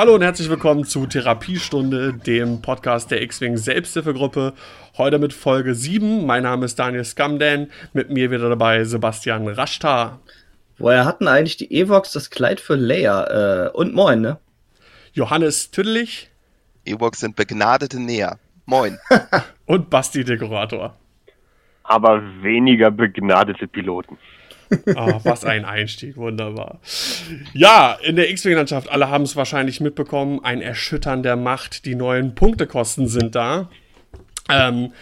Hallo und herzlich willkommen zu Therapiestunde, dem Podcast der X-Wing Selbsthilfegruppe. Heute mit Folge 7. Mein Name ist Daniel Scamden. Mit mir wieder dabei Sebastian Raschtar. Woher hatten eigentlich die Evox das Kleid für Leia? Äh, und moin, ne? Johannes Tüdelich. Evox sind begnadete Näher. Moin. und Basti Dekorator. Aber weniger begnadete Piloten. Oh, was ein Einstieg, wunderbar. Ja, in der X-Wing-Landschaft, alle haben es wahrscheinlich mitbekommen, ein Erschüttern der Macht, die neuen Punktekosten sind da. Ähm,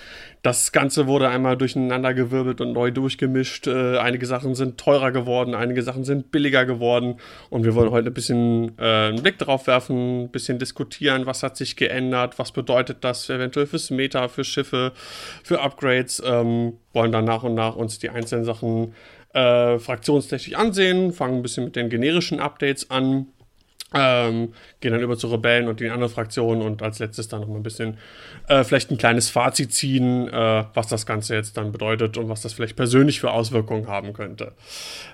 das Ganze wurde einmal durcheinandergewirbelt und neu durchgemischt. Äh, einige Sachen sind teurer geworden, einige Sachen sind billiger geworden. Und wir wollen heute ein bisschen äh, einen Blick darauf werfen, ein bisschen diskutieren, was hat sich geändert, was bedeutet das eventuell fürs Meta, für Schiffe, für Upgrades. Ähm, wollen dann nach und nach uns die einzelnen Sachen äh, fraktionstechnisch ansehen, fangen ein bisschen mit den generischen Updates an, ähm, gehen dann über zu Rebellen und den anderen Fraktionen und als letztes dann noch mal ein bisschen äh, vielleicht ein kleines Fazit ziehen, äh, was das Ganze jetzt dann bedeutet und was das vielleicht persönlich für Auswirkungen haben könnte.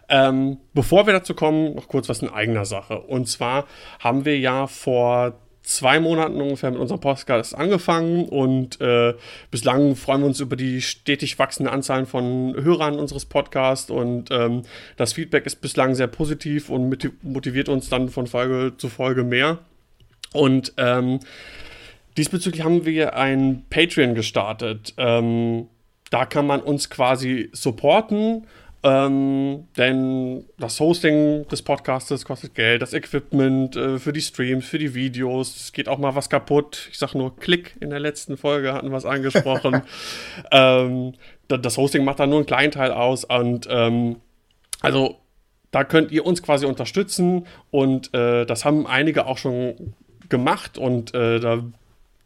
Ähm, bevor wir dazu kommen, noch kurz was in eigener Sache. Und zwar haben wir ja vor zwei Monaten ungefähr mit unserem Podcast angefangen und äh, bislang freuen wir uns über die stetig wachsende Anzahl von Hörern unseres Podcasts und ähm, das Feedback ist bislang sehr positiv und motiviert uns dann von Folge zu Folge mehr. Und ähm, diesbezüglich haben wir ein Patreon gestartet. Ähm, da kann man uns quasi supporten ähm, denn das Hosting des Podcastes kostet Geld, das Equipment äh, für die Streams, für die Videos, es geht auch mal was kaputt. Ich sag nur Klick in der letzten Folge hatten wir es angesprochen. ähm, das Hosting macht da nur einen kleinen Teil aus und ähm, also da könnt ihr uns quasi unterstützen und äh, das haben einige auch schon gemacht und äh, da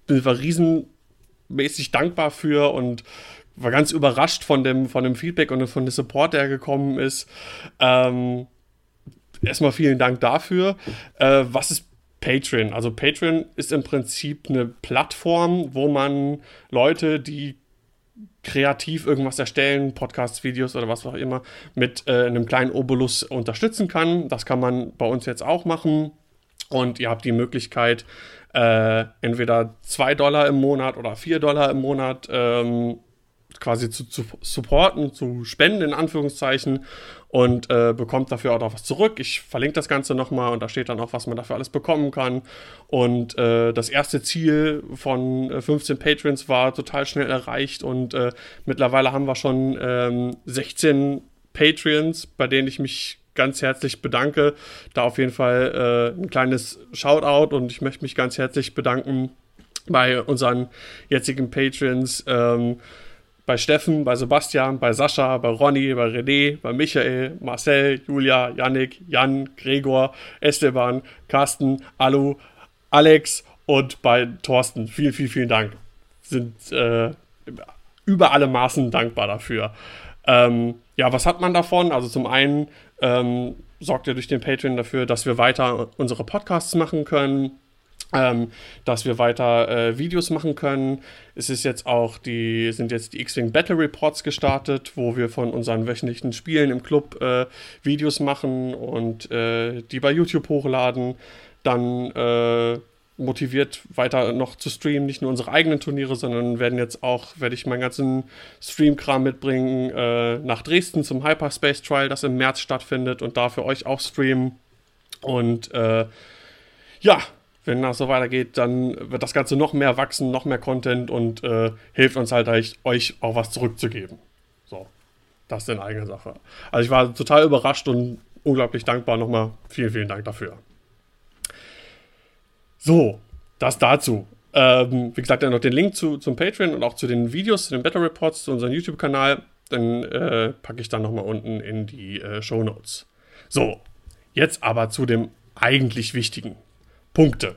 sind wir riesenmäßig dankbar für und war ganz überrascht von dem, von dem Feedback und von dem Support, der gekommen ist. Ähm, erstmal vielen Dank dafür. Äh, was ist Patreon? Also Patreon ist im Prinzip eine Plattform, wo man Leute, die kreativ irgendwas erstellen, Podcasts, Videos oder was auch immer, mit äh, einem kleinen Obolus unterstützen kann. Das kann man bei uns jetzt auch machen. Und ihr habt die Möglichkeit, äh, entweder 2 Dollar im Monat oder 4 Dollar im Monat ähm, quasi zu, zu supporten, zu spenden in Anführungszeichen und äh, bekommt dafür auch noch was zurück. Ich verlinke das Ganze nochmal und da steht dann auch, was man dafür alles bekommen kann. Und äh, das erste Ziel von äh, 15 Patrons war total schnell erreicht und äh, mittlerweile haben wir schon ähm, 16 Patreons, bei denen ich mich ganz herzlich bedanke. Da auf jeden Fall äh, ein kleines Shoutout und ich möchte mich ganz herzlich bedanken bei unseren jetzigen Patrons. Ähm, bei Steffen, bei Sebastian, bei Sascha, bei Ronny, bei René, bei Michael, Marcel, Julia, Yannick, Jan, Gregor, Esteban, Carsten, Alu, Alex und bei Thorsten. Vielen, vielen, vielen Dank. Sind äh, über alle Maßen dankbar dafür. Ähm, ja, was hat man davon? Also zum einen ähm, sorgt ihr durch den Patreon dafür, dass wir weiter unsere Podcasts machen können ähm, dass wir weiter äh, Videos machen können. Es ist jetzt auch die, sind jetzt die X-Wing Battle Reports gestartet, wo wir von unseren wöchentlichen Spielen im Club äh, Videos machen und äh, die bei YouTube hochladen. Dann äh, motiviert weiter noch zu streamen, nicht nur unsere eigenen Turniere, sondern werden jetzt auch, werde ich meinen ganzen Stream-Kram mitbringen äh, nach Dresden zum Hyperspace Trial, das im März stattfindet und da für euch auch streamen. Und äh, ja, wenn das so weitergeht, dann wird das Ganze noch mehr wachsen, noch mehr Content und äh, hilft uns halt euch auch was zurückzugeben. So, das ist eine eigene Sache. Also ich war total überrascht und unglaublich dankbar. Nochmal vielen, vielen Dank dafür. So, das dazu. Ähm, wie gesagt, dann noch den Link zu, zum Patreon und auch zu den Videos, zu den Battle Reports, zu unserem YouTube-Kanal. Dann äh, packe ich dann nochmal unten in die äh, Show Notes. So, jetzt aber zu dem eigentlich Wichtigen. Punkte.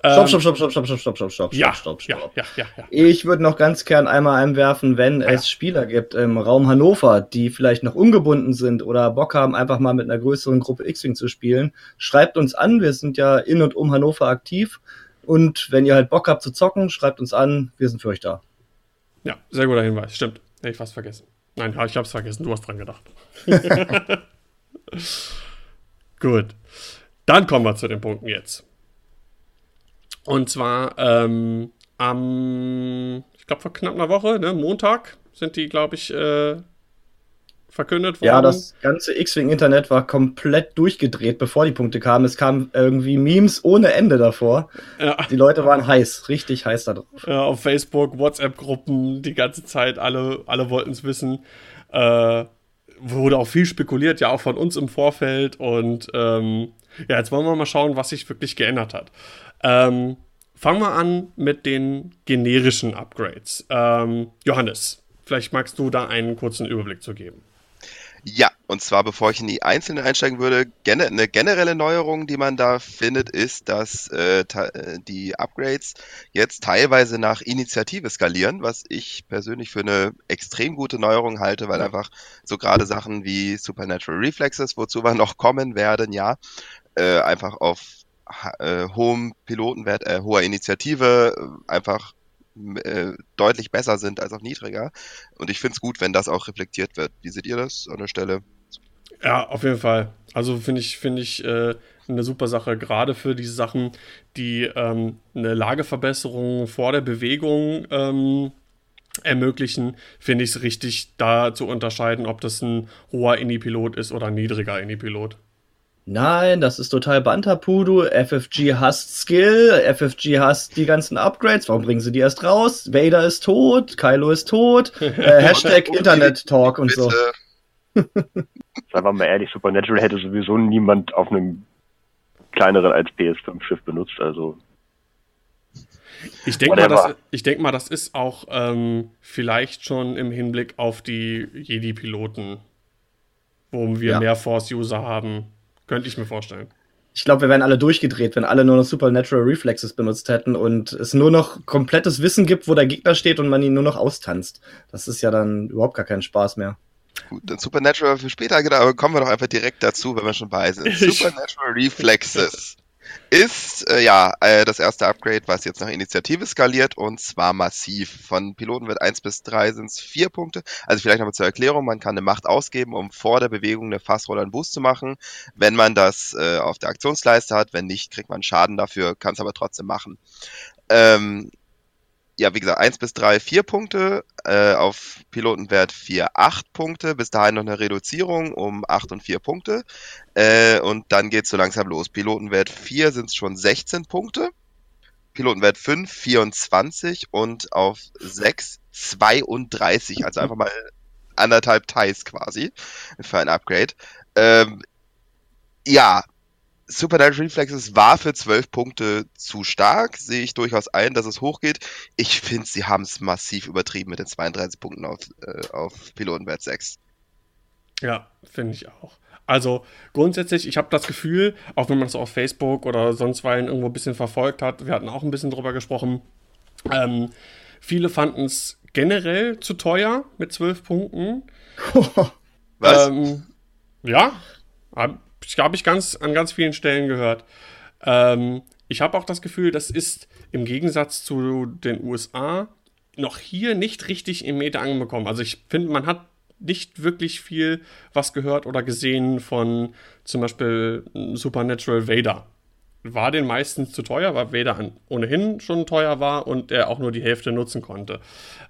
Stopp, stopp, stopp, stopp, stopp, stopp, stopp, stopp, stopp, ja, stopp, stopp. Ja, ja, ja, Ich würde noch ganz gern einmal einwerfen, wenn ja. es Spieler gibt im Raum Hannover, die vielleicht noch ungebunden sind oder Bock haben, einfach mal mit einer größeren Gruppe X-Wing zu spielen, schreibt uns an. Wir sind ja in und um Hannover aktiv. Und wenn ihr halt Bock habt zu zocken, schreibt uns an. Wir sind für euch da. Ja, sehr guter Hinweis. Stimmt. Hätte ich fast vergessen. Nein, ich hab's vergessen. Du hast dran gedacht. Gut. Dann kommen wir zu den Punkten jetzt. Und zwar ähm, am, ich glaube, vor knapp einer Woche, ne, Montag, sind die, glaube ich, äh, verkündet worden. Ja, das ganze X-Wing-Internet war komplett durchgedreht, bevor die Punkte kamen. Es kamen irgendwie Memes ohne Ende davor. Ja. Die Leute waren heiß, richtig heiß da drauf. Ja, auf Facebook, WhatsApp-Gruppen, die ganze Zeit, alle, alle wollten es wissen. Äh, wurde auch viel spekuliert, ja, auch von uns im Vorfeld. Und ähm, ja, jetzt wollen wir mal schauen, was sich wirklich geändert hat. Ähm, fangen wir an mit den generischen Upgrades. Ähm, Johannes, vielleicht magst du da einen kurzen Überblick zu geben. Ja, und zwar bevor ich in die einzelnen einsteigen würde, gene eine generelle Neuerung, die man da findet, ist, dass äh, äh, die Upgrades jetzt teilweise nach Initiative skalieren, was ich persönlich für eine extrem gute Neuerung halte, weil einfach so gerade Sachen wie Supernatural Reflexes, wozu wir noch kommen werden, ja, äh, einfach auf äh, hohem Pilotenwert, äh, hoher Initiative äh, einfach äh, deutlich besser sind als auch niedriger. Und ich finde es gut, wenn das auch reflektiert wird. Wie seht ihr das an der Stelle? Ja, auf jeden Fall. Also finde ich, finde ich äh, eine super Sache, gerade für diese Sachen, die ähm, eine Lageverbesserung vor der Bewegung ähm, ermöglichen, finde ich es richtig, da zu unterscheiden, ob das ein hoher Indie-Pilot ist oder ein niedriger Indie-Pilot. Nein, das ist total Bantapudu. FFG hasst Skill, FFG hasst die ganzen Upgrades. Warum bringen sie die erst raus? Vader ist tot, Kylo ist tot. Äh, Hashtag Internet Talk und so. Sagen wir mal ehrlich, Supernatural hätte sowieso niemand auf einem kleineren als PS5-Schiff benutzt, also. Ich denke mal, das, ich denk mal, das ist auch ähm, vielleicht schon im Hinblick auf die Jedi-Piloten, wo wir ja. mehr Force-User haben. Könnte ich mir vorstellen. Ich glaube, wir wären alle durchgedreht, wenn alle nur noch Supernatural Reflexes benutzt hätten und es nur noch komplettes Wissen gibt, wo der Gegner steht und man ihn nur noch austanzt. Das ist ja dann überhaupt gar kein Spaß mehr. Gut, dann Supernatural für später, genau, aber kommen wir doch einfach direkt dazu, wenn wir schon bei sind. Supernatural Reflexes ist äh, ja äh, das erste Upgrade, was jetzt nach Initiative skaliert und zwar massiv. Von Piloten wird 1 bis 3 sind es 4 Punkte. Also vielleicht nochmal zur Erklärung, man kann eine Macht ausgeben, um vor der Bewegung eine Fassroller einen Boost zu machen. Wenn man das äh, auf der Aktionsleiste hat, wenn nicht, kriegt man Schaden dafür, kann es aber trotzdem machen. Ähm, ja, wie gesagt, 1 bis 3 4 Punkte, äh, auf Pilotenwert 4 8 Punkte, bis dahin noch eine Reduzierung um 8 und 4 Punkte äh, und dann geht's so langsam los. Pilotenwert 4 sind es schon 16 Punkte, Pilotenwert 5 24 und auf 6 32, also einfach mal anderthalb Ties quasi für ein Upgrade. Ähm, ja, Supernatural Reflexes war für 12 Punkte zu stark, sehe ich durchaus ein, dass es hochgeht. Ich finde, sie haben es massiv übertrieben mit den 32 Punkten auf, äh, auf Pilotenwert 6. Ja, finde ich auch. Also grundsätzlich, ich habe das Gefühl, auch wenn man es auf Facebook oder sonst weil irgendwo ein bisschen verfolgt hat, wir hatten auch ein bisschen drüber gesprochen, ähm, viele fanden es generell zu teuer mit 12 Punkten. Was? Ähm, ja, ich habe ich ganz an ganz vielen Stellen gehört. Ähm, ich habe auch das Gefühl, das ist im Gegensatz zu den USA noch hier nicht richtig im Meta angekommen. Also ich finde, man hat nicht wirklich viel was gehört oder gesehen von zum Beispiel Supernatural Vader. War den meistens zu teuer, weil Vader ohnehin schon teuer war und er auch nur die Hälfte nutzen konnte.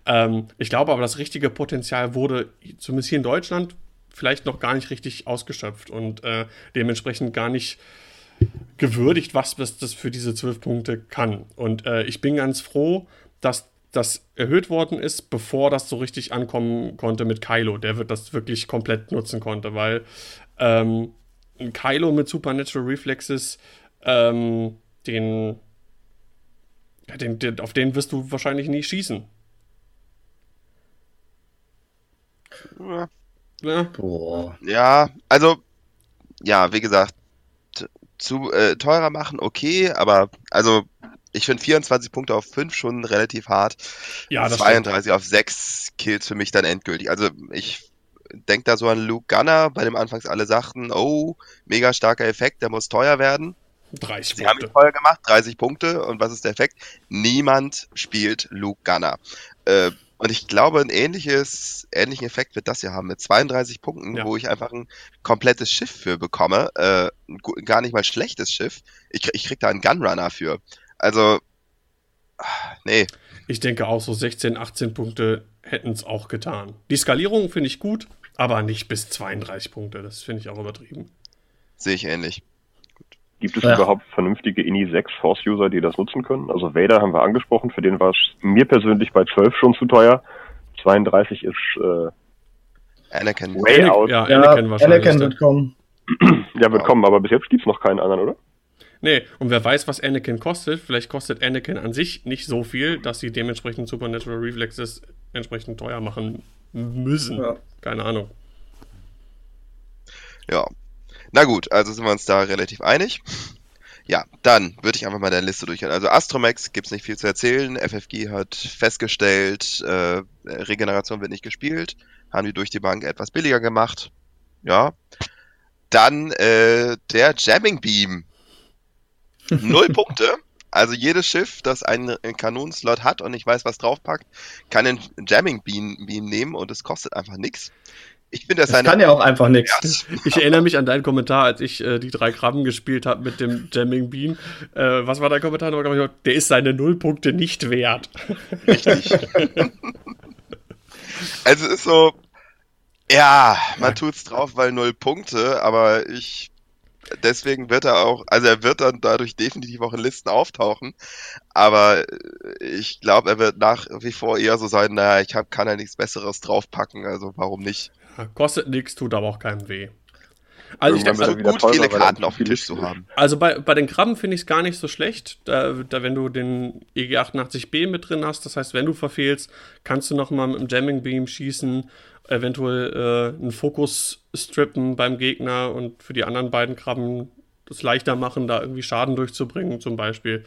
Ähm, ich glaube aber, das richtige Potenzial wurde, zumindest hier in Deutschland, vielleicht noch gar nicht richtig ausgeschöpft und äh, dementsprechend gar nicht gewürdigt, was das, für diese zwölf Punkte kann. Und äh, ich bin ganz froh, dass das erhöht worden ist, bevor das so richtig ankommen konnte mit Kylo, der wird das wirklich komplett nutzen konnte, weil ähm, Kylo mit Supernatural Reflexes, ähm, den, den, den, auf den wirst du wahrscheinlich nie schießen. Ja. Ne? Boah. Ja, also, ja, wie gesagt, zu äh, teurer machen, okay, aber also ich finde 24 Punkte auf 5 schon relativ hart. Ja, das 32 stimmt. auf 6 kills für mich dann endgültig. Also ich denke da so an Luke Gunner, bei dem anfangs alle sagten, oh, mega starker Effekt, der muss teuer werden. 30 Sie Punkte. haben ihn teuer gemacht, 30 Punkte. Und was ist der Effekt? Niemand spielt Luke Gunner. Äh, und ich glaube, ein ähnliches, ähnlichen Effekt wird das hier haben mit 32 Punkten, ja. wo ich einfach ein komplettes Schiff für bekomme. Äh, ein gar nicht mal schlechtes Schiff. Ich, ich krieg da einen Gunrunner für. Also, nee. Ich denke auch so 16, 18 Punkte hätten es auch getan. Die Skalierung finde ich gut, aber nicht bis 32 Punkte. Das finde ich auch übertrieben. Sehe ich ähnlich. Gibt es Ja. überhaupt vernünftige INI 6 Force-User, die das nutzen können? Also Vader haben wir angesprochen, für den war es mir persönlich bei 12 schon zu teuer. 32 ist äh, Anakin. way Anakin- out. Ja, Ja, Anakin wahrscheinlich. Anakin wird kommen. Ja, wird kommen, aber bis jetzt gibt's noch keinen anderen, oder? Nee, und wer weiß, was Anakin kostet. Vielleicht kostet Anakin an sich nicht so viel, dass sie dementsprechend Supernatural Reflexes entsprechend teuer machen müssen. Ja. Keine Ahnung. Ja. Na gut, also sind wir uns da relativ einig. Ja, dann würde ich einfach mal der Liste durchgehen. Also Astromex gibt's nicht viel zu erzählen. FFG hat festgestellt, äh, Regeneration wird nicht gespielt. Haben die durch die Bank etwas billiger gemacht. Ja. Dann äh, der Jamming Beam. Null Punkte. Also jedes Schiff, das einen Kanonenslot hat und nicht weiß, was draufpackt, kann einen Jamming Beam, Beam nehmen und es kostet einfach nichts. Ich finde das, Das eine kann ja auch einfach nichts. Ich erinnere mich an deinen Kommentar, als ich äh, die drei Krabben gespielt habe mit dem Jamming Beam. Äh, was war dein Kommentar? Der ist seine Nullpunkte nicht wert. Richtig. also es ist so, ja, man tut's drauf, weil null Punkte, aber ich, deswegen wird er auch, also er wird dann dadurch definitiv auch in Listen auftauchen, aber ich glaube, er wird nach wie vor eher so sein, naja, ich hab, kann ja nichts Besseres draufpacken, also warum nicht? Ja, Kostet nichts, tut aber auch keinem weh. Also, ich, Irgendwann Also wird also, gut, teurer, viele Karten auf dem Tisch zu haben. also bei, bei den Krabben finde ich es gar nicht so schlecht, da, da wenn du den E EG88B mit drin hast. Das heißt, wenn du verfehlst, kannst du nochmal mit dem Jamming Beam schießen, eventuell äh, einen Fokus strippen beim Gegner und für die anderen beiden Krabben das leichter machen, da irgendwie Schaden durchzubringen, zum Beispiel.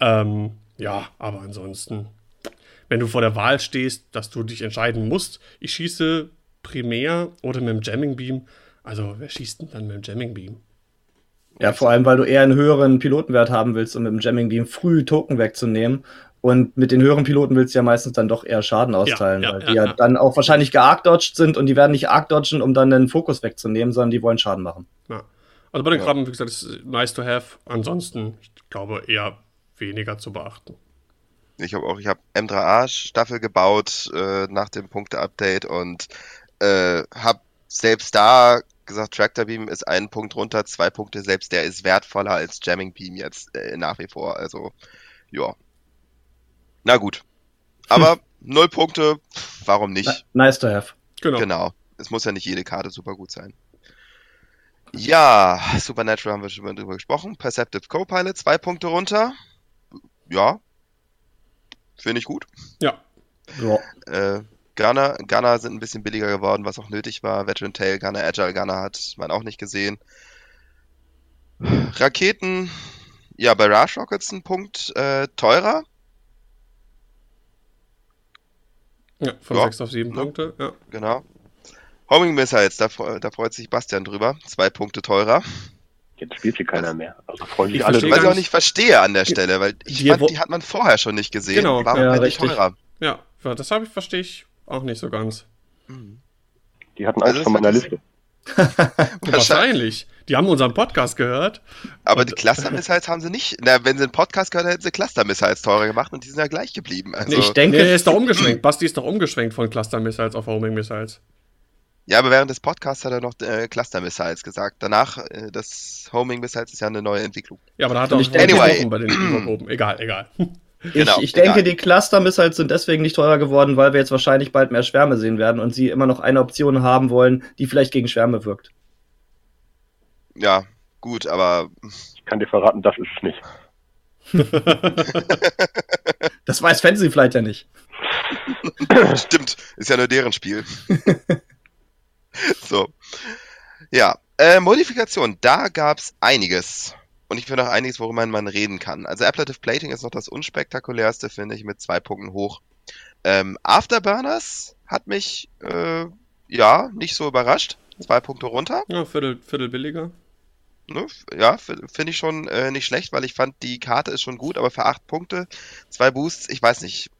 Ähm, ja, aber ansonsten, wenn du vor der Wahl stehst, dass du dich entscheiden musst, ich schieße primär oder mit dem Jamming Beam. Also, wer schießt denn dann mit dem Jamming Beam? Ja, vor allem, weil du eher einen höheren Pilotenwert haben willst, um mit dem Jamming Beam früh Token wegzunehmen. Und mit den höheren Piloten willst du ja meistens dann doch eher Schaden austeilen, ja, weil ja, die ja, ja. dann auch wahrscheinlich gearkdodged sind und die werden nicht arcdodgen, um dann den Fokus wegzunehmen, sondern die wollen Schaden machen. Ja. Also bei den. Krabben, wie gesagt, ist nice to have. Ansonsten, ich glaube, eher weniger zu beachten. Ich habe auch, ich habe M3A Staffel gebaut äh, nach dem Punkte-Update und äh, habe selbst da gesagt, Tractor Beam ist ein Punkt runter, zwei Punkte, selbst der ist wertvoller als Jamming Beam jetzt äh, nach wie vor. Also, ja. Na gut. Aber null Punkte, warum Na, nicht? nice to have. Genau. Genau. Es muss ja nicht jede Karte super gut sein. Ja, Supernatural haben wir schon mal drüber gesprochen. Perceptive Co-Pilot, zwei Punkte runter. Ja. Finde ich gut. Ja. Ja. Äh, Gunner, Gunner sind ein bisschen billiger geworden, was auch nötig war. Veteran Tail Gunner, Agile Gunner hat man auch nicht gesehen. Raketen, ja, bei Rush Rockets ein Punkt äh, teurer. Ja, von Ja. 6 auf 7 Ja. Punkte. Ja. Genau. Homing Missiles, da, da freut sich Bastian drüber. Zwei Punkte teurer. Jetzt spielt sie keiner mehr. Also freuen sich Ich alle verstehe Was ich auch nicht verstehe an der Stelle, weil ich Die- fand, die hat man vorher schon nicht gesehen. Genau. Warum Ja, die richtig. teurer? ja, das habe ich, verstehe ich auch nicht so ganz. Die hatten Also Angst von meiner Liste. Wahrscheinlich. Die haben unseren Podcast gehört. Aber die Cluster Missiles haben sie nicht. Na, wenn sie einen Podcast gehört, hätten sie Cluster Missiles teurer gemacht und die sind ja gleich geblieben. Also, Nee, ich denke- er ist doch umgeschwenkt. Basti ist doch umgeschwenkt von Cluster Missiles auf Homing Missiles. ja, aber während des Podcasts hat er noch äh, Cluster Missiles gesagt. Danach, äh, das Homing Missiles ist ja eine neue Entwicklung. Ja, aber da hat er auch denke- Anyway. bei den Überproben. Egal, egal. Genau, ich ich denke, egal. die Cluster-Missiles sind deswegen nicht teurer geworden, weil wir jetzt wahrscheinlich bald mehr Schwärme sehen werden und sie immer noch eine Option haben wollen, die vielleicht gegen Schwärme wirkt. Ja, gut, aber Ich kann dir verraten, das ist es nicht. Das weiß Fantasy vielleicht ja nicht. stimmt, ist ja nur deren Spiel. so. Ja, äh, Modifikation, da gab's einiges. Und ich finde auch einiges, worüber man reden kann. Also Ablative Plating ist noch das unspektakulärste, finde ich, mit zwei Punkten hoch. Ähm, Afterburners hat mich, äh, ja, nicht so überrascht. Zwei Punkte runter. Ja, Viertel, Viertel billiger. Ne? Ja, finde ich schon äh, nicht schlecht, weil ich fand, die Karte ist schon gut, aber für acht Punkte, zwei Boosts, ich weiß nicht.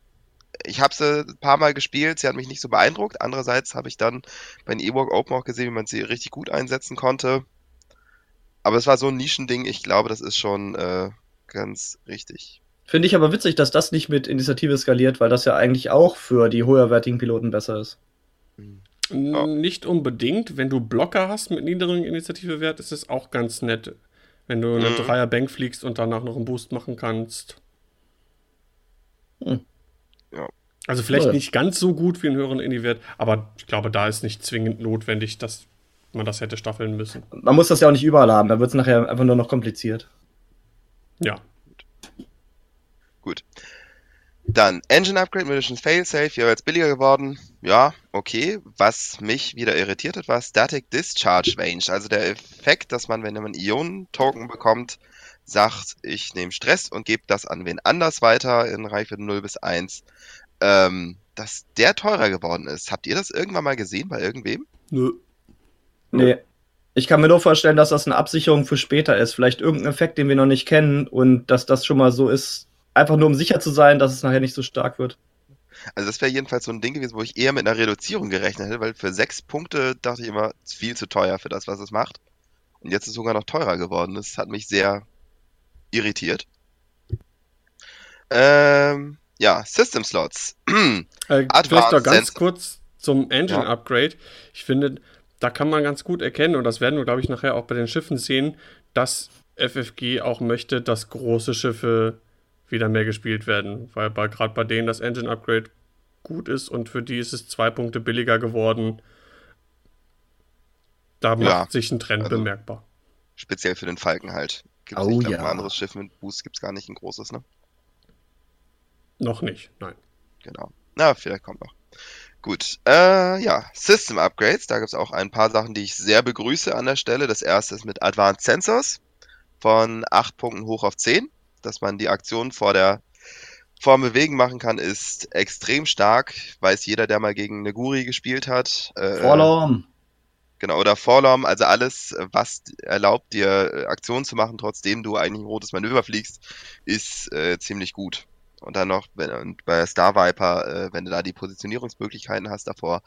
Ich habe sie ein paar Mal gespielt, sie hat mich nicht so beeindruckt. Andererseits habe ich dann bei den Ewok Open auch gesehen, wie man sie richtig gut einsetzen konnte. Aber es war so ein Nischending, ich glaube, das ist schon äh, ganz richtig. Finde ich aber witzig, dass das nicht mit Initiative skaliert, weil das ja eigentlich auch für die höherwertigen Piloten besser ist. Ja. Nicht unbedingt. Wenn du Blocker hast mit niedrigem Initiativewert, ist es auch ganz nett. Wenn du eine mhm. Dreier Bank fliegst und danach noch einen Boost machen kannst. Hm. Ja. Also vielleicht ja. nicht ganz so gut wie einen höheren Indie-Wert, aber ich glaube, da ist nicht zwingend notwendig, dass man das hätte staffeln müssen. Man muss das ja auch nicht überall haben, da wird es nachher einfach nur noch kompliziert. Ja. Gut. Dann Engine Upgrade, Munitions Failsafe, ja jetzt billiger geworden. Ja, okay. Was mich wieder irritiert hat, war Static Discharge Range. Also der Effekt, dass man, wenn man Ionen-Token bekommt, sagt, ich nehme Stress und gebe das an wen anders weiter in Reichweite 0 bis 1, ähm, dass der teurer geworden ist. Habt ihr das irgendwann mal gesehen bei irgendwem? Nö. Nee. Ich kann mir nur vorstellen, dass das eine Absicherung für später ist. Vielleicht irgendein Effekt, den wir noch nicht kennen und dass das schon mal so ist, Einfach nur, um sicher zu sein, dass es nachher nicht so stark wird. Also das wäre jedenfalls so ein Ding gewesen, wo ich eher mit einer Reduzierung gerechnet hätte, weil für sechs Punkte dachte ich immer, viel zu teuer für das, was es macht. Und jetzt ist es sogar noch teurer geworden. Das hat mich sehr irritiert. Ähm, ja, System Slots. äh, vielleicht noch ganz kurz zum Engine ja. Upgrade. Ich finde, da kann man ganz gut erkennen, und das werden wir, glaube ich, nachher auch bei den Schiffen sehen, dass FFG auch möchte, dass große Schiffe wieder mehr gespielt werden, weil bei, gerade bei denen das Engine Upgrade gut ist und für die ist es zwei Punkte billiger geworden. Da macht ja, sich ein Trend also bemerkbar. Speziell für den Falken halt. Gibt's oh, nicht, ja. ein anderes Schiff mit Boost gibt es gar nicht ein großes, ne? Noch nicht, nein. Genau. Na, vielleicht kommt noch. Gut, äh, ja, System Upgrades. Da gibt es auch ein paar Sachen, die ich sehr begrüße an der Stelle. Das erste ist mit Advanced Sensors von 8 Punkten hoch auf 10 dass man die Aktion vor der vor dem Bewegen machen kann, ist extrem stark. Weiß jeder, der mal gegen eine Guri gespielt hat. Äh, Vorlaum. Genau, oder Vorlaum, also alles, was erlaubt dir äh, Aktionen zu machen, trotzdem du eigentlich ein rotes Manöver fliegst, ist äh, ziemlich gut. Und dann noch wenn, und bei Star Viper, äh, wenn du da die Positionierungsmöglichkeiten hast davor,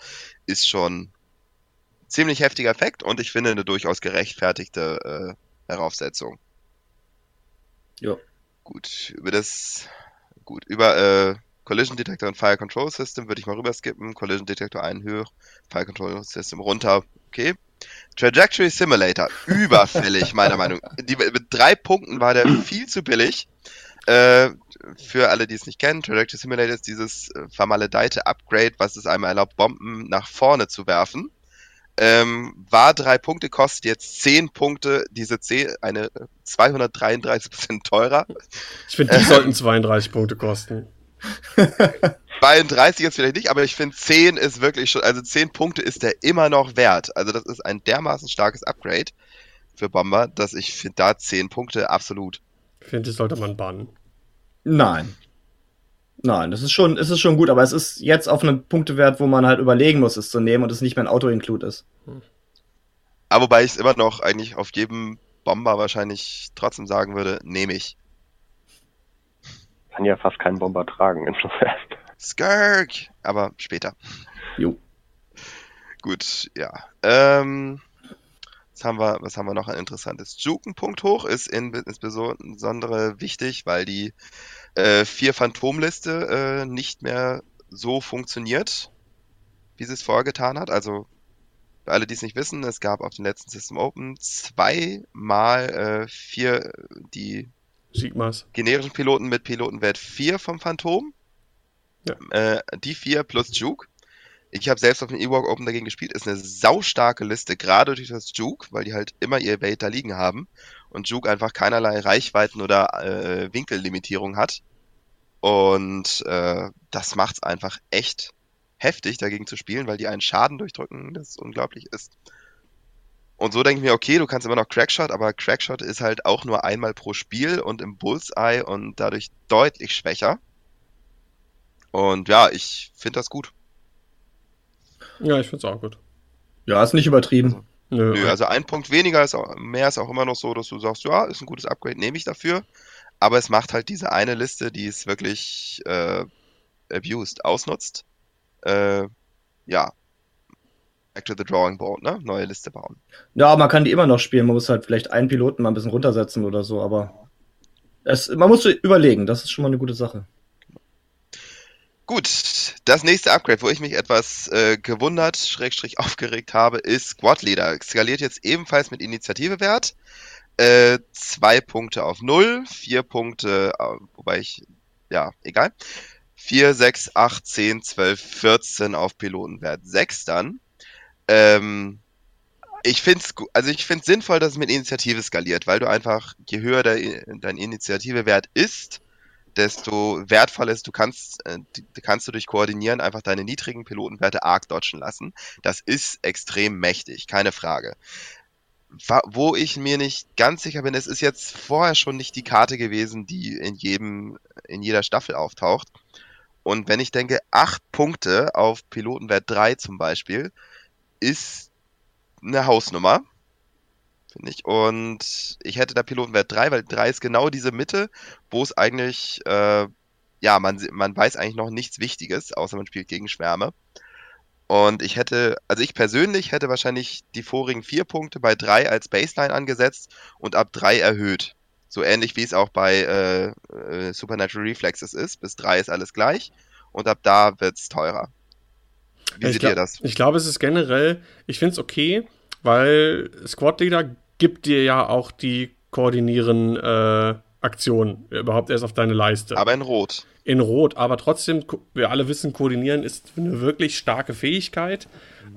ist schon ziemlich heftiger Effekt und ich finde eine durchaus gerechtfertigte äh, Heraufsetzung. Ja. Gut, über das, gut, über äh, Collision Detector und Fire Control System würde ich mal rüber skippen. Collision Detector einen höher, Fire Control System runter, okay. Trajectory Simulator, überfällig, meiner Meinung nach. Mit drei Punkten war der viel zu billig. Äh, für alle, die es nicht kennen, Trajectory Simulator ist dieses äh, vermaledeite Upgrade, was es einem erlaubt, Bomben nach vorne zu werfen. Ähm, war drei Punkte, kostet jetzt zehn Punkte, diese 10, eine 233% teurer. Ich finde, die sollten 32 Punkte kosten. 32 jetzt vielleicht nicht, aber ich finde 10 ist wirklich schon, also 10 Punkte ist der immer noch wert. Also das ist ein dermaßen starkes Upgrade für Bomber, dass ich finde da 10 Punkte absolut. Ich finde, das sollte man bannen. Nein. Nein, das ist schon, es ist schon gut, aber es ist jetzt auf einem Punktewert, wo man halt überlegen muss, es zu nehmen und es nicht mehr ein Auto-Include ist. Aber wobei ich es immer noch eigentlich auf jedem Bomber wahrscheinlich trotzdem sagen würde, nehme ich. Kann ja fast keinen Bomber tragen, insofern. Skirk! Aber später. Jo. Gut, ja. Ähm, was haben wir, was haben wir noch ein interessantes? Juken-Punkt hoch ist in, insbesondere wichtig, weil die äh, vier Phantomliste äh, nicht mehr so funktioniert, wie sie es vorher getan hat. Also für alle, die es nicht wissen, es gab auf dem letzten System Open zweimal äh, vier die Sigmas. generischen Piloten mit Pilotenwert 4 vom Phantom. Ja. Äh, die vier plus Juke. Ich habe selbst auf dem Ewok Open dagegen gespielt. Ist eine saustarke Liste, gerade durch das Juke, weil die halt immer ihr Bait da liegen haben und Juke einfach keinerlei Reichweiten oder äh, Winkellimitierung hat. Und äh, das macht's einfach echt heftig, dagegen zu spielen, weil die einen Schaden durchdrücken, das unglaublich ist. Und so denke ich mir, okay, du kannst immer noch Crackshot, aber Crackshot ist halt auch nur einmal pro Spiel und im Bullseye und dadurch deutlich schwächer. Und ja, ich finde das gut. Ja, ich finde es auch gut. Ja, ist nicht übertrieben. Also, Nö, Nö, also ein Punkt weniger ist auch, mehr ist auch immer noch so, dass du sagst, ja, ist ein gutes Upgrade, nehme ich dafür. Aber es macht halt diese eine Liste, die es wirklich äh, abused, ausnutzt. Äh, ja. Back to the drawing board, ne? Neue Liste bauen. Ja, man kann die immer noch spielen. Man muss halt vielleicht einen Piloten mal ein bisschen runtersetzen oder so, aber. Es, man muss überlegen, das ist schon mal eine gute Sache. Gut, das nächste Upgrade, wo ich mich etwas äh, gewundert, schrägstrich aufgeregt habe, ist Squad Leader. Skaliert jetzt ebenfalls mit Initiativewert. Äh, zwei Punkte auf null, vier Punkte, äh, wobei ich, ja, egal. 4, 6, 8, 10, 12, 14 auf Pilotenwert 6 dann. Ähm, ich finde es also sinnvoll, dass es mit Initiative skaliert, weil du einfach, je höher der, dein Initiativewert ist, desto wertvoller ist, du kannst, äh, kannst du durch Koordinieren einfach deine niedrigen Pilotenwerte arg dodgen lassen. Das ist extrem mächtig, keine Frage. Wo ich mir nicht ganz sicher bin, es ist jetzt vorher schon nicht die Karte gewesen, die in jedem, in jeder Staffel auftaucht. Und wenn ich denke, acht Punkte auf Pilotenwert 3 zum Beispiel, ist eine Hausnummer, finde ich. Und ich hätte da Pilotenwert 3, weil 3 ist genau diese Mitte, wo es eigentlich, äh, ja, man, man weiß eigentlich noch nichts Wichtiges, außer man spielt gegen Schwärme. Und ich hätte, also ich persönlich hätte wahrscheinlich die vorigen vier Punkte bei 3 als Baseline angesetzt und ab 3 erhöht. So ähnlich wie es auch bei äh, äh, Supernatural Reflexes ist. Bis 3 ist alles gleich und ab da wird es teurer. Wie ich seht ihr das? Ich glaube, es ist generell, ich finde es okay, weil Squad Leader gibt dir ja auch die koordinieren äh, Aktionen überhaupt erst auf deine Leiste. Aber in Rot. In Rot, aber trotzdem, wir alle wissen, koordinieren ist eine wirklich starke Fähigkeit,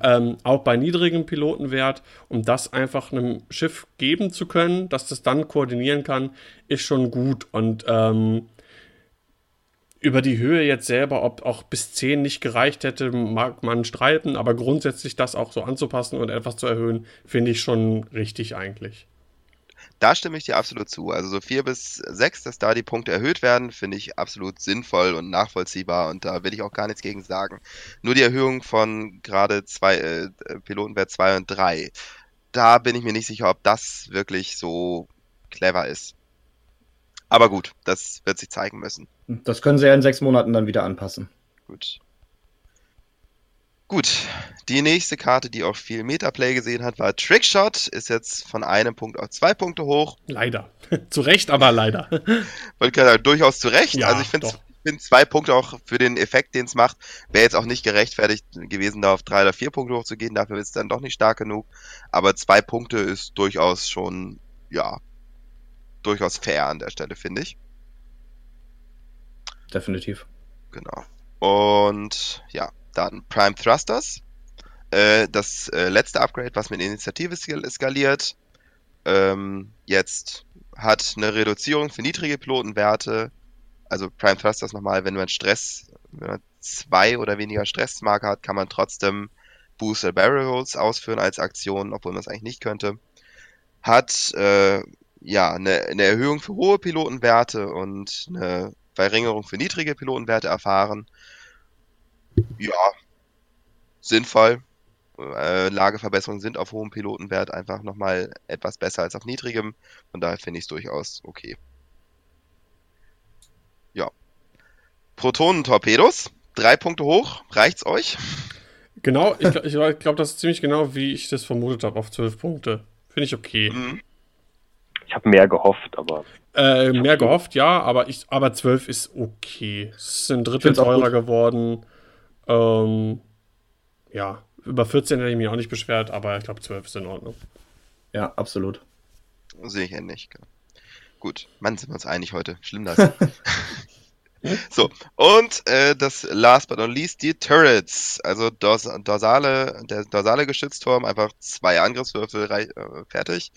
ähm, auch bei niedrigem Pilotenwert, um das einfach einem Schiff geben zu können, dass das dann koordinieren kann, ist schon gut. Und ähm, über die Höhe jetzt selber, ob auch bis 10 nicht gereicht hätte, mag man streiten, aber grundsätzlich das auch so anzupassen und etwas zu erhöhen, finde ich schon richtig eigentlich. Da stimme ich dir absolut zu. Also so 4 bis 6, dass da die Punkte erhöht werden, finde ich absolut sinnvoll und nachvollziehbar und da will ich auch gar nichts gegen sagen. Nur die Erhöhung von gerade zwei äh, Pilotenwert 2 und 3, da bin ich mir nicht sicher, ob das wirklich so clever ist. Aber gut, das wird sich zeigen müssen. Das können sie ja in sechs Monaten dann wieder anpassen. Gut. Gut, die nächste Karte, die auch viel Metaplay gesehen hat, war Trickshot. Ist jetzt von einem Punkt auf zwei Punkte hoch. Leider. zu Recht, aber leider. Wollte ich sagen, durchaus zu Recht. Ja, also ich finde find zwei Punkte auch für den Effekt, den es macht, wäre jetzt auch nicht gerechtfertigt gewesen, da auf drei oder vier Punkte hochzugehen. Dafür ist es dann doch nicht stark genug. Aber zwei Punkte ist durchaus schon, ja, durchaus fair an der Stelle, finde ich. Definitiv. Genau. Und ja, dann Prime Thrusters. Äh, das äh, letzte Upgrade, was mit Initiative skaliert. Ähm, jetzt hat eine Reduzierung für niedrige Pilotenwerte. Also Prime Thrusters nochmal, wenn man Stress, wenn man zwei oder weniger Stressmarker hat, kann man trotzdem Booster Barrel Rolls ausführen als Aktion, obwohl man es eigentlich nicht könnte. Hat äh, ja, eine, eine Erhöhung für hohe Pilotenwerte und eine Verringerung für niedrige Pilotenwerte erfahren. Ja, sinnvoll. Äh, Lageverbesserungen sind auf hohem Pilotenwert einfach nochmal etwas besser als auf niedrigem. Von daher finde ich es durchaus okay. Ja. Protonentorpedos. Drei Punkte hoch. Reicht's euch? Genau, ich, ich glaube, das ist ziemlich genau, wie ich das vermutet habe, auf zwölf Punkte. Finde ich okay. Mhm. Ich habe mehr gehofft, aber. Äh, mehr gehofft, ja, aber ich, aber 12 ist okay. Es ist ein Drittel teurer geworden. Ähm, ja, über 14 hätte ich mich auch nicht beschwert, aber ich glaube 12 ist in Ordnung. Ja, absolut. Sehe ich ähnlich. Gut, Mann, sind wir uns einig heute. Schlimm das. So, und äh, das last but not least, die Turrets. Also Dors dorsale, der dorsale Geschützturm, einfach zwei Angriffswürfel äh, fertig.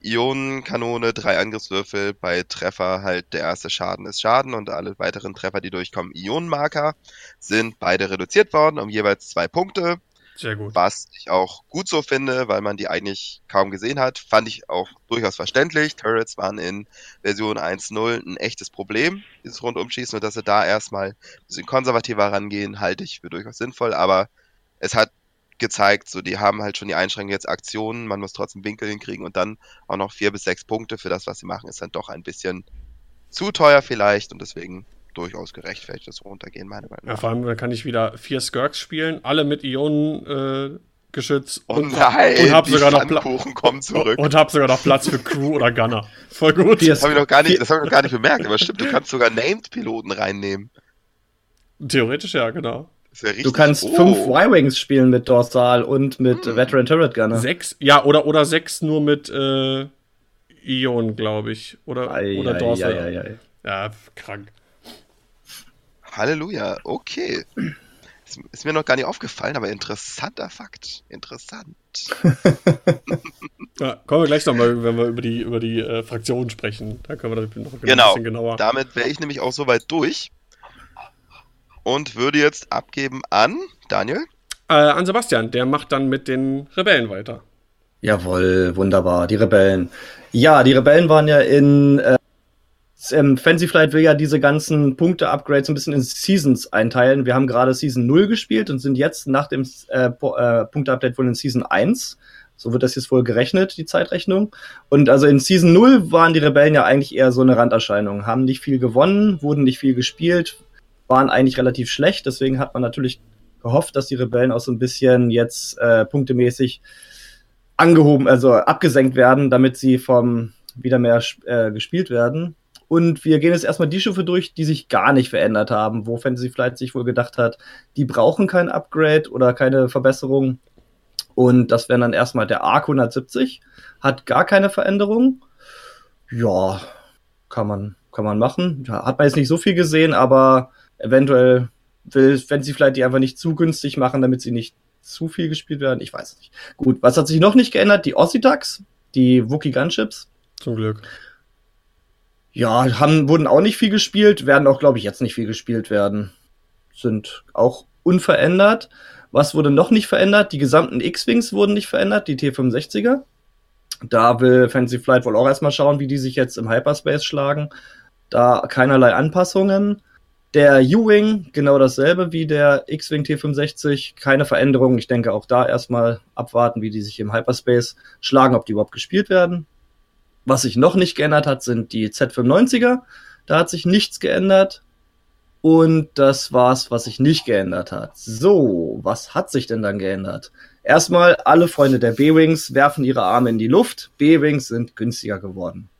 Ionenkanone, drei Angriffswürfel, bei Treffer halt der erste Schaden ist Schaden und alle weiteren Treffer, die durchkommen, Ionenmarker, sind beide reduziert worden um jeweils zwei Punkte. Sehr gut. Was ich auch gut so finde, weil man die eigentlich kaum gesehen hat. Fand ich auch durchaus verständlich. Turrets waren in Version 1.0 ein echtes Problem, dieses Rundumschießen. Und dass sie da erstmal ein bisschen konservativer rangehen, halte ich für durchaus sinnvoll. Aber es hat gezeigt, so die haben halt schon die Einschränkung jetzt Aktionen, man muss trotzdem Winkel hinkriegen und dann auch noch vier bis sechs Punkte für das, was sie machen, ist dann doch ein bisschen zu teuer vielleicht und deswegen durchaus gerechtfertigt, das runtergehen, meine Meinung nach. Ja, vor allem, dann kann ich wieder vier Skirks spielen, alle mit Ionen, äh, Geschütz Oh und, nein, und hab die sogar noch Pla Pfannkuchen kommen zurück. und hab sogar noch Platz für Crew oder Gunner. Voll gut. Das habe ich, noch gar nicht- das ich noch gar nicht bemerkt, aber stimmt, du kannst sogar Named-Piloten reinnehmen. Theoretisch ja, genau. Ja richtig, Du kannst oh. fünf Y-Wings spielen mit Dorsal und mit Hm. Veteran Turret Gunner. Sechs, ja, oder, oder sechs nur mit äh, Ion, glaube ich. Oder, Ei, oder ei, Dorsal. ei, ei, ei. Ja, krank. Halleluja, okay. Ist, ist mir noch gar nicht aufgefallen, aber interessanter Fakt. Interessant. Ja, kommen wir gleich nochmal, wenn wir über die, über die äh, Fraktionen sprechen. Da können wir das noch ein Genau. bisschen genauer. Damit wäre ich nämlich auch soweit durch und würde jetzt abgeben an Daniel. Äh, an Sebastian, der macht dann mit den Rebellen weiter. Jawohl, wunderbar, die Rebellen. Ja, die Rebellen waren ja in äh, ähm, Fancy Flight will ja diese ganzen Punkte-Upgrades ein bisschen in Seasons einteilen. Wir haben gerade Season 0 gespielt und sind jetzt nach dem äh, äh, Punkte-Update wohl in Season 1. So wird das jetzt wohl gerechnet, die Zeitrechnung. Und also in Season 0 waren die Rebellen ja eigentlich eher so eine Randerscheinung. Haben nicht viel gewonnen, wurden nicht viel gespielt, waren eigentlich relativ schlecht. Deswegen hat man natürlich gehofft, dass die Rebellen auch so ein bisschen jetzt äh, punktemäßig angehoben, also abgesenkt werden, damit sie vom wieder mehr äh, gespielt werden. Und wir gehen jetzt erstmal die Schiffe durch, die sich gar nicht verändert haben, wo Fantasy Flight sich wohl gedacht hat, die brauchen kein Upgrade oder keine Verbesserung. Und das wären dann erstmal der Arc 170, hat gar keine Veränderung. Ja, kann man, kann man machen. Ja, hat man jetzt nicht so viel gesehen, aber eventuell will Fantasy Flight die einfach nicht zu günstig machen, damit sie nicht zu viel gespielt werden. Ich weiß nicht. Gut, was hat sich noch nicht geändert? Die Ossitax, die Wookie Gunships. Zum Glück. Ja, haben, wurden auch nicht viel gespielt, werden auch, glaube ich, jetzt nicht viel gespielt werden. Sind auch unverändert. Was wurde noch nicht verändert? Die gesamten X-Wings wurden nicht verändert, die T65er. Da will Fantasy Flight wohl auch erstmal schauen, wie die sich jetzt im Hyperspace schlagen. Da keinerlei Anpassungen. Der U-Wing, genau dasselbe wie der X-Wing T65, keine Veränderung. Ich denke auch da erstmal abwarten, wie die sich im Hyperspace schlagen, ob die überhaupt gespielt werden. Was sich noch nicht geändert hat, sind die Z95er. Da hat sich nichts geändert. Und das war's, was sich nicht geändert hat. So, was hat sich denn dann geändert? Erstmal, alle Freunde der B-Wings werfen ihre Arme in die Luft. B-Wings sind günstiger geworden.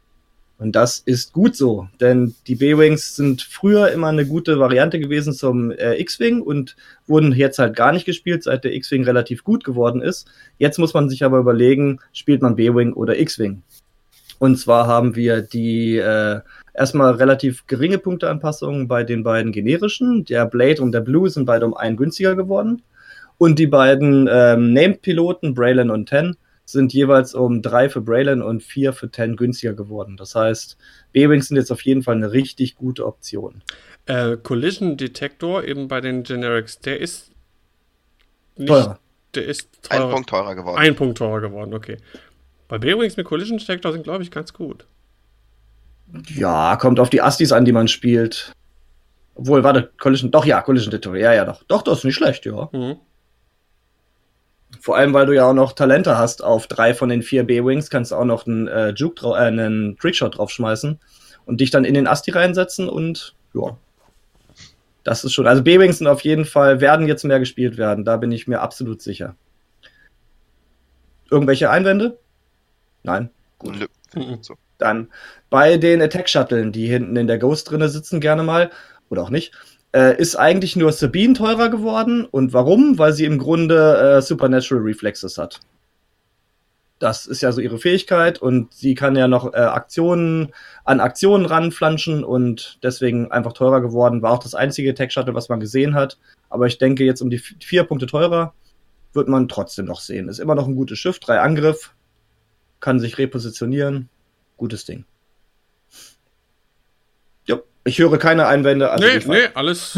Und das ist gut so, denn die B-Wings sind früher immer eine gute Variante gewesen zum äh, X-Wing und wurden jetzt halt gar nicht gespielt, seit der X-Wing relativ gut geworden ist. Jetzt muss man sich aber überlegen, spielt man B-Wing oder X-Wing? Und zwar haben wir die äh, erstmal relativ geringe Punkteanpassungen bei den beiden generischen. Der Blade und der Blue sind beide um einen günstiger geworden. Und die beiden ähm, Named-Piloten, Braylon und Ten, sind jeweils um drei für Braylon und vier für Ten günstiger geworden. Das heißt, B-Wings sind jetzt auf jeden Fall eine richtig gute Option. Äh, Collision Detector eben bei den Generics, der ist nicht, Teurer. der ist Ein teurer. Punkt teurer geworden. Ein Punkt teurer geworden, okay. Bei B-Wings mit Collision Detector sind, glaube ich, ganz gut. Ja, kommt auf die Astis an, die man spielt. Obwohl, warte, Collision, doch, ja, Collision Detector, ja, ja, doch. Doch, das ist nicht schlecht, ja. Mhm. Vor allem, weil du ja auch noch Talente hast auf drei von den vier B-Wings, kannst du auch noch einen, äh, Juke äh, einen Trickshot draufschmeißen und dich dann in den Asti reinsetzen und ja. Das ist schon. Also B-Wings sind auf jeden Fall, werden jetzt mehr gespielt werden, da bin ich mir absolut sicher. Irgendwelche Einwände? Nein. Gut. Nö, Mhm. so. Dann bei den Attack Shuttlen, die hinten in der Ghost drinne sitzen, gerne mal, oder auch nicht, äh, ist eigentlich nur Sabine teurer geworden. Und warum? Weil sie im Grunde äh, Supernatural Reflexes hat. Das ist ja so ihre Fähigkeit und sie kann ja noch äh, Aktionen an Aktionen ranflanschen und deswegen einfach teurer geworden. War auch das einzige Tech Shuttle, was man gesehen hat. Aber ich denke, jetzt um die vier Punkte teurer wird man trotzdem noch sehen. Ist immer noch ein gutes Schiff, drei Angriff, kann sich repositionieren. Gutes Ding. Jo, ich höre keine Einwände. Also nee, nee, alles.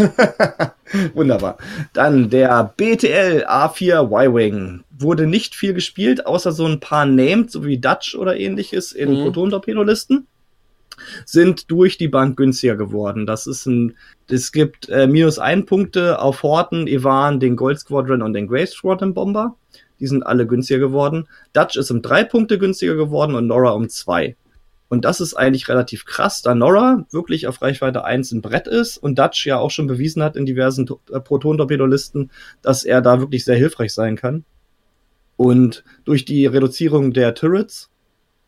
Wunderbar. Dann der BTL A4 Y-Wing. Wurde nicht viel gespielt, außer so ein paar Named, so wie Dutch oder ähnliches in Mhm. Proton-Torpedolisten. Sind durch die Bank günstiger geworden. Das ist ein, es gibt äh, minus ein Punkte auf Horton, Ivan, den Gold Squadron und den Grey Squadron Bomber. Die sind alle günstiger geworden. Dutch ist um drei Punkte günstiger geworden und Nora um zwei. Und das ist eigentlich relativ krass, da Nora wirklich auf Reichweite 1 ein Brett ist und Dutch ja auch schon bewiesen hat in diversen äh, Proton-Torpedolisten, dass er da wirklich sehr hilfreich sein kann. Und durch die Reduzierung der Turrets,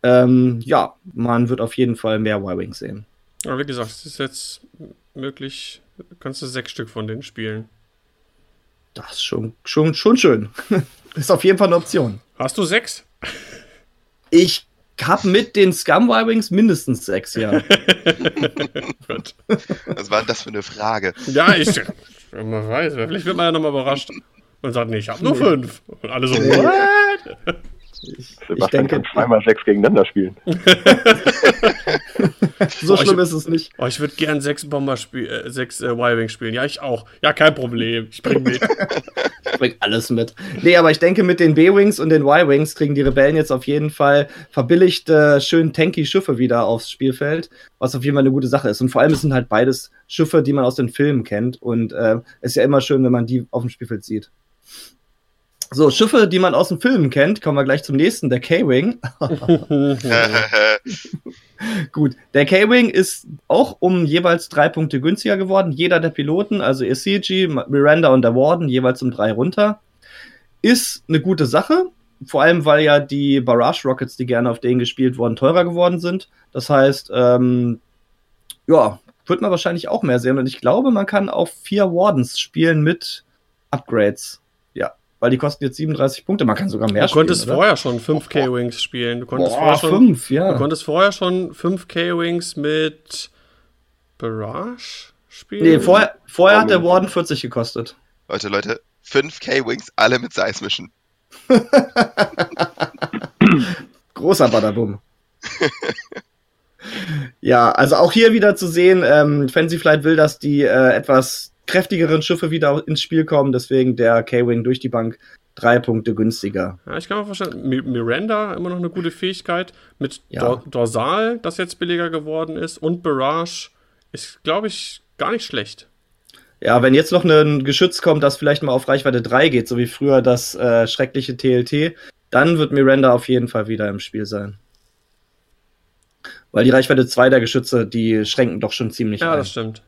ähm, ja, man wird auf jeden Fall mehr Y-Wings sehen. Aber wie gesagt, es ist jetzt möglich, kannst du sechs Stück von denen spielen. Das ist schon, schon, schon schön. ist auf jeden Fall eine Option. Hast du sechs? Ich habe mit den Scum Y-Wings mindestens sechs, ja. Gut. Was war denn das für eine Frage? Ja, ich. Man weiß, vielleicht wird man ja nochmal überrascht und sagt, nee, ich habe nur fünf. Und alle so, what? Ich, Sebastian ich denke, kann zweimal sechs gegeneinander spielen. so Oh, schlimm ich- ist es nicht. Oh, ich würde gern sechs Bomber spielen, äh, sechs äh, Y-Wing spielen. Ja, ich auch. Ja, kein Problem. Ich bring mit. Ich bring alles mit. Nee, aber ich denke, mit den B-Wings und den Y-Wings kriegen die Rebellen jetzt auf jeden Fall verbilligte, schön tanky Schiffe wieder aufs Spielfeld, was auf jeden Fall eine gute Sache ist. Und vor allem, es sind halt beides Schiffe, die man aus den Filmen kennt. Und äh, es ist ja immer schön, wenn man die auf dem Spielfeld sieht. So, Schiffe, die man aus den Filmen kennt, kommen wir gleich zum nächsten, der K-Wing. Gut, der K-Wing ist auch um jeweils drei Punkte günstiger geworden. Jeder der Piloten, also ECG, Miranda und der Warden, jeweils um drei runter. Ist eine gute Sache, vor allem weil ja die Barrage Rockets, die gerne auf denen gespielt wurden, teurer geworden sind. Das heißt, ähm, ja, wird man wahrscheinlich auch mehr sehen. Und ich glaube, man kann auf vier Wardens spielen mit Upgrades. Weil die kosten jetzt 37 Punkte. Man kann sogar mehr Du konntest spielen. oder? vorher schon 5 K-Wings spielen. Du konntest, Boah, vorher schon, fünf, du ja. konntest vorher schon 5 K-Wings mit Barrage spielen. Nee, vorher, vorher hat der. Warden 40 gekostet. Leute, Leute, 5 K-Wings, alle mit Seismischen. Großer Badabum. ja, also auch hier wieder zu sehen, ähm, Fancy Flight will, dass die äh, etwas kräftigeren Schiffe wieder ins Spiel kommen, deswegen der K-Wing durch die Bank drei Punkte günstiger. Ja, ich kann mir vorstellen, Mi- Miranda immer noch eine gute Fähigkeit. Mit Ja. Dor Dorsal, das jetzt billiger geworden ist, und Barrage ist, glaube ich, gar nicht schlecht. Ja, wenn jetzt noch ein Geschütz kommt, das vielleicht mal auf Reichweite 3 geht, so wie früher das äh, schreckliche TLT, dann wird Miranda auf jeden Fall wieder im Spiel sein. Weil die Reichweite 2 der Geschütze, die schränken doch schon ziemlich Ja, ein. das stimmt.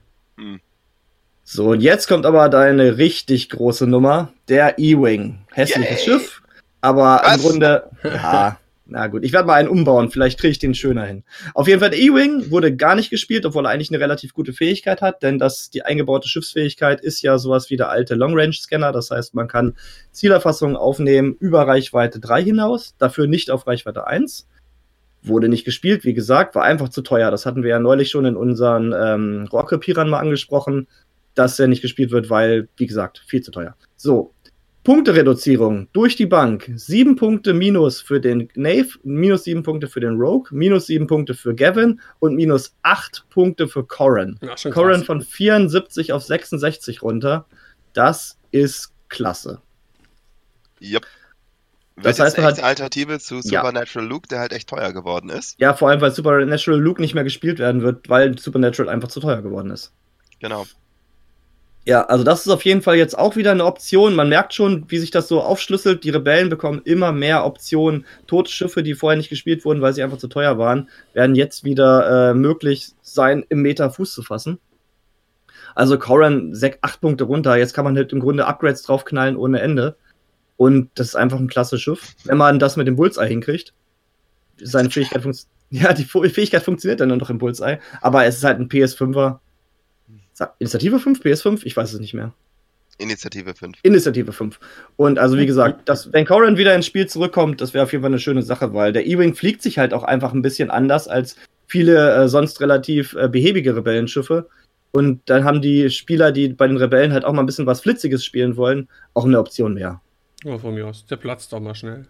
So, und jetzt kommt aber deine richtig große Nummer, der E-Wing. Hässliches Yay. Schiff, aber Was? im Grunde, ja, na gut, ich werde mal einen umbauen, vielleicht kriege ich den schöner hin. Auf jeden Fall, der E-Wing wurde gar nicht gespielt, obwohl er eigentlich eine relativ gute Fähigkeit hat, denn das, die eingebaute Schiffsfähigkeit ist ja sowas wie der alte Long-Range-Scanner, das heißt, man kann Zielerfassungen aufnehmen über Reichweite 3 hinaus, dafür nicht auf Reichweite 1. Wurde nicht gespielt, wie gesagt, war einfach zu teuer. Das hatten wir ja neulich schon in unseren ähm, Rohrkrepierern mal angesprochen dass er nicht gespielt wird, weil, wie gesagt, viel zu teuer. So, Punktereduzierung durch die Bank. Sieben Punkte minus für den Knave, minus sieben Punkte für den Rogue, minus sieben Punkte für Gavin und minus acht Punkte für Corrin. Ja, Corrin von 74 auf 66 runter. Das ist klasse. Yep. Das das heißt, man echt hat- eine Alternative zu Ja. Supernatural Luke, der halt echt teuer geworden ist. Ja, vor allem, weil Supernatural Luke nicht mehr gespielt werden wird, weil Supernatural einfach zu teuer geworden ist. Genau. Ja, also das ist auf jeden Fall jetzt auch wieder eine Option. Man merkt schon, wie sich das so aufschlüsselt. Die Rebellen bekommen immer mehr Optionen. Tote Schiffe, die vorher nicht gespielt wurden, weil sie einfach zu teuer waren, werden jetzt wieder äh, möglich sein, im Meta Fuß zu fassen. Also Corran, 8 Punkte runter. Jetzt kann man halt im Grunde Upgrades draufknallen ohne Ende. Und das ist einfach ein klasse Schiff. Wenn man das mit dem Bullseye hinkriegt, seine Fähigkeit funktioniert. Ja, die Fähigkeit funktioniert dann nur noch im Bullseye. Aber es ist halt ein PS5er. Initiative 5, PS5? Ich weiß es nicht mehr. Initiative 5. Initiative 5. Und also wie gesagt, das, wenn Corran wieder ins Spiel zurückkommt, das wäre auf jeden Fall eine schöne Sache, weil der E-Wing fliegt sich halt auch einfach ein bisschen anders als viele äh, sonst relativ äh, behäbige Rebellenschiffe. Und dann haben die Spieler, die bei den Rebellen halt auch mal ein bisschen was Flitziges spielen wollen, auch eine Option mehr. Oh, von mir aus. Der platzt doch mal schnell.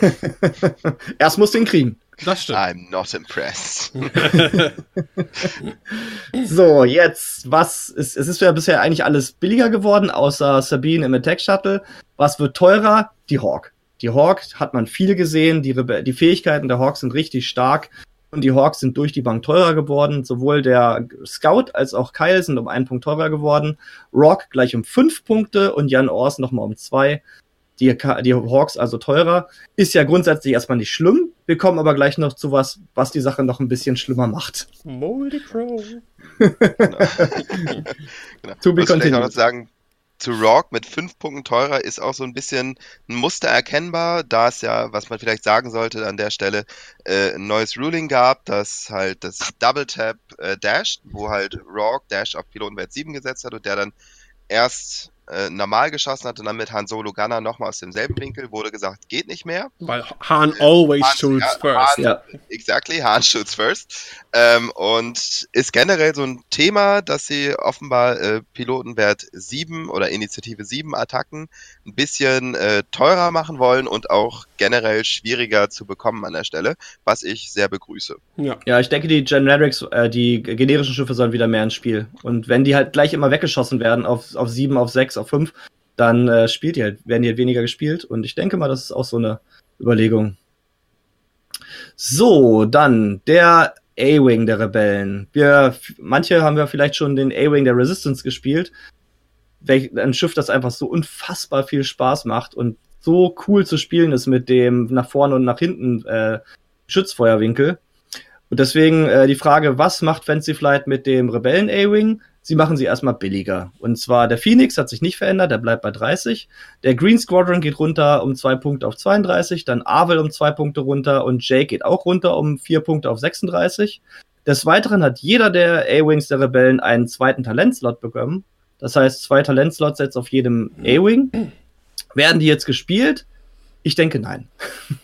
Erst musst du ihn kriegen. Das stimmt. I'm not impressed. So, jetzt, was ist, es ist ja bisher eigentlich alles billiger geworden, außer Sabine im Attack Shuttle. Was wird teurer? Die Hawk. Die Hawk hat man viel gesehen, die, Rebe die Fähigkeiten der Hawk sind richtig stark und die Hawks sind durch die Bank teurer geworden. Sowohl der Scout als auch Kyle sind um einen Punkt teurer geworden. Rock gleich um fünf Punkte und Jan Ors nochmal um zwei. Die, die Hawks also teurer. Ist ja grundsätzlich erstmal nicht schlimm. Wir kommen aber gleich noch zu was, was die Sache noch ein bisschen schlimmer macht. Moldy Crow. genau. To be vielleicht auch noch continued. sagen, zu Rock mit fünf Punkten teurer ist auch so ein bisschen ein Muster erkennbar, da es ja, was man vielleicht sagen sollte an der Stelle, äh, ein neues Ruling gab, das halt das Double Tap äh, dasht, wo halt Rock Dash auf Pilotenwert 7 gesetzt hat und der dann erst äh, normal geschossen hat und dann mit Han Solo Gunner nochmal aus demselben Winkel wurde gesagt, geht nicht mehr. Weil Han always Han- shoots ja, first. Han, Ja. Exactly, Han shoots first. Ähm, und ist generell so ein Thema, dass sie offenbar äh, Pilotenwert 7 oder Initiative 7 Attacken ein bisschen äh, teurer machen wollen und auch generell schwieriger zu bekommen an der Stelle, was ich sehr begrüße. Ja. Ja, ich denke, die Generics, äh, die generischen Schiffe sollen wieder mehr ins Spiel. Und wenn die halt gleich immer weggeschossen werden auf, auf 7, auf 6, auf 5, dann äh, spielt die halt, werden die halt weniger gespielt. Und ich denke mal, das ist auch so eine Überlegung. So, dann der A-Wing der Rebellen. Wir, manche haben ja vielleicht schon den A-Wing der Resistance gespielt. Welch, ein Schiff, das einfach so unfassbar viel Spaß macht und so cool zu spielen ist mit dem nach vorne und nach hinten äh, Schützfeuerwinkel. Und deswegen äh, die Frage, was macht Fancy Flight mit dem Rebellen A-Wing? Sie machen sie erstmal billiger. Und zwar der Phoenix hat sich nicht verändert, der bleibt bei 30. Der Green Squadron geht runter um zwei Punkte auf 32, dann Arvel um zwei Punkte runter und Jake geht auch runter um vier Punkte auf 36. Des Weiteren hat jeder der A-Wings der Rebellen einen zweiten Talentslot bekommen. Das heißt, zwei Talentslots jetzt auf jedem A-Wing. Werden die jetzt gespielt? Ich denke nein.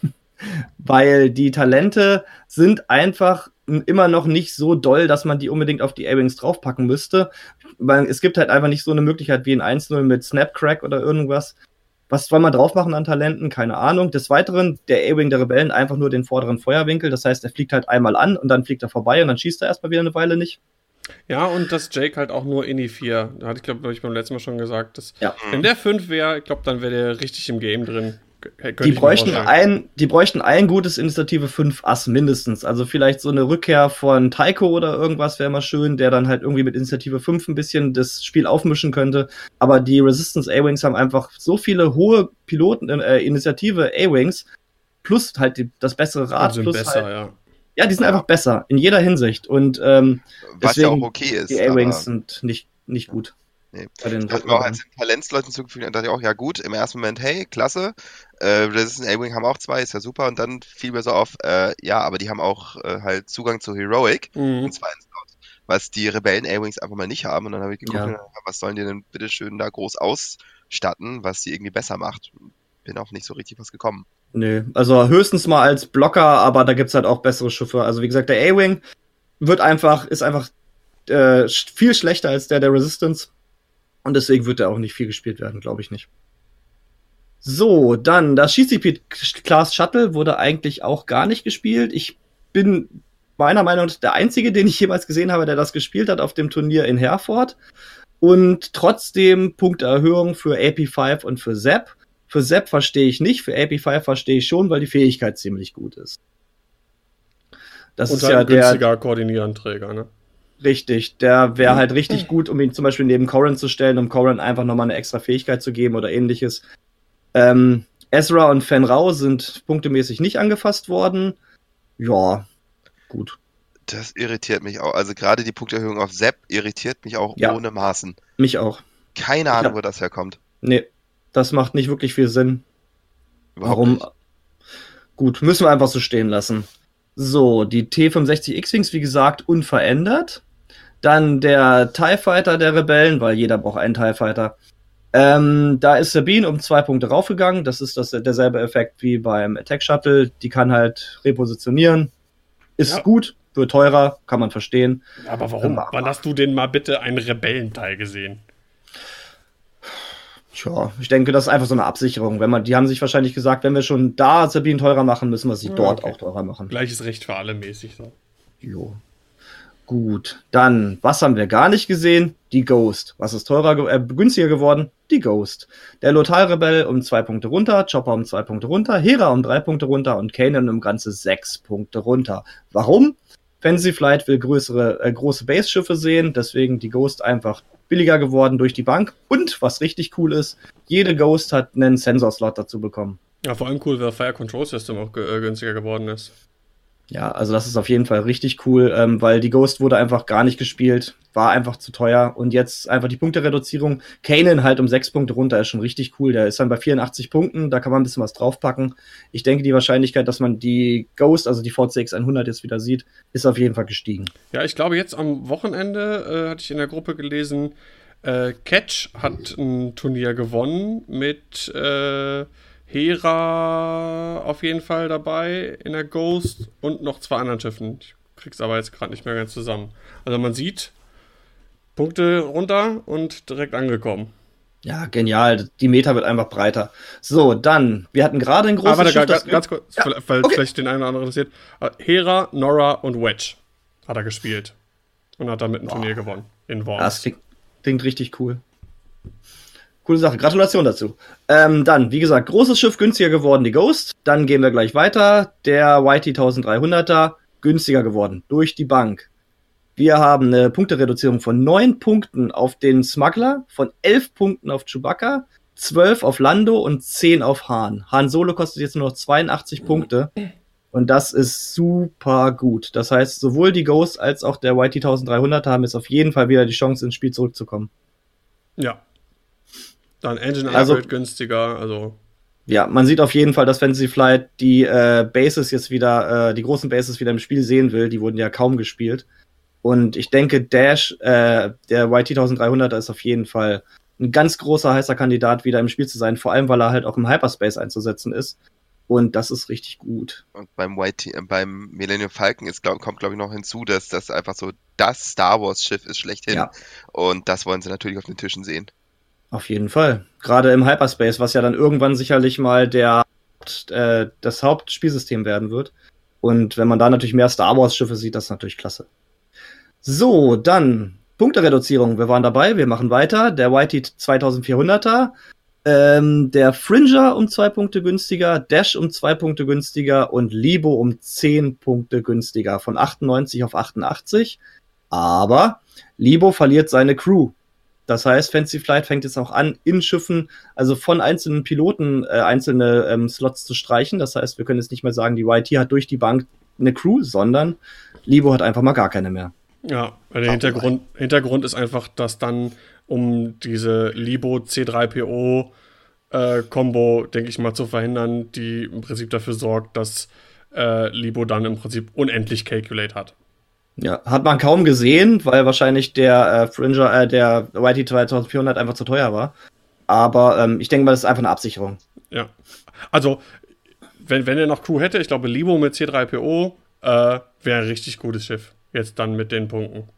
Weil die Talente sind einfach immer noch nicht so doll, dass man die unbedingt auf die A-Wings draufpacken müsste. Weil es gibt halt einfach nicht so eine Möglichkeit wie ein 1-0 mit Snapcrack oder irgendwas. Was soll man drauf machen an Talenten? Keine Ahnung. Des Weiteren, der A-Wing der Rebellen einfach nur den vorderen Feuerwinkel. Das heißt, er fliegt halt einmal an und dann fliegt er vorbei und dann schießt er erstmal wieder eine Weile nicht. Ja, und dass Jake halt auch nur Ini 4. Da hatte ich, glaube ich, beim letzten Mal schon gesagt, dass Ja. wenn der 5 wäre, ich glaube, dann wäre der richtig im Game drin. Die bräuchten, ein, die bräuchten ein gutes Initiative 5 Ass mindestens. Also vielleicht so eine Rückkehr von Taiko oder irgendwas wäre mal schön, der dann halt irgendwie mit Initiative 5 ein bisschen das Spiel aufmischen könnte. Aber die Resistance A-Wings haben einfach so viele hohe Piloten, äh, Initiative A-Wings, plus halt die, das bessere Rad, sind plus besser, halt, ja. ja, die sind einfach besser in jeder Hinsicht. Und ähm, Was ja auch Deswegen, okay ist. die A-Wings sind nicht, nicht gut. Nee. Den Ich hatte mir auch als Talentsleuten zugefügt und dachte ich auch, ja gut, im ersten Moment, hey, klasse, äh, Resistance A-Wing haben auch zwei, ist ja super und dann fiel mir so auf, äh, ja, aber die haben auch äh, halt Zugang zu Heroic, Mhm. und zwar in Slot, was die Rebellen A-Wings einfach mal nicht haben und dann habe ich geguckt, Ja. was sollen die denn bitte schön da groß ausstatten, was die irgendwie besser macht. Bin auch nicht so richtig was gekommen. Nö, also höchstens mal als Blocker, aber da gibt's halt auch bessere Schiffe. Also wie gesagt, der A-Wing wird einfach, ist einfach äh, viel schlechter als der der Resistance. Und deswegen wird er auch nicht viel gespielt werden, glaube ich nicht. So, dann das GCP Class Shuttle wurde eigentlich auch gar nicht gespielt. Ich bin meiner Meinung nach der einzige, den ich jemals gesehen habe, der das gespielt hat auf dem Turnier in Herford. Und trotzdem Punkteerhöhung für AP5 und für Sepp. Für Sepp verstehe ich nicht, für AP5 verstehe ich schon, weil die Fähigkeit ziemlich gut ist. Das Und ist halt ja ein der, günstiger Koordinierenträger, ne? Richtig, der wäre halt richtig gut, um ihn zum Beispiel neben Corrin zu stellen, um Corrin einfach nochmal eine extra Fähigkeit zu geben oder ähnliches. Ähm, Ezra und Fenrau sind punktemäßig nicht angefasst worden. Ja, gut. Das irritiert mich auch. Also gerade die Punkterhöhung auf Sepp irritiert mich auch Ja. ohne Maßen. Mich auch. Keine Ahnung, Ja. wo das herkommt. Nee, das macht nicht wirklich viel Sinn. Überhaupt Warum? nicht. Gut, müssen wir einfach so stehen lassen. So, die T65 X-Wings, wie gesagt, unverändert. Dann der TIE Fighter der Rebellen, weil jeder braucht einen TIE Fighter. Ähm, da ist Sabine um zwei Punkte raufgegangen. Das ist das, derselbe Effekt wie beim Attack Shuttle. Die kann halt repositionieren. Ist Ja. gut, wird teurer, kann man verstehen. Aber warum? Ja. Wann hast du denn mal bitte einen Rebellenteil gesehen? Tja, ich denke, das ist einfach so eine Absicherung. Wenn man, die haben sich wahrscheinlich gesagt, wenn wir schon da Sabine teurer machen, müssen wir sie Ja, dort okay. auch teurer machen. Gleiches Recht für alle mäßig so. Jo. Gut, dann, was haben wir gar nicht gesehen? Die Ghost. Was ist teurer, äh, günstiger geworden? Die Ghost. Der Lothal-Rebell um zwei Punkte runter, Chopper um zwei Punkte runter, Hera um drei Punkte runter und Kanan um ganze sechs Punkte runter. Warum? Fantasy Flight will größere, äh, große Base-Schiffe sehen, deswegen die Ghost einfach billiger geworden durch die Bank. Und, was richtig cool ist, jede Ghost hat einen Sensor-Slot dazu bekommen. Ja, vor allem cool, weil Fire Control System auch äh, günstiger geworden ist. Ja, also das ist auf jeden Fall richtig cool, ähm, weil die Ghost wurde einfach gar nicht gespielt, war einfach zu teuer und jetzt einfach die Punktereduzierung. Kanan halt um sechs Punkte runter ist schon richtig cool. Der ist dann bei 84 Punkten, da kann man ein bisschen was draufpacken. Ich denke, die Wahrscheinlichkeit, dass man die Ghost, also die VCX 100 jetzt wieder sieht, ist auf jeden Fall gestiegen. Ja, ich glaube, jetzt am Wochenende äh, hatte ich in der Gruppe gelesen, äh, Catch hat ein Turnier gewonnen mit äh, Hera auf jeden Fall dabei in der Ghost und noch zwei anderen Schiffen. Ich krieg's aber jetzt gerade nicht mehr ganz zusammen. Also man sieht, Punkte runter und direkt angekommen. Ja, genial. Die Meta wird einfach breiter. So, dann, wir hatten gerade ein großes Aber Schiff, ganz, ganz kurz, Ja, weil okay. vielleicht den einen oder anderen interessiert. Äh, Hera, Nora und Wedge hat er gespielt. Und hat damit ein Turnier gewonnen. In Worms. das klingt, klingt richtig cool. Coole Sache. Gratulation dazu. Ähm, dann, wie gesagt, großes Schiff günstiger geworden, die Ghost. Dann gehen wir gleich weiter. Der YT 1300er günstiger geworden. Durch die Bank. Wir haben eine Punktereduzierung von 9 Punkten auf den Smuggler, von 11 Punkten auf Chewbacca, 12 auf Lando und 10 auf Han. Han Solo kostet jetzt nur noch 82 Punkte. Und das ist super gut. Das heißt, sowohl die Ghost als auch der YT 1300 haben jetzt auf jeden Fall wieder die Chance, ins Spiel zurückzukommen. Ja. Dann Engine Also- Upgrade günstiger, also Ja, man sieht auf jeden Fall, dass Fantasy Flight die äh, Bases jetzt wieder, äh, die großen Bases wieder im Spiel sehen will. Die wurden ja kaum gespielt. Und ich denke, Dash, äh, der YT 1300 ist auf jeden Fall ein ganz großer heißer Kandidat, wieder im Spiel zu sein. Vor allem, weil er halt auch im Hyperspace einzusetzen ist. Und das ist richtig gut. Und beim YT, äh, beim Millennium Falcon ist, glaub, kommt, glaube ich, noch hinzu, dass das einfach so das Star Wars Schiff ist schlechthin. Ja. Und das wollen sie natürlich auf den Tischen sehen. Auf jeden Fall. Gerade im Hyperspace, was ja dann irgendwann sicherlich mal der, äh, das Hauptspielsystem werden wird. Und wenn man da natürlich mehr Star Wars Schiffe sieht, das ist natürlich klasse. So, dann Punktereduzierung. Wir waren dabei, wir machen weiter. Der YT 2400er, ähm, der Fringer um zwei Punkte günstiger, Dash um zwei Punkte günstiger und Libo um zehn Punkte günstiger. Von 98 auf 88. Aber Libo verliert seine Crew. Das heißt, Fancy Flight fängt jetzt auch an, in Schiffen, also von einzelnen Piloten äh, einzelne ähm, Slots zu streichen. Das heißt, wir können jetzt nicht mehr sagen, die YT hat durch die Bank eine Crew, sondern Libo hat einfach mal gar keine mehr. Ja, der Hintergrund, Hintergrund ist einfach, dass dann um diese Libo C3PO äh, denke ich mal, zu verhindern, die im Prinzip dafür sorgt, dass äh, Libo dann im Prinzip unendlich Calculate hat. Ja, hat man kaum gesehen, weil wahrscheinlich der äh, Fringer, äh, der YT 2400 einfach zu teuer war. Aber ähm, ich denke mal, das ist einfach eine Absicherung. Ja. Also, wenn, wenn er noch Crew hätte, ich glaube, Libo mit C3PO äh, wäre ein richtig gutes Schiff. Jetzt dann mit den Punkten.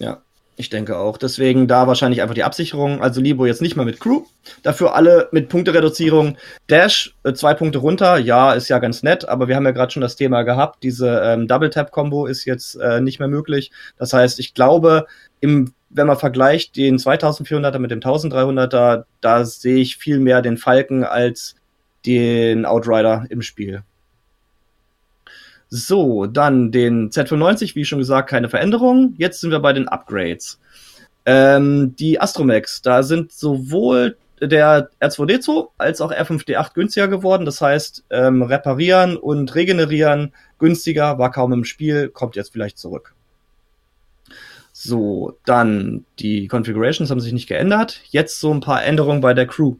Ja, ich denke auch. Deswegen da wahrscheinlich einfach die Absicherung. Also Libo jetzt nicht mehr mit Crew. Dafür alle mit Punktereduzierung. Dash, äh, zwei Punkte runter. Ja, ist ja ganz nett, aber wir haben ja gerade schon das Thema gehabt. Diese ähm, Double-Tap-Combo ist jetzt äh, nicht mehr möglich. Das heißt, ich glaube, im, wenn man vergleicht den 2400er mit dem 1300er, da sehe ich viel mehr den Falken als den Outrider im Spiel. So, dann den Z95, wie schon gesagt, keine Veränderung. Jetzt sind wir bei den Upgrades. Ähm, die Astromex, da sind sowohl der R2D2 als auch R5D8 günstiger geworden. Das heißt, ähm, reparieren und regenerieren günstiger, war kaum im Spiel, kommt jetzt vielleicht zurück. So, dann die Configurations haben sich nicht geändert. Jetzt so ein paar Änderungen bei der Crew.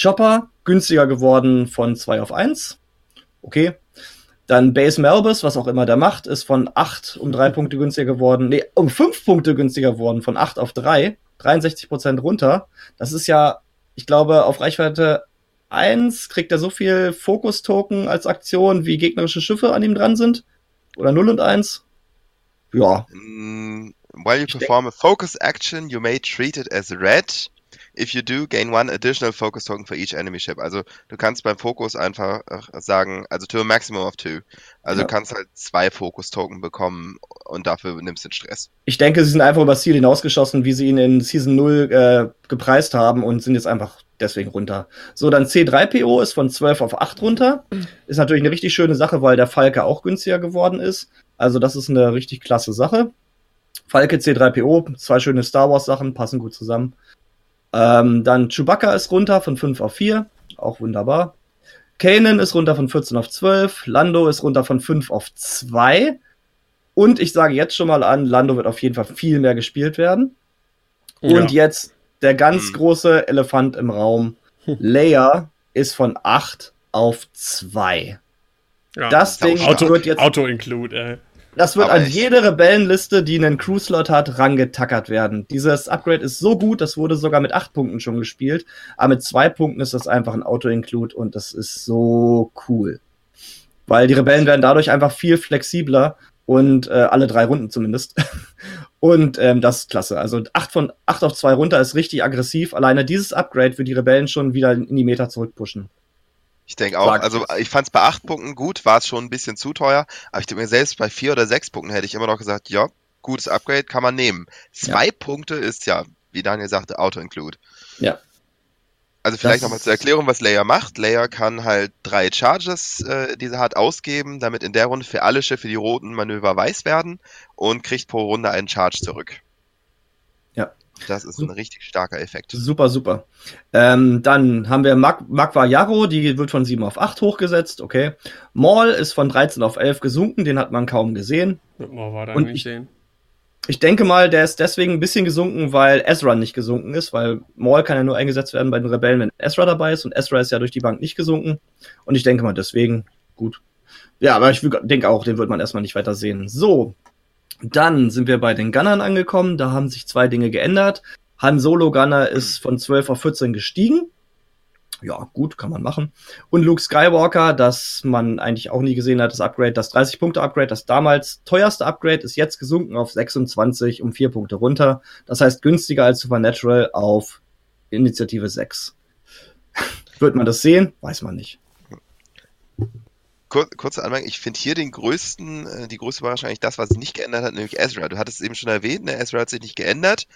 Chopper günstiger geworden von 2 auf 1. Okay. Dann Base Melbus, was auch immer der macht, ist von 8 um 3 Punkte günstiger geworden. Nee, um 5 Punkte günstiger geworden, von 8 auf 3. 63% runter. Das ist ja, ich glaube, auf Reichweite 1 kriegt er so viel Fokus-Token als Aktion, wie gegnerische Schiffe an ihm dran sind. Oder 0 und 1. Ja, Mm, While you perform a focus action, you may treat it as red. If you do, gain one additional focus token for each enemy ship. Also du kannst beim Fokus einfach äh, sagen, also to a maximum of two. Also Ja. du kannst halt zwei Focus Token bekommen und dafür nimmst du den Stress. ich denke, sie sind einfach über das Ziel hinausgeschossen, wie sie ihn in Season 0 äh, gepreist haben und sind jetzt einfach deswegen runter. So, dann C3PO ist von 12 auf 8 runter. Ist natürlich eine richtig schöne Sache, weil der Falke auch günstiger geworden ist. Also das ist eine richtig klasse Sache. Falke C3PO, zwei schöne Star Wars Sachen, passen gut zusammen. Ähm, dann Chewbacca ist runter von 5 auf 4, auch wunderbar. Kanan ist runter von 14 auf 12, Lando ist runter von 5 auf 2. Und ich sage jetzt schon mal an, Lando wird auf jeden Fall viel mehr gespielt werden. Und jetzt der ganz Hm. große Elefant im Raum. Leia ist von 8 auf 2. Ja. Das Ding Auto, wird jetzt Auto-Include, ey. Das wird Aber an jede Rebellenliste, die einen Crew-Slot hat, rangetackert werden. Dieses Upgrade ist so gut, das wurde sogar mit 8 Punkten schon gespielt. Aber mit 2 Punkten ist das einfach ein Auto-Include und das ist so cool. Weil die Rebellen werden dadurch einfach viel flexibler und äh, alle drei Runden zumindest. Und ähm, das ist klasse. Also 8 von 8 auf 2 runter ist richtig aggressiv. Alleine dieses Upgrade wird die Rebellen schon wieder in die Meta zurückpushen. Ich denke auch, also ich fand es bei acht Punkten gut, war es schon ein bisschen zu teuer, aber ich denke mir, selbst bei vier oder sechs Punkten hätte ich immer noch gesagt, ja, gutes Upgrade kann man nehmen. Zwei Punkte ist ja, wie Daniel sagte, Auto-Include. Ja. Also vielleicht nochmal zur Erklärung, was Leia macht. Leia kann halt drei Charges, äh, die sie hat, ausgeben, damit in der Runde für alle Schiffe die roten Manöver weiß werden und kriegt pro Runde einen Charge zurück. Das ist ein richtig starker Effekt. Super, super. Ähm, dann haben wir Mag Magwa Yarrow, die wird von 7 auf 8 hochgesetzt, okay. Maul ist von 13 auf 11 gesunken, den hat man kaum gesehen. Man war da Und nicht ich- sehen. Ich denke mal, der ist deswegen ein bisschen gesunken, weil Ezra nicht gesunken ist, weil Maul kann ja nur eingesetzt werden bei den Rebellen, wenn Ezra dabei ist und Ezra ist ja durch die Bank nicht gesunken. Und ich denke mal, deswegen gut. Ja, aber ich denke auch, den wird man erstmal nicht weiter sehen. So, dann sind wir bei den Gunnern angekommen. Da haben sich zwei Dinge geändert. Han Solo Gunner ist von 12 auf 14 gestiegen. Ja, gut, kann man machen. Und Luke Skywalker, das man eigentlich auch nie gesehen hat, das Upgrade, das 30-Punkte-Upgrade, das damals teuerste Upgrade, ist jetzt gesunken auf 26 um 4 Punkte runter. Das heißt günstiger als Supernatural auf Initiative 6. Wird man das sehen? Weiß man nicht. Kur kurze Anmerkung, ich finde hier den größten, äh, die größte Überraschung eigentlich das, was sich nicht geändert hat, nämlich Ezra. Du hattest es eben schon erwähnt, ne? Ezra hat sich nicht geändert,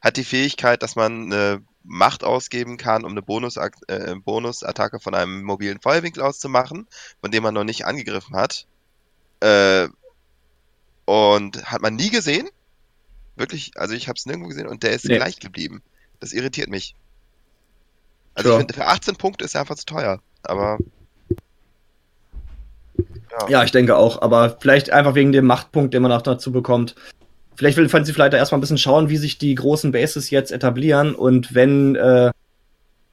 hat die Fähigkeit, dass man eine Macht ausgeben kann, um eine Bonus äh, Bonusattacke von einem mobilen Feuerwinkel auszumachen, von dem man noch nicht angegriffen hat. Äh, und hat man nie gesehen. Wirklich, also ich habe es nirgendwo gesehen und der ist Nee. gleich geblieben. Das irritiert mich. Also Sure. ich finde, für 18 Punkte ist er einfach zu teuer. Aber Ja, ich denke auch, aber vielleicht einfach wegen dem Machtpunkt, den man auch dazu bekommt. Vielleicht will Fancy vielleicht erstmal ein bisschen schauen, wie sich die großen Bases jetzt etablieren und wenn äh,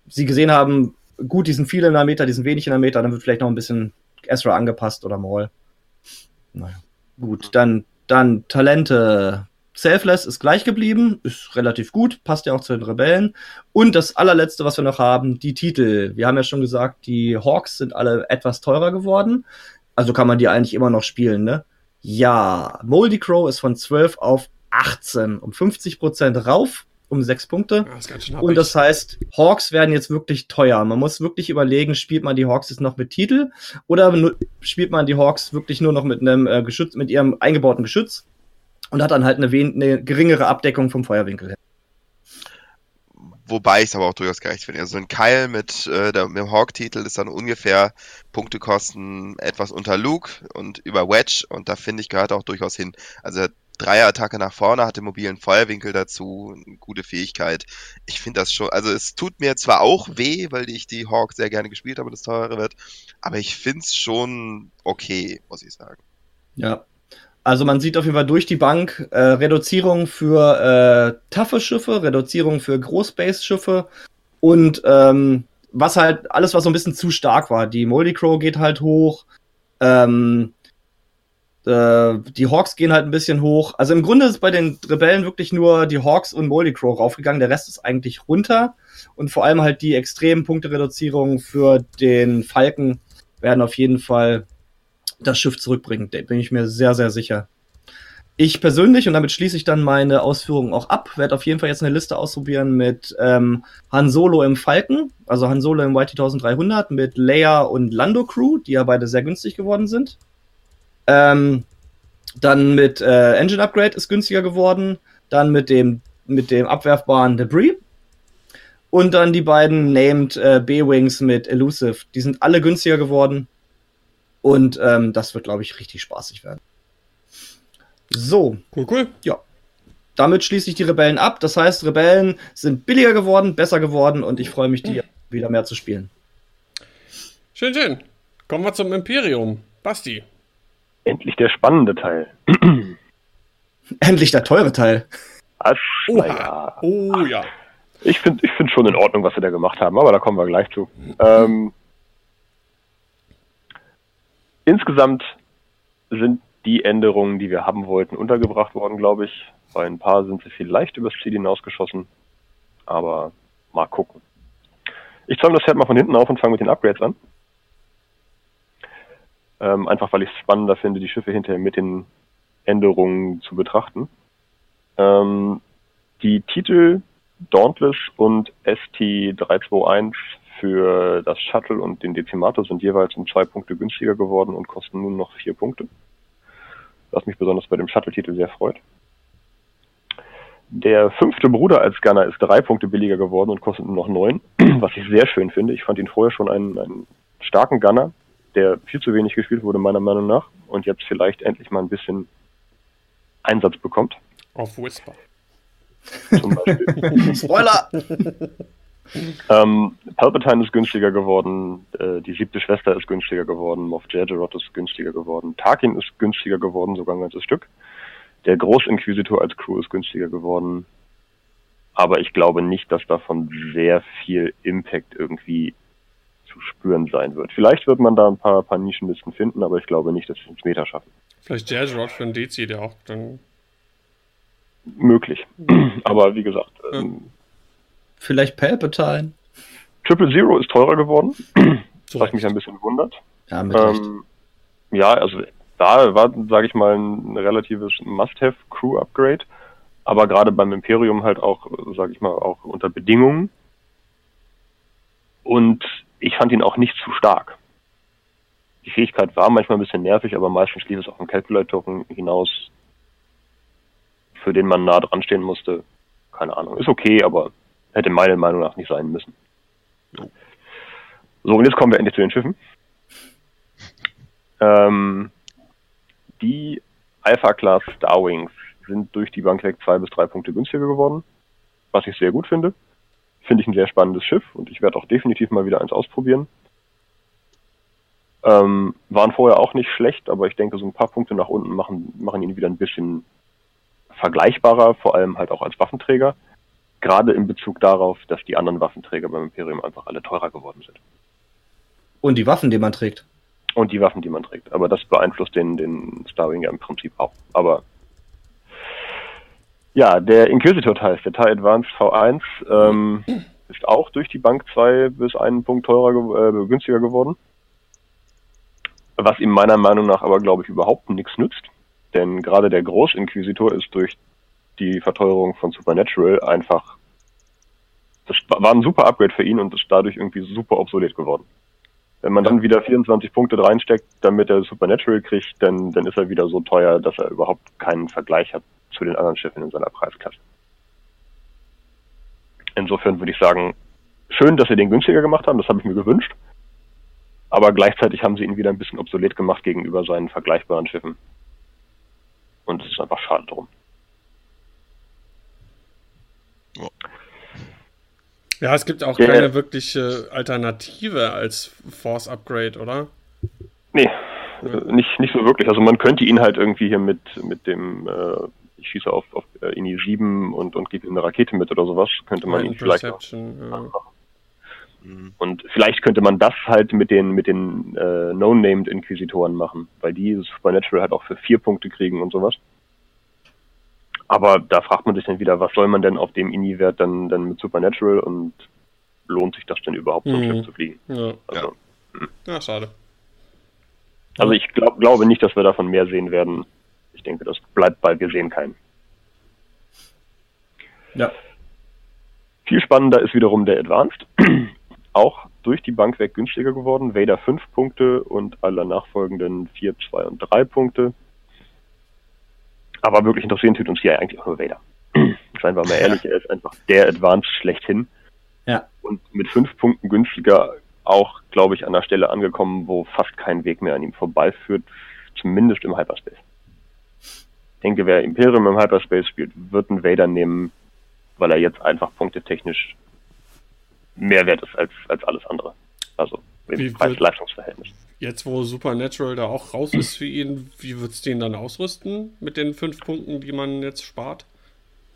sie gesehen haben, gut, die sind viele in der Meter, die sind wenig in der Meter, dann wird vielleicht noch ein bisschen Ezra angepasst oder Maul. Naja. Gut, dann, dann Talente. Selfless ist gleich geblieben, ist relativ gut, passt ja auch zu den Rebellen. Und das allerletzte, was wir noch haben, die Titel. Wir haben ja schon gesagt, die Hawks sind alle etwas teurer geworden. Also kann man die eigentlich immer noch spielen, ne? Ja, Moldy Crow ist von 12 auf 18, um 50% rauf, um 6 Punkte. Schön Und das heißt, Hawks werden jetzt wirklich teuer. Man muss wirklich überlegen, spielt man die Hawks jetzt noch mit Titel oder spielt man die Hawks wirklich nur noch mit einem äh, Geschütz, mit ihrem eingebauten Geschütz und hat dann halt eine, eine geringere Abdeckung vom Feuerwinkel her. Wobei ich es aber auch durchaus gerecht finde. Also so ein Keil mit, äh, der, mit dem Hawk-Titel ist dann ungefähr Punktekosten etwas unter Luke und über Wedge und da finde ich gehört auch durchaus hin. Also Dreierattacke nach vorne, hat den mobilen Feuerwinkel dazu, eine gute Fähigkeit. Ich finde das schon, also es tut mir zwar auch weh, weil ich die Hawk sehr gerne gespielt habe und es teurer wird, aber ich finde es schon okay, muss ich sagen. Ja. Also man sieht auf jeden Fall durch die Bank äh, Reduzierung für äh, taffe Schiffe, Reduzierung für Großbase-Schiffe und ähm, was halt, alles, was so ein bisschen zu stark war. Die Moldy Crow geht halt hoch, ähm, äh, die Hawks gehen halt ein bisschen hoch. Also im Grunde ist bei den Rebellen wirklich nur die Hawks und Moldy Crow raufgegangen, der Rest ist eigentlich runter. Und vor allem halt die extremen Punktereduzierungen für den Falken werden auf jeden Fall das Schiff zurückbringen. Da bin ich mir sehr, sehr sicher. Ich persönlich, und damit schließe ich dann meine Ausführungen auch ab, werde auf jeden Fall jetzt eine Liste ausprobieren mit ähm, Han Solo im Falken, also Han Solo im YT 1300, mit Leia und Lando Crew, die ja beide sehr günstig geworden sind. Ähm, dann mit äh, Engine Upgrade ist günstiger geworden. Dann mit dem, mit dem abwerfbaren Debris. Und dann die beiden Named äh, B-Wings mit Elusive. Die sind alle günstiger geworden. Und ähm, das wird, glaube ich, richtig spaßig werden. So, Cool, cool. damit schließe ich die Rebellen ab. Das heißt, Rebellen sind billiger geworden, besser geworden und ich freue mich, die wieder mehr zu spielen. Schön, schön. Kommen wir zum Imperium. Basti. Endlich der spannende Teil. Endlich der teure Teil. Ach, Oha. naja. Oh ja. Ich finde ich find schon in Ordnung, was sie da gemacht haben, aber da kommen wir gleich zu. Ähm, insgesamt sind die Änderungen, die wir haben wollten, untergebracht worden, glaube ich. Bei ein paar sind sie vielleicht übers Ziel hinausgeschossen, aber mal gucken. Ich zäume das Pferd mal von hinten auf und fange mit den Upgrades an. Ähm, einfach weil ich es spannender finde, die Schiffe hinterher mit den Änderungen zu betrachten. Ähm, die Titel Dauntless und ST321 für das Shuttle und den Dezimator sind jeweils um zwei Punkte günstiger geworden und kosten nun noch vier Punkte. Was mich besonders bei dem Shuttle-Titel sehr freut. Der fünfte Bruder als Gunner ist drei Punkte billiger geworden und kostet nur noch neun, was ich sehr schön finde. Ich fand ihn vorher schon einen, einen starken Gunner, der viel zu wenig gespielt wurde, meiner Meinung nach, und jetzt vielleicht endlich mal ein bisschen Einsatz bekommt. Auf Whisper. Zum Beispiel. Spoiler! Ähm, Palpatine ist günstiger geworden, äh, die siebte Schwester ist günstiger geworden, Moff Jargerot ist günstiger geworden, Tarkin ist günstiger geworden, sogar ein ganzes Stück. Der Großinquisitor als Crew ist günstiger geworden. Aber ich glaube nicht, dass davon sehr viel Impact irgendwie zu spüren sein wird. Vielleicht wird man da ein paar, paar Nischenlisten finden, aber ich glaube nicht, dass sie ins Meta schaffen. Vielleicht Jazzrod für einen Dezi, der auch dann. Möglich. aber wie gesagt, ähm, Vielleicht Palpatine. Triple Zero ist teurer geworden, was mich ein bisschen wundert. Ja, mit. Ähm, ja, also da war, sage ich mal, ein relatives Must-Have-Crew-Upgrade, aber gerade beim Imperium halt auch, sage ich mal, auch unter Bedingungen. Und ich fand ihn auch nicht zu stark. Die Fähigkeit war manchmal ein bisschen nervig, aber meistens lief es auf einen Calculator hinaus, für den man nah dran stehen musste. Keine Ahnung. Ist okay, aber hätte meiner Meinung nach nicht sein müssen. So, und jetzt kommen wir endlich zu den Schiffen. Ähm, die Alpha-Class Starwings sind durch die Bank weg zwei bis drei Punkte günstiger geworden, was ich sehr gut finde. Finde ich ein sehr spannendes Schiff und ich werde auch definitiv mal wieder eins ausprobieren. Ähm, waren vorher auch nicht schlecht, aber ich denke, so ein paar Punkte nach unten machen, machen ihn wieder ein bisschen vergleichbarer, vor allem halt auch als Waffenträger. Gerade in Bezug darauf, dass die anderen Waffenträger beim Imperium einfach alle teurer geworden sind. Und die Waffen, die man trägt. Und die Waffen, die man trägt. Aber das beeinflusst den, den Starwing ja im Prinzip auch. Aber ja, der Inquisitor-Teil, der Teil Advanced V1, ähm, ist auch durch die Bank zwei bis einen Punkt teurer, äh, günstiger geworden. Was ihm meiner Meinung nach aber, glaube ich, überhaupt nichts nützt. Denn gerade der Großinquisitor ist durch die Verteuerung von Supernatural einfach, das war ein super Upgrade für ihn und ist dadurch irgendwie super obsolet geworden. Wenn man dann wieder 24 Punkte reinsteckt, damit er Supernatural kriegt, dann, dann ist er wieder so teuer, dass er überhaupt keinen Vergleich hat zu den anderen Schiffen in seiner Preisklasse. Insofern würde ich sagen, schön, dass sie den günstiger gemacht haben, das habe ich mir gewünscht. Aber gleichzeitig haben sie ihn wieder ein bisschen obsolet gemacht gegenüber seinen vergleichbaren Schiffen. Und es ist einfach schade drum. Ja, es gibt auch Der- keine wirkliche Alternative als Force Upgrade, oder? Nee, äh, nicht, nicht so wirklich. Also man könnte ihn halt irgendwie hier mit, mit dem, äh, ich schieße auf, auf äh, INI 7 und, und gebe ihm eine Rakete mit oder sowas, könnte man ihn vielleicht ja. Mhm. Und vielleicht könnte man das halt mit den, mit den äh, No-Named Inquisitoren machen, weil die Supernatural halt auch für vier Punkte kriegen und sowas. Aber da fragt man sich dann wieder, was soll man denn auf dem INI-Wert dann, dann mit Supernatural und lohnt sich das denn überhaupt, so ein Mhm. Schiff zu fliegen? Ja. Also, ja, schade. also ich glaub, glaube nicht, dass wir davon mehr sehen werden. Ich denke, das bleibt bald, wir sehen keinen. Ja. Viel spannender ist wiederum der Advanced. Auch durch die Bank weg günstiger geworden. Vader 5 Punkte und alle nachfolgenden 4, 2 und 3 Punkte. Aber wirklich interessieren tut uns hier eigentlich auch nur Vader. Seien wir mal ehrlich, er ist einfach der Advanced schlechthin. Ja. Und mit 5 Punkten günstiger auch, glaube ich, an der Stelle angekommen, wo fast kein Weg mehr an ihm vorbeiführt, zumindest im Hyperspace. Ich denke, wer Imperium im Hyperspace spielt, wird einen Vader nehmen, weil er jetzt einfach punktetechnisch mehr wert ist als, als alles andere. Also im Preis-Leistungsverhältnis. Jetzt, wo Supernatural da auch raus ist für ihn, wie würdest du ihn dann ausrüsten mit den fünf Punkten, die man jetzt spart?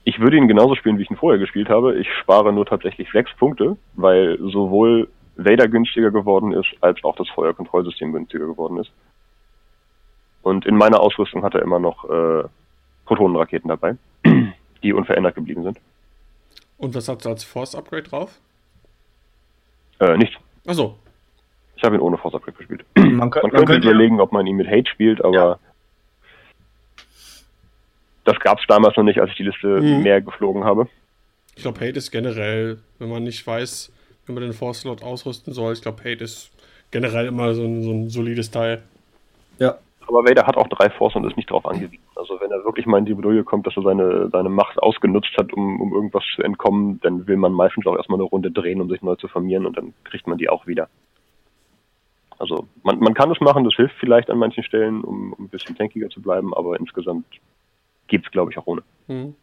Ich würde ihn genauso spielen, wie ich ihn vorher gespielt habe. Ich spare nur tatsächlich sechs Punkte, weil sowohl Vader günstiger geworden ist, als auch das Feuerkontrollsystem günstiger geworden ist. Und in meiner Ausrüstung hat er immer noch äh, Protonenraketen dabei, die unverändert geblieben sind. Und was hat er als Force-Upgrade drauf? Äh, nicht. Achso, Ich habe ihn ohne Force Upgrade gespielt. Man, Man könnte, man könnte überlegen, ob man ihn mit Hate spielt, aber Ja. das gab es damals noch nicht, als ich die Liste Mhm. mehr geflogen habe. ich glaube, Hate ist generell, wenn man nicht weiß, wie man den Force-Slot ausrüsten soll, ich glaube, Hate ist generell immer so ein, so ein solides Teil. ja. Aber Vader hat auch drei Force und ist nicht darauf angewiesen. Also wenn er wirklich mal in die Bredouille kommt, dass er seine, seine Macht ausgenutzt hat, um, um irgendwas zu entkommen, dann will man meistens auch erstmal eine Runde drehen, um sich neu zu formieren und dann kriegt man die auch wieder. Also man, man kann es machen, das hilft vielleicht an manchen Stellen, um, um ein bisschen tankiger zu bleiben, aber insgesamt geht's glaube ich, auch ohne. Hm.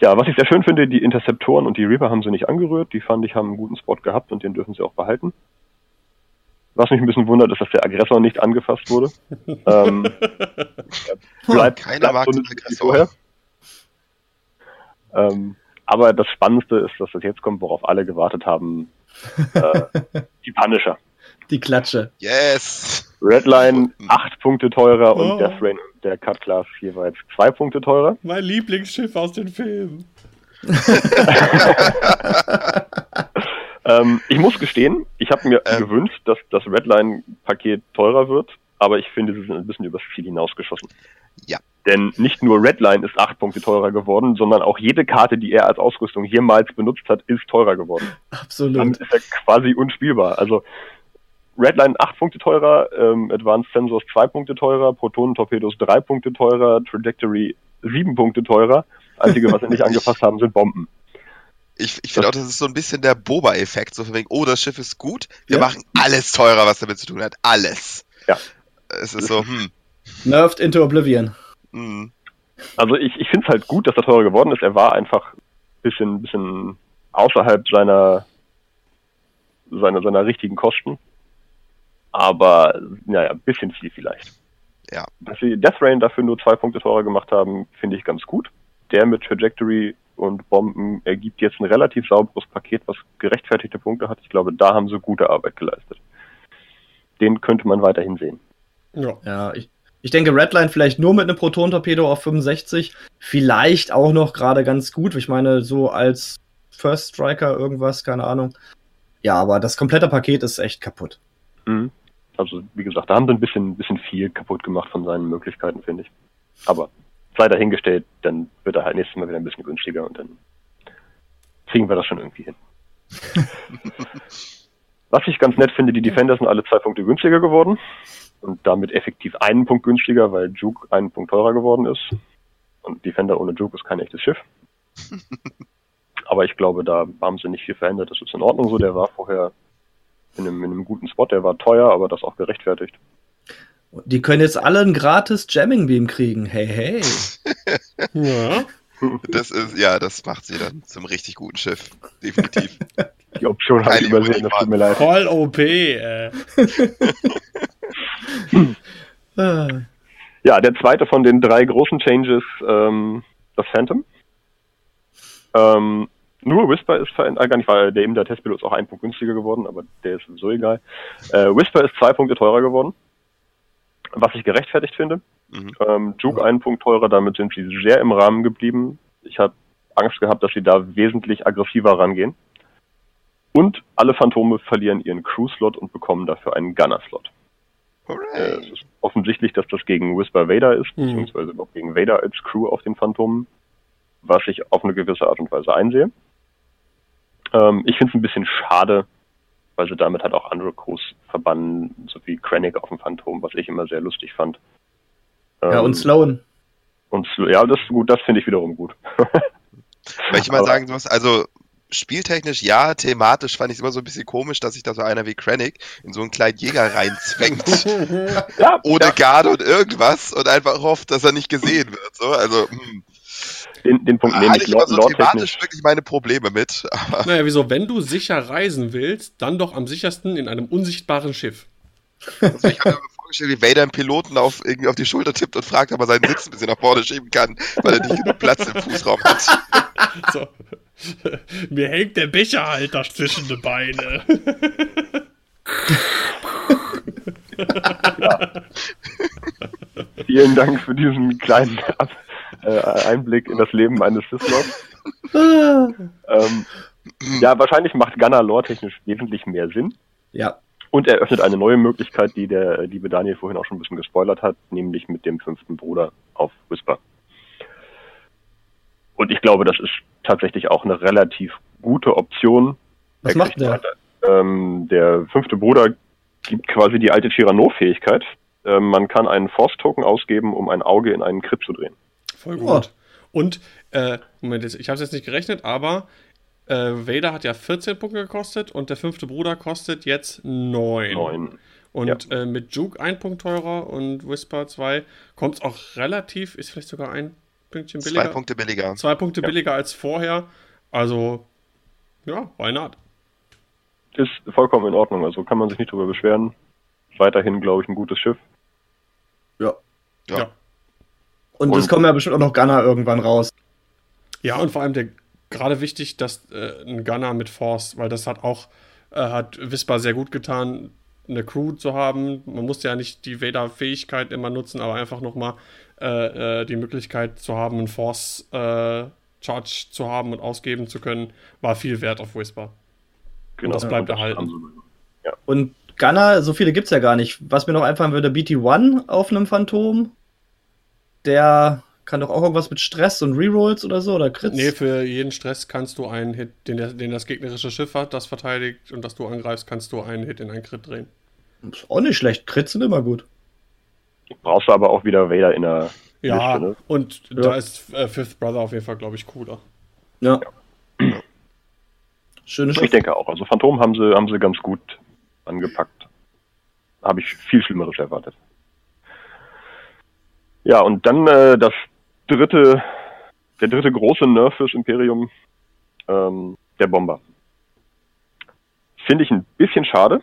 Ja, was ich sehr schön finde, die Interceptoren und die Reaper haben sie nicht angerührt. Die fand ich haben einen guten Spot gehabt und den dürfen sie auch behalten. Was mich ein bisschen wundert, ist, dass der Aggressor nicht angefasst wurde. ähm, er bleibt, Keiner bleibt mag den Aggressor. vorher. Ähm, aber das Spannendste ist, dass das jetzt kommt, worauf alle gewartet haben. Äh, die Punisher. Die Klatsche. Yes! Redline acht Punkte teurer und Oh. Death Rain und der Cut Class jeweils zwei Punkte teurer. Mein Lieblingsschiff aus den Filmen. Ähm, ich muss gestehen, ich habe mir Ähm. gewünscht, dass das Redline-Paket teurer wird, aber ich finde, sie sind ein bisschen übers Ziel hinausgeschossen. Ja. Denn nicht nur Redline ist acht Punkte teurer geworden, sondern auch jede Karte, die er als Ausrüstung jemals benutzt hat, ist teurer geworden. Absolut. Damit ist er quasi unspielbar. Also Redline acht Punkte teurer, ähm, Advanced Sensors zwei Punkte teurer, Protonentorpedos drei Punkte teurer, Trajectory sieben Punkte teurer. Einzige, was sie nicht angepasst haben, sind Bomben. Ich, ich finde auch, das ist so ein bisschen der Boba-Effekt, so von wegen, oh, das Schiff ist gut, wir Ja. machen alles teurer, was damit zu tun hat. Alles. Ja. Es ist so, hm, Nerved into Oblivion. hm. Also ich, ich finde es halt gut, dass er teurer geworden ist. Er war einfach ein bisschen, bisschen außerhalb seiner, seiner, seiner richtigen Kosten. Aber, naja, ein bisschen viel vielleicht. Ja. Dass sie Death Rain dafür nur zwei Punkte teurer gemacht haben, finde ich ganz gut. Der mit Trajectory und Bomben ergibt jetzt ein relativ sauberes Paket, was gerechtfertigte Punkte hat. Ich glaube, da haben sie gute Arbeit geleistet. Den könnte man weiterhin sehen. Ja. Ja, ich, ich denke, Redline vielleicht nur mit einem Proton-Torpedo auf 65. Vielleicht auch noch gerade ganz gut. Ich meine, so als First Striker irgendwas, keine Ahnung. Ja, aber das komplette Paket ist echt kaputt. Mhm. Also, wie gesagt, da haben sie ein bisschen, bisschen viel kaputt gemacht von seinen Möglichkeiten, finde ich. Aber sei dahingestellt, dann wird er halt nächstes Mal wieder ein bisschen günstiger und dann kriegen wir das schon irgendwie hin. Was ich ganz nett finde, die Defender sind alle zwei Punkte günstiger geworden und damit effektiv einen Punkt günstiger, weil Juke einen Punkt teurer geworden ist. Und Defender ohne Juke ist kein echtes Schiff. Aber ich glaube, da haben sie nicht viel verändert. Das ist in Ordnung so. Der war vorher in einem, in einem guten Spot. Der war teuer, aber das auch gerechtfertigt. Die können jetzt alle ein gratis Jamming Beam kriegen. Hey, hey. Ja. Das ist, ja, das macht sie dann zum richtig guten Schiff. Definitiv. Die Option habe ich übersehen, das tut mir leid. Voll OP, äh. Ja, der zweite von den drei großen Changes, ähm, das Phantom. Ähm, nur Whisper ist verändert, äh, gar nicht, weil der eben der Testpilot ist auch ein Punkt günstiger geworden, aber der ist sowieso egal. Äh, Whisper ist zwei Punkte teurer geworden, was ich gerechtfertigt finde. Mhm. Ähm, Juke einen Punkt teurer, damit sind sie sehr im Rahmen geblieben. Ich habe Angst gehabt, dass sie da wesentlich aggressiver rangehen. Und alle Phantome verlieren ihren Crew-Slot und bekommen dafür einen Gunner-Slot. Äh, es ist offensichtlich, dass das gegen Whisper Vader ist, Mhm. beziehungsweise auch gegen Vader als Crew auf den Phantomen, was ich auf eine gewisse Art und Weise einsehe. Ähm, ich finde es ein bisschen schade, weil sie damit halt auch andere Crews verbannen, so wie Krennic auf dem Phantom, was ich immer sehr lustig fand. ja, Ähm, und Sloan. und ja, das ist gut, das finde ich wiederum gut. Weil ich mal sagen muss, also spieltechnisch ja, thematisch fand ich es immer so ein bisschen komisch, dass sich da so einer wie Krennic in so einen kleinen Jäger reinzwängt. ja, ohne ja, Garde und irgendwas und einfach hofft, dass er nicht gesehen wird. So, also, hm. Den, den Punkt nehme ich lore- so thematisch wirklich meine Probleme mit. Aber Naja, wieso? Wenn du sicher reisen willst, dann doch am sichersten in einem unsichtbaren Schiff. also ich habe mir vorgestellt, wie Vader einen Piloten auf, irgendwie auf die Schulter tippt und fragt, ob er seinen Sitz ein bisschen nach vorne schieben kann, weil er nicht genug Platz im Fußraum hat. So. Mir hängt der Becherhalter zwischen die Beine. Vielen Dank für diesen kleinen äh, Einblick in das Leben eines. Ah. Ähm, ja, wahrscheinlich macht Gunner lore-technisch wesentlich mehr Sinn. Ja, Und eröffnet eine neue Möglichkeit, die der liebe Daniel vorhin auch schon ein bisschen gespoilert hat, nämlich mit dem fünften Bruder auf Whisper. Und ich glaube, das ist tatsächlich auch eine relativ gute Option. was macht der? Ähm, der fünfte Bruder gibt quasi die alte Chirano-Fähigkeit. Ähm, man kann einen Force-Token ausgeben, um ein Auge in einen Crit zu drehen. Voll Oh. gut. Und, äh, Moment, ich habe es jetzt nicht gerechnet, aber äh, Vader hat ja 14 Punkte gekostet und der fünfte Bruder kostet jetzt 9. Neun. Und äh, mit Juke ein Punkt teurer und Whisper 2 kommt es auch relativ, ist vielleicht sogar ein Pünktchen billiger. Zwei Punkte billiger. Zwei Punkte Ja. billiger als vorher. Also, ja, why not? Ist vollkommen in Ordnung, also kann man sich nicht drüber beschweren. Weiterhin, glaube ich, ein gutes Schiff. Ja. Ja. Ja. Und Und- es kommen ja bestimmt auch noch Gunner irgendwann raus. Ja, und vor allem der gerade wichtig, dass äh, ein Gunner mit Force, weil das hat auch, äh, hat Whisper sehr gut getan, eine Crew zu haben. Man muss ja nicht die Vader-Fähigkeit immer nutzen, aber einfach nochmal äh, äh, die Möglichkeit zu haben, einen Force-Charge zu haben und ausgeben zu können, war viel wert auf Whisper. Genau. das bleibt Und erhalten. sie- Und Gunner, so viele gibt's ja gar nicht. Was mir noch einfallen würde, BT1 auf einem Phantom. Der kann doch auch irgendwas mit Stress und Rerolls oder so oder Crits. Nee, für jeden Stress kannst du einen Hit, den, der, den das gegnerische Schiff hat, das verteidigt und das du angreifst, kannst du einen Hit in einen Crit drehen. Ist auch nicht schlecht. Crits sind immer gut. Brauchst du aber auch wieder Vader in der Ja, Liste, ne? und Ja. da ist äh, Fifth Brother auf jeden Fall, glaube ich, cooler. Ja. Schönes Ich Schiff. denke auch. Also Phantom haben sie, haben sie ganz gut angepackt. Habe ich viel Schlimmeres erwartet. Ja, und dann äh, das dritte, der dritte große Nerf fürs Imperium, ähm, der Bomber. Finde ich ein bisschen schade.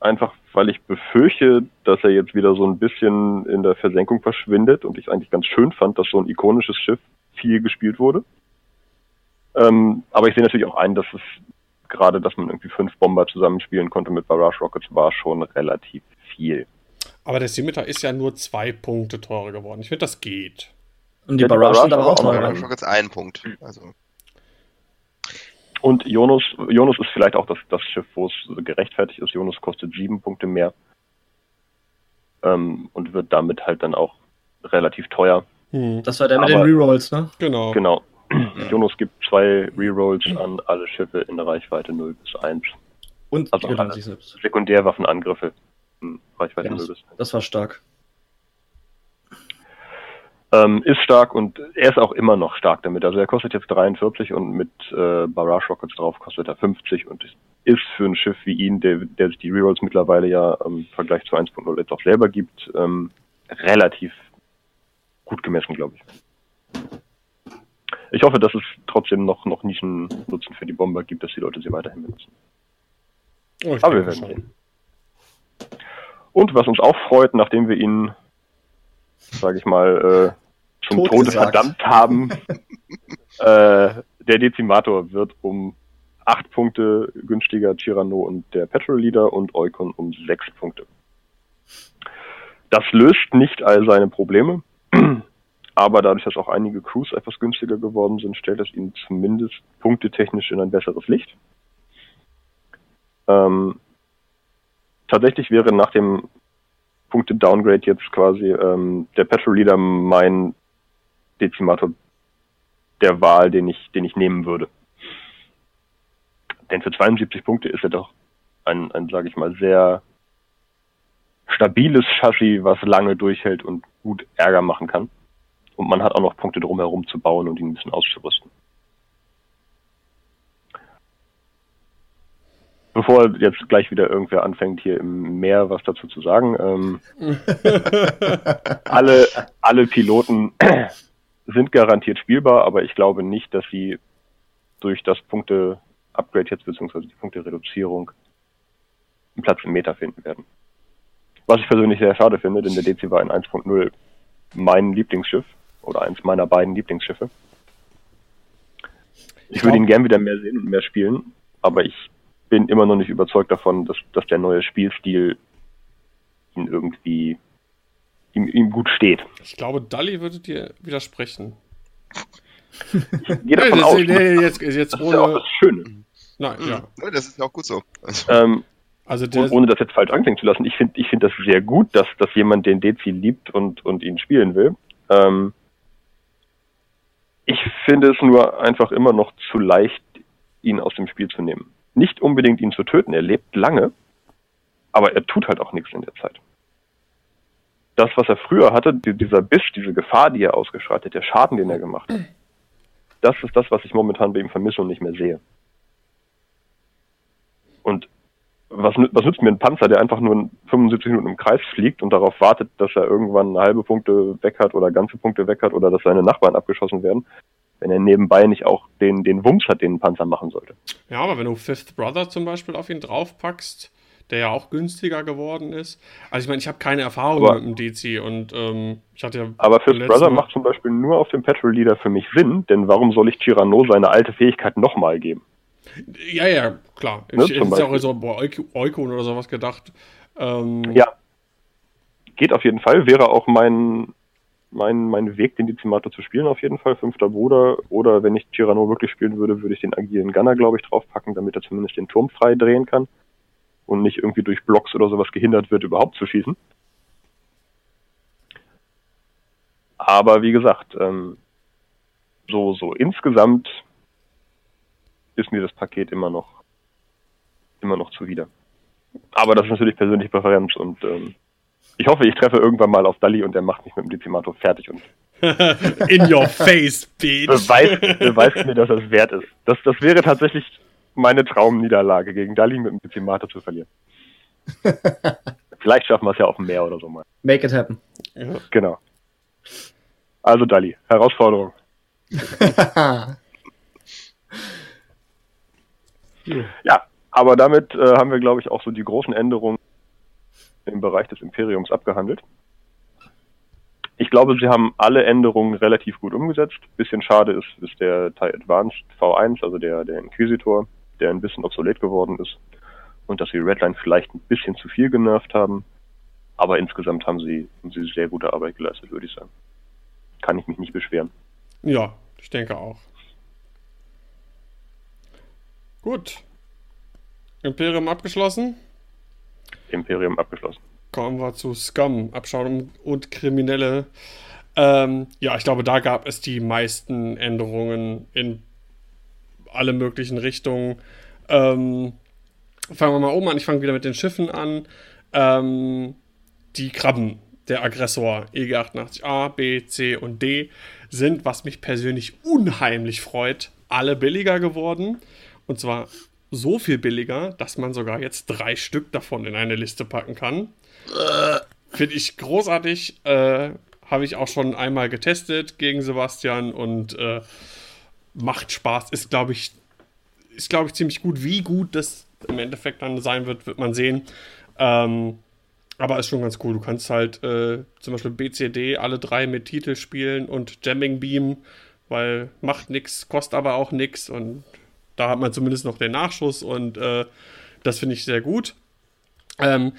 Einfach, weil ich befürchte, dass er jetzt wieder so ein bisschen in der Versenkung verschwindet und ich eigentlich ganz schön fand, dass so ein ikonisches Schiff viel gespielt wurde. Ähm, aber ich sehe natürlich auch ein, dass es gerade, dass man irgendwie fünf Bomber zusammenspielen konnte mit Barrage Rockets, war schon relativ viel. Aber der Scimitar ist ja nur zwei Punkte teurer geworden. Ich finde, das geht. Und die Ja, die Barrage sind Barrage aber auch teurer. Schon jetzt einen Punkt. Also, Und Jonas, Jonas ist vielleicht auch das, das Schiff, wo es gerechtfertigt ist. Jonas kostet sieben Punkte mehr ähm, und wird damit halt dann auch relativ teuer. Hm, Das war der mit Aber- den Rerolls, ne? genau. Genau. Jonas gibt zwei Rerolls an alle Schiffe in der Reichweite 0 bis 1. Und Also die alles. sich selbst. Sekundärwaffenangriffe in Reichweite Ja, 0 bis 1. Das war stark. Ähm, ist stark und er ist auch immer noch stark damit. Also er kostet jetzt 43 und mit äh, Barrage Rockets drauf kostet er 50 und ist für ein Schiff wie ihn, der, der sich die Rerolls mittlerweile ja im Vergleich zu 1.0 jetzt auch selber gibt, ähm, relativ gut gemessen, glaube ich. Ich hoffe, dass es trotzdem noch, noch Nischen-Nutzen für die Bomber gibt, dass die Leute sie weiterhin benutzen. Oh, Aber wir werden sehen. Und was uns auch freut, nachdem wir ihn, sage ich mal, äh, zum Tot Tode gesagt. verdammt haben, äh, der Dezimator wird um acht Punkte günstiger, Chirano und der Petrol Leader und Eukon um sechs Punkte. Das löst nicht all seine Probleme, aber dadurch, dass auch einige Crews etwas günstiger geworden sind, stellt es ihn zumindest punktetechnisch in ein besseres Licht. Ähm, tatsächlich wäre nach dem Punkte-Downgrade jetzt quasi ähm, der Petrol Leader mein Dezimator der Wahl, den ich, den ich nehmen würde. Denn für 72 Punkte ist er doch ein, ein sage ich mal, sehr stabiles Chassis, was lange durchhält und gut Ärger machen kann. Und man hat auch noch Punkte drumherum zu bauen und ihn ein bisschen auszurüsten. Bevor jetzt gleich wieder irgendwer anfängt, hier im Meer was dazu zu sagen, ähm, alle, alle Piloten sind garantiert spielbar, aber ich glaube nicht, dass sie durch das Punkte-Upgrade jetzt, beziehungsweise die Punkte-Reduzierung, einen Platz im Meta finden werden. Was ich persönlich sehr schade finde, denn der DC war in 1.0 mein Lieblingsschiff oder eins meiner beiden Lieblingsschiffe. Ich würde ihn gern wieder mehr sehen und mehr spielen, aber ich bin immer noch nicht überzeugt davon, dass, dass der neue Spielstil ihn irgendwie ihm, ihm gut steht. Ich glaube, Dali würde dir widersprechen. Ich gehe davon nee, aus, nee, jetzt, jetzt das ohne, ist ja auch das Schöne. Nein, ja. ja. Das ist ja auch gut so. Ähm, also der, ohne das jetzt falsch anklingen zu lassen, ich finde ich finde das sehr gut, dass, dass jemand den Dezi liebt und, und ihn spielen will. Ähm, ich finde es nur einfach immer noch zu leicht, ihn aus dem Spiel zu nehmen. Nicht unbedingt ihn zu töten, er lebt lange, aber er tut halt auch nichts in der Zeit. Das, was er früher hatte, dieser Biss, diese Gefahr, die er ausgestrahlt hat, der Schaden, den er gemacht hat, das ist das, was ich momentan bei ihm vermisse und nicht mehr sehe. Und was, was nützt mir ein Panzer, der einfach nur 75 Minuten im Kreis fliegt und darauf wartet, dass er irgendwann halbe Punkte weg hat oder ganze Punkte weg hat oder dass seine Nachbarn abgeschossen werden, wenn er nebenbei nicht auch den, den Wumms hat, den ein Panzer machen sollte. Ja, aber wenn du Fifth Brother zum Beispiel auf ihn draufpackst, der ja auch günstiger geworden ist. Also ich meine, ich habe keine Erfahrung aber, mit dem DC und ähm, ich hatte ja. Aber Fifth Brother macht zum Beispiel nur auf dem Petrol Leader für mich Sinn, denn warum soll ich Tyranno seine alte Fähigkeit nochmal geben? Ja, ja, klar. Ne, ich hätte ja auch so bei Eukon oder sowas gedacht. Ähm, ja. Geht auf jeden Fall. Wäre auch mein, mein, mein Weg, den Dizimator zu spielen, auf jeden Fall. Fünfter Bruder. Oder wenn ich Tyranno wirklich spielen würde, würde ich den agilen Gunner, glaube ich, draufpacken, damit er zumindest den Turm frei drehen kann. Und nicht irgendwie durch Blocks oder sowas gehindert wird, überhaupt zu schießen. Aber wie gesagt, ähm, so, so insgesamt ist mir das Paket immer noch, immer noch zuwider. Aber das ist natürlich persönliche Präferenz und ähm, ich hoffe, ich treffe irgendwann mal auf Dali und er macht mich mit dem Dezimator fertig und in your face, bitch. Beweist, beweist mir, dass es wert ist. Das, das wäre tatsächlich meine Traumniederlage, gegen Dali mit dem Dezimator zu verlieren. Vielleicht schaffen wir es ja auf dem Meer oder so mal. Make it happen. Ja. Genau. Also Dali, Herausforderung. Ja, aber damit äh, haben wir, glaube ich, auch so die großen Änderungen im Bereich des Imperiums abgehandelt. Ich glaube, sie haben alle Änderungen relativ gut umgesetzt. Bisschen schade ist, ist der TIE Advanced V1, also der, der Inquisitor, der ein bisschen obsolet geworden ist. Und dass sie Redline vielleicht ein bisschen zu viel genervt haben. Aber insgesamt haben sie, haben sie sehr gute Arbeit geleistet, würde ich sagen. Kann ich mich nicht beschweren. Ja, ich denke auch. Gut. Imperium abgeschlossen. Imperium abgeschlossen. Kommen wir zu Scum, Abschauung und Kriminelle. Ähm, ja, ich glaube, da gab es die meisten Änderungen in alle möglichen Richtungen. Ähm, fangen wir mal oben an. Ich fange wieder mit den Schiffen an. Ähm, die Krabben, der Aggressor, EG88A, B, C und D, sind, was mich persönlich unheimlich freut, alle billiger geworden. Und zwar so viel billiger, dass man sogar jetzt drei Stück davon in eine Liste packen kann. Finde ich großartig. Äh, Habe ich auch schon einmal getestet gegen Sebastian und äh, macht Spaß. Ist, glaube ich, ist, glaube ich, ziemlich gut. Wie gut das im Endeffekt dann sein wird, wird man sehen. Ähm, aber ist schon ganz cool. Du kannst halt äh, zum Beispiel BCD alle drei mit Titel spielen und Jamming Beam, weil macht nichts, kostet aber auch nichts und da hat man zumindest noch den Nachschuss und äh, das finde ich sehr gut. Ähm,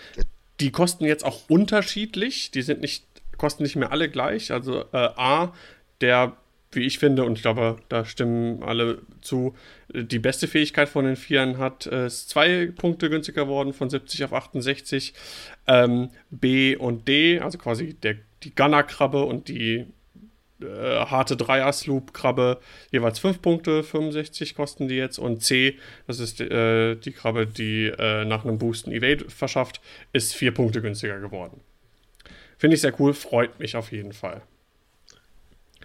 die kosten jetzt auch unterschiedlich. Die sind nicht, kosten nicht mehr alle gleich. Also äh, A, der, wie ich finde, und ich glaube, da stimmen alle zu, die beste Fähigkeit von den Vieren hat, äh, ist zwei Punkte günstiger geworden, von 70 auf 68. Ähm, B und D, also quasi der, die Gunner-Krabbe und die äh, harte Dreier-Sloop-Krabbe jeweils 5 Punkte, 65 kosten die jetzt. Und C, das ist äh, die Krabbe, die äh, nach einem Boost ein Evade verschafft, ist 4 Punkte günstiger geworden. Finde ich sehr cool, freut mich auf jeden Fall.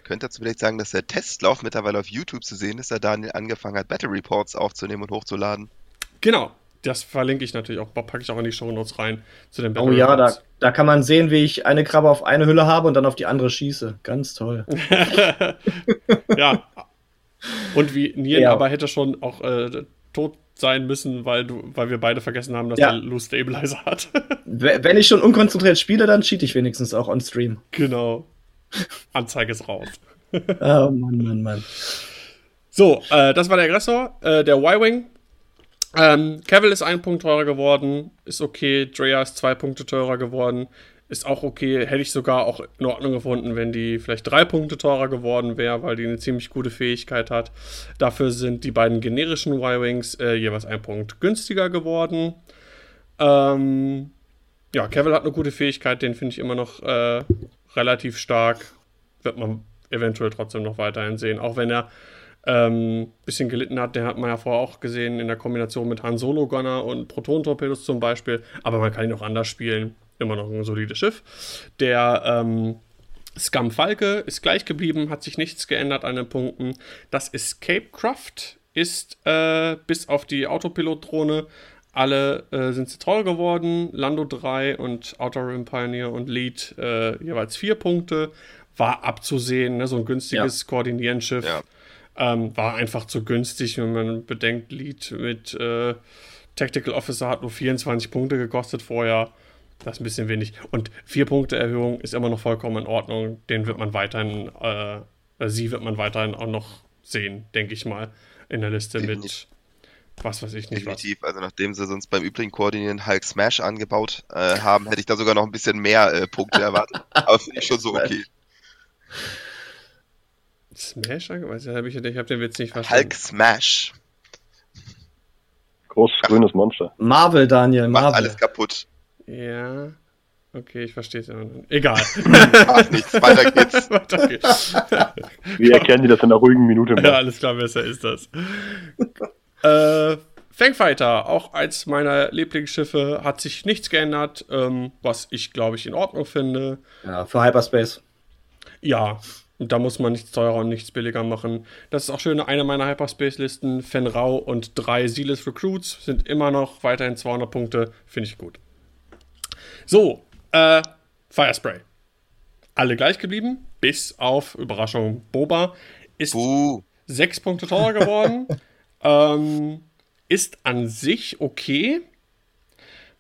Könnt dazu vielleicht sagen, dass der Testlauf mittlerweile auf YouTube zu sehen ist, da Daniel angefangen hat, Battle Reports aufzunehmen und hochzuladen? Genau, das verlinke ich natürlich auch, packe ich auch in die Show Notes rein zu den Oh ja, da, da kann man sehen, wie ich eine Krabbe auf eine Hülle habe und dann auf die andere schieße. Ganz toll. ja. Und wie Nien Ja. aber hätte schon auch äh, tot sein müssen, weil du, weil wir beide vergessen haben, dass Ja. er Loose Stabilizer hat. Wenn ich schon unkonzentriert spiele, dann cheat ich wenigstens auch on Stream. genau. Anzeige ist raus. Oh Mann, Mann, Mann. So, äh, das war der Aggressor, äh, der Y-Wing. Ähm, Cavill ist ein Punkt teurer geworden, ist okay. Drea ist zwei Punkte teurer geworden, ist auch okay. Hätte ich sogar auch in Ordnung gefunden, wenn die vielleicht drei Punkte teurer geworden wäre, weil die eine ziemlich gute Fähigkeit hat. Dafür sind die beiden generischen Y-Wings äh, jeweils ein Punkt günstiger geworden. Ähm, ja, Cavill hat eine gute Fähigkeit, den finde ich immer noch äh, relativ stark. Wird man eventuell trotzdem noch weiterhin sehen, auch wenn er ähm, bisschen gelitten hat. Den hat man ja vorher auch gesehen in der Kombination mit Han Solo Gunner und Proton-Torpedos zum Beispiel. Aber man kann ihn auch anders spielen. Immer noch ein solides Schiff. Der ähm, Scum Falke ist gleich geblieben, hat sich nichts geändert an den Punkten. Das Escape Craft ist äh, bis auf die Autopilot-Drohne alle äh, sind sie teuer geworden. Lando 3 und Outer Rim Pioneer und Lead äh, jeweils 4 Punkte. War abzusehen, ne? so ein günstiges Koordinierenschiff. Ja. Ähm, war einfach zu günstig, wenn man bedenkt, Lead mit äh, Tactical Officer hat nur 24 Punkte gekostet vorher. Das ist ein bisschen wenig. Und 4 Punkte Erhöhung ist immer noch vollkommen in Ordnung. Den wird man weiterhin, äh, äh, sie wird man weiterhin auch noch sehen, denke ich mal, in der Liste mit. Was weiß ich nicht was. Definitiv. Also nachdem sie sonst beim übrigen Koordinieren Hulk Smash angebaut äh, haben, hätte ich da sogar noch ein bisschen mehr äh, Punkte erwartet. Aber finde ich schon so okay. Smash? Hab ich, ich habe den Witz nicht verstanden. Hulk Smash Großes grünes Monster. Marvel, Daniel, macht Marvel. alles kaputt. Ja. Okay, ich verstehe es ja noch. Egal. Macht nichts, weiter geht's. Weiter geht's. Wie erkennen die das in einer ruhigen Minute? Ja, alles klar, besser ist das. Äh, Fangfighter, auch eins meiner Lieblingsschiffe, hat sich nichts geändert, ähm, was ich, glaube ich, in Ordnung finde. Ja, für Hyperspace. Ja, und da muss man nichts teurer und nichts billiger machen. Das ist auch schön, eine meiner Hyperspace-Listen, Fenrau und drei Silas Recruits sind immer noch weiterhin 200 Punkte, finde ich gut. So, äh, Firespray. Alle gleich geblieben, bis auf Überraschung Boba. Ist Buh. sechs Punkte teurer geworden. ähm, ist an sich okay.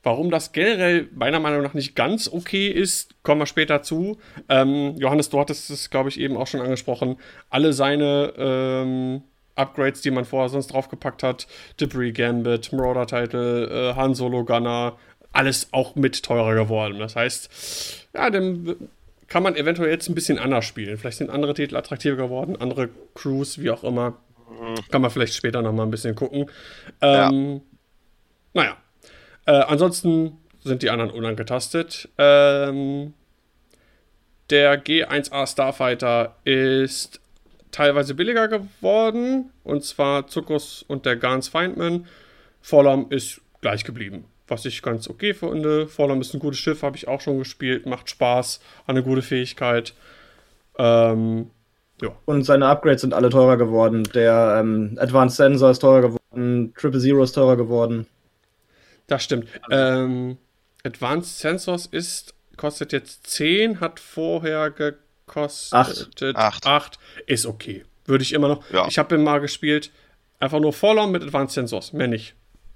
Warum das generell meiner Meinung nach nicht ganz okay ist, kommen wir später zu. Ähm, Johannes, du hattest es, glaube ich, eben auch schon angesprochen. Alle seine ähm, Upgrades, die man vorher sonst draufgepackt hat, Debris Gambit, Marauder Title, äh, Han Solo Gunner, alles auch mit teurer geworden. Das heißt, ja, dann kann man eventuell jetzt ein bisschen anders spielen. Vielleicht sind andere Titel attraktiver geworden, andere Crews, wie auch immer. Kann man vielleicht später noch mal ein bisschen gucken. Ähm, Naja. Äh, ansonsten sind die anderen unangetastet. Ähm, der G1A Starfighter ist teilweise billiger geworden. Und zwar Zuckus und der Gans Feindman. Forlom ist gleich geblieben. Was ich ganz okay finde. Forlom ist ein gutes Schiff, habe ich auch schon gespielt. Macht Spaß, hat eine gute Fähigkeit. Ähm, Und seine Upgrades sind alle teurer geworden. Der ähm, Advanced Sensor ist teurer geworden, Triple Zero ist teurer geworden. Das stimmt. Ähm, Advanced Sensors ist, kostet jetzt 10, hat vorher gekostet Acht. Acht. 8. Ist okay. Würde ich immer noch. Ja. Ich habe ihn mal gespielt. Einfach nur Fallout mit Advanced Sensors. Mehr nicht.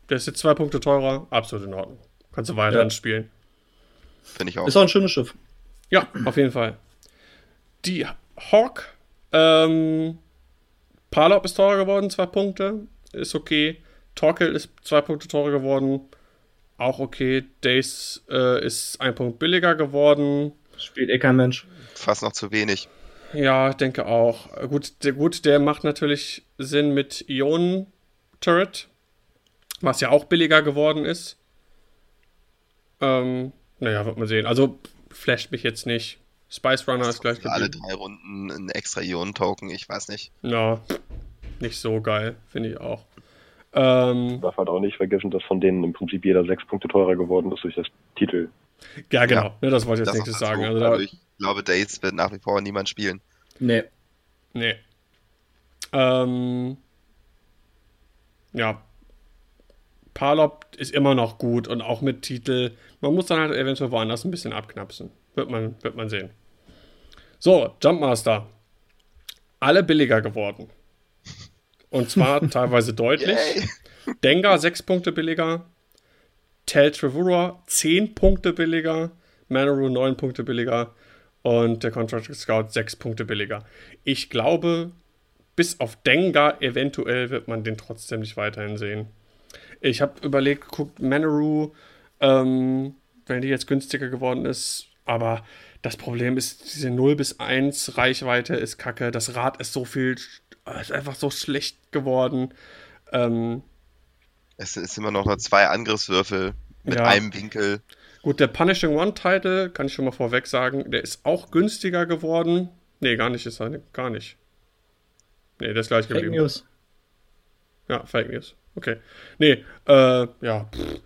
Der ist jetzt zwei Punkte teurer. Absolut in Ordnung. Kannst du weiterhin Ja. spielen. Finde ich auch. Ist auch ein schönes Schiff. Ja, auf jeden Fall. Die Hawk. Ähm, Palop ist teurer geworden, zwei Punkte. Ist okay. Torkel ist zwei Punkte teurer geworden. Auch okay. Days äh, ist ein Punkt billiger geworden. Spielt eh kein Mensch. Fast noch zu wenig. Ja, ich denke auch. Gut, der, gut, der macht natürlich Sinn mit Ionen-Turret, was ja auch billiger geworden ist. Ähm, naja, wird man sehen. Also, flasht mich jetzt nicht. Spice Runner ist gleich Für alle geblieben. drei Runden ein extra Ionen-Token, ich weiß nicht. Ja, nicht so geil, finde ich auch. Ähm, darf halt auch nicht vergessen, dass von denen im Prinzip jeder sechs Punkte teurer geworden ist durch das Titel. ja, genau. Ja. Ne, das wollte ich jetzt nächstes sagen. Also, Also ich glaube, Dates wird nach wie vor niemand spielen. Nee. Nee. Ähm, ja. Palop ist immer noch gut und auch mit Titel. Man muss dann halt eventuell woanders ein bisschen abknapsen. Wird man, wird man sehen. So, Jumpmaster. Alle billiger geworden. Und zwar teilweise deutlich. Yay. Dengar 6 Punkte billiger. Tel Trevura 10 Punkte billiger. Manaru 9 Punkte billiger. Und der Contract Scout 6 Punkte billiger. Ich glaube, bis auf Dengar eventuell wird man den trotzdem nicht weiterhin sehen. Ich habe überlegt, guckt Manaru, ähm, wenn die jetzt günstiger geworden ist, aber das Problem ist, diese 0 bis 1 Reichweite ist kacke. Das Rad ist so viel, ist einfach so schlecht geworden. Ähm, Es ist immer noch nur zwei Angriffswürfel mit Ja. einem Winkel. gut, der Punishing One-Title, kann ich schon mal vorweg sagen, der ist auch günstiger geworden. Nee, gar nicht, ist er nicht- gar nicht. Nee, der ist gleich Fake geblieben. News. Ja, Fake News. Okay. Nee, äh, ja, pff,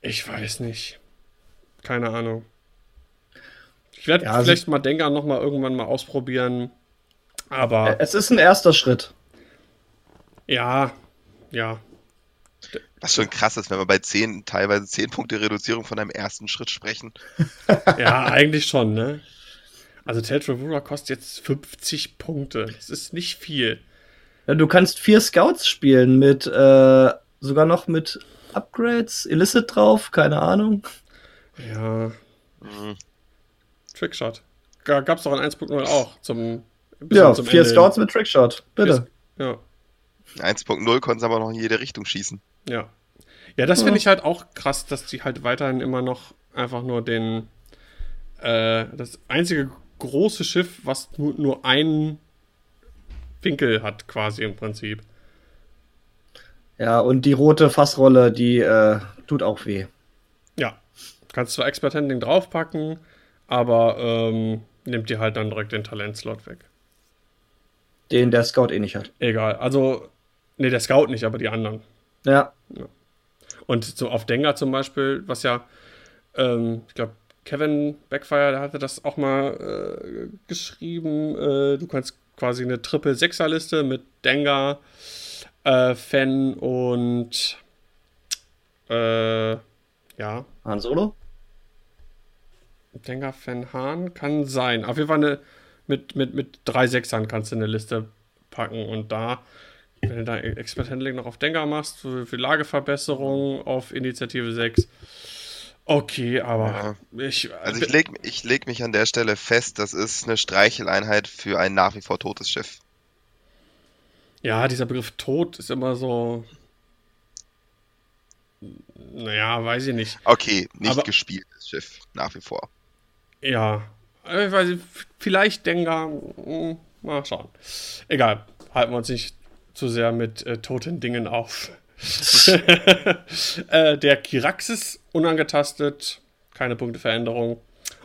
ich weiß nicht. Keine Ahnung. Ich werde Ja, vielleicht mal Denker noch mal irgendwann mal ausprobieren. Aber Es ist ein erster Schritt. ja, ja, Was schon krass ist, wenn wir bei 10, teilweise 10 Punkte Reduzierung von einem ersten Schritt sprechen. ja, eigentlich schon, ne? Also Teltravura kostet jetzt 50 Punkte. Das ist nicht viel. Ja, du kannst vier Scouts spielen mit äh, sogar noch mit Upgrades, Illicit drauf, keine Ahnung. Ja, Hm. Trickshot. Gab es doch in 1.0 auch zum Ja, zum vier Ende. Scouts mit Trickshot, bitte. Ja. 1.0 konnten sie aber noch in jede Richtung schießen. Ja. Ja, das Ja. finde ich halt auch krass, dass die halt weiterhin immer noch einfach nur den. Äh, das einzige große Schiff, was nur, nur einen Winkel hat, quasi im Prinzip. Ja, und die rote Fassrolle, die äh, tut auch weh. Ja. Kannst zwar Expert Handling draufpacken, aber ähm, nimmt dir halt dann direkt den Talentslot weg. Den der Scout eh nicht hat. Egal. Also, nee, der Scout nicht, aber die anderen. Ja, Und so auf Dengar zum Beispiel, was ja, ähm, ich glaube, Kevin Backfire, der hatte das auch mal äh, geschrieben. Äh, du kannst quasi eine Triple Sechser Liste mit Dengar, äh, Fan und äh, ja, Han Solo. Dengar, Fan, Hahn kann sein. Auf jeden Fall eine, mit, mit, mit drei Sechsern kannst du eine Liste packen und da, wenn du da Expert Handling noch auf Dengar machst, für, für Lageverbesserung auf Initiative 6. Okay, aber ich, Also ich leg, ich leg mich an der Stelle fest, das ist eine Streicheleinheit für ein nach wie vor totes Schiff. ja, dieser Begriff Tod ist immer so. Naja, weiß ich nicht. Okay, nicht Aber- gespieltes Schiff, nach wie vor. Ja, ich weiß nicht, vielleicht Dengar. hm, Mal schauen. Egal, halten wir uns nicht zu sehr mit äh, toten Dingen auf. äh, der Kiraxis unangetastet, keine Punkteveränderung.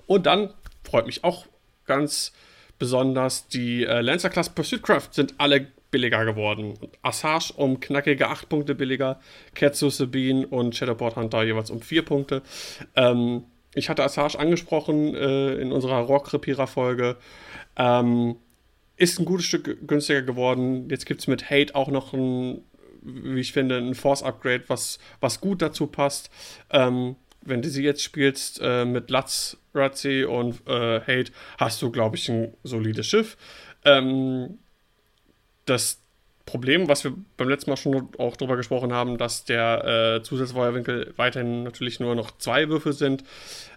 Und dann freut mich auch ganz besonders, die äh, Lancer Class Pursuit Craft sind alle billiger geworden. Assage um knackige 8 Punkte billiger, Ketsu Sabine und Shadowboard Hunter jeweils um 4 Punkte. Ähm, ich hatte Assage angesprochen äh, in unserer Rock-Repeater-Folge. Ähm, ist ein gutes Stück günstiger geworden. Jetzt gibt es mit Hate auch noch ein, wie ich finde, ein Force-Upgrade, was, was gut dazu passt. Ähm, wenn du sie jetzt spielst äh, mit Latz, Razzi und äh, Hate, hast du, glaube ich, ein solides Schiff. Ähm, das Problem, was wir beim letzten Mal schon auch drüber gesprochen haben, dass der äh, Zusatzfeuerwinkel weiterhin natürlich nur noch zwei Würfel sind,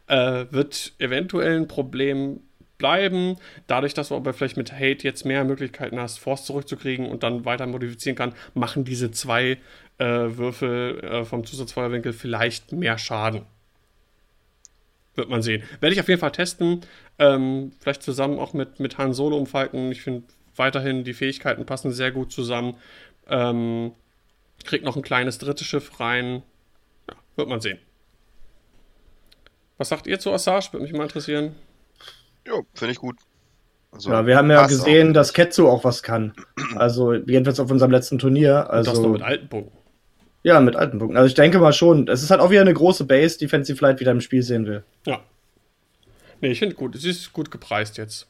äh, wird eventuell ein Problem bleiben. Dadurch, dass du aber vielleicht mit Hate jetzt mehr Möglichkeiten hast, Force zurückzukriegen und dann weiter modifizieren kann, machen diese zwei äh, Würfel äh, vom Zusatzfeuerwinkel vielleicht mehr Schaden. Wird man sehen. Werde ich auf jeden Fall testen. Ähm, vielleicht zusammen auch mit, mit Han Solo und Falken. Ich finde weiterhin, die Fähigkeiten passen sehr gut zusammen. Ähm, kriegt noch ein kleines drittes Schiff rein. Ja, wird man sehen. Was sagt ihr zu Assage? Würde mich mal interessieren. Jo, finde ich gut. Also, Ja, wir haben ja gesehen, dass Ketsu auch was kann. Also, jedenfalls auf unserem letzten Turnier. Und das nur Also, mit alten Punkten. ja, mit alten Punkten. Also, ich denke mal schon. Es ist halt auch wieder eine große Base, die Fancy Flight wieder im Spiel sehen will. Ja. Nee, ich finde gut. Sie ist gut gepreist jetzt.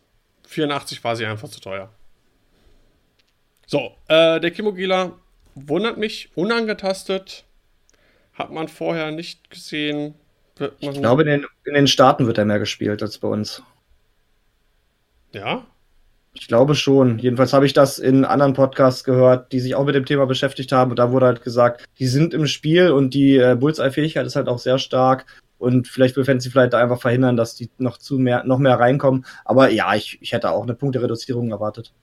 84 war sie einfach zu teuer. So, äh, der Kimogila wundert mich, unangetastet. hat man vorher nicht gesehen. ich glaube, in den, in den Staaten wird er mehr gespielt als bei uns. Ja? Ich glaube schon. Jedenfalls habe ich das in anderen Podcasts gehört, die sich auch mit dem Thema beschäftigt haben. Und da wurde halt gesagt, die sind im Spiel und die äh, Bullseye-Fähigkeit ist halt auch sehr stark. Und vielleicht will Fantasy vielleicht da einfach verhindern, dass die noch zu mehr, noch mehr reinkommen. Aber ja, ich, ich hätte auch eine Punktereduzierung erwartet.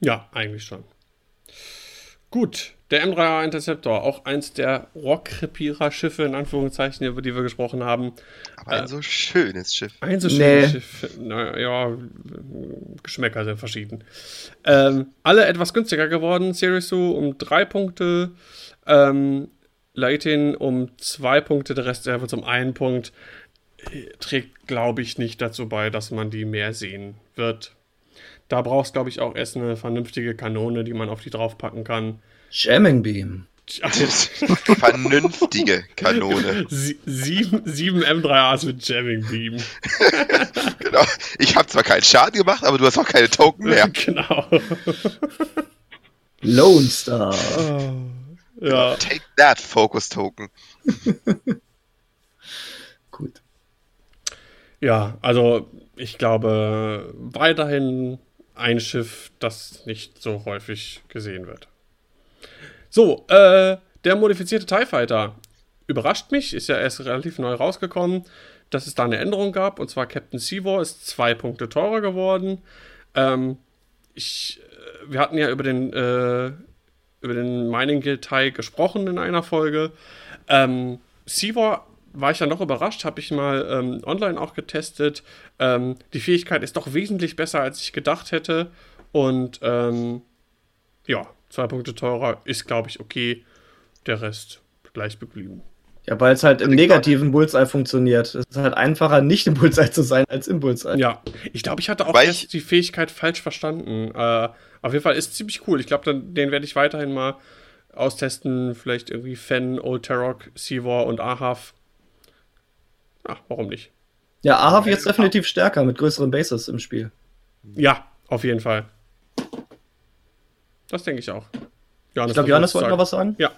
Ja, eigentlich schon. Gut, der M3A Interceptor, auch eins der Rohrkrepierer-Schiffe, in Anführungszeichen, über die wir gesprochen haben. Aber ein äh, so schönes Schiff. Ein so schönes nee. Schiff. Naja, Geschmäcker sind verschieden. Ähm, alle etwas günstiger geworden. Sirisu um drei Punkte, ähm, Leitin um zwei Punkte, der Rest der wird um einen Punkt. Trägt, glaube ich, nicht dazu bei, dass man die mehr sehen wird. Da brauchst, glaube ich, auch erst eine vernünftige Kanone, die man auf die draufpacken kann. Jamming Beam. Vernünftige Kanone. Sie, sieben, sieben M3As mit Jamming Beam. genau. Ich habe zwar keinen Schaden gemacht, aber du hast auch keine Token mehr. genau. Lone Star. Oh, ja. Take that, Focus Token. Gut. Ja, also ich glaube weiterhin ein Schiff, das nicht so häufig gesehen wird. So, äh, der modifizierte TIE Fighter überrascht mich, ist ja erst relativ neu rausgekommen, dass es da eine Änderung gab. Und zwar Captain Seawar ist zwei Punkte teurer geworden. Ähm, ich, äh, wir hatten ja über den, äh, über den Mining Guild TIE gesprochen in einer Folge. Ähm, Seawar war ich ja noch überrascht, habe ich mal ähm, online auch getestet. Ähm, die Fähigkeit ist doch wesentlich besser, als ich gedacht hätte. Und ähm, ja, zwei Punkte teurer ist, glaube ich, okay. Der Rest gleich geblieben. Ja, weil es halt im negativen Bullseye funktioniert. Es ist halt einfacher, nicht im Bullseye zu sein, als im Bullseye. Ja, ich glaube, ich hatte auch erst die Fähigkeit falsch verstanden. Äh, auf jeden Fall ist es ziemlich cool. Ich glaube, den werde ich weiterhin mal austesten. Vielleicht irgendwie Fen, Old Tarok, Seawar und Ahav. Ach, warum nicht? Ja, Ahav jetzt definitiv stärker mit größeren Bases im Spiel. Ja, auf jeden Fall. Das denke ich auch. Johannes, ich glaube, Johannes wollte noch was sagen. Ja.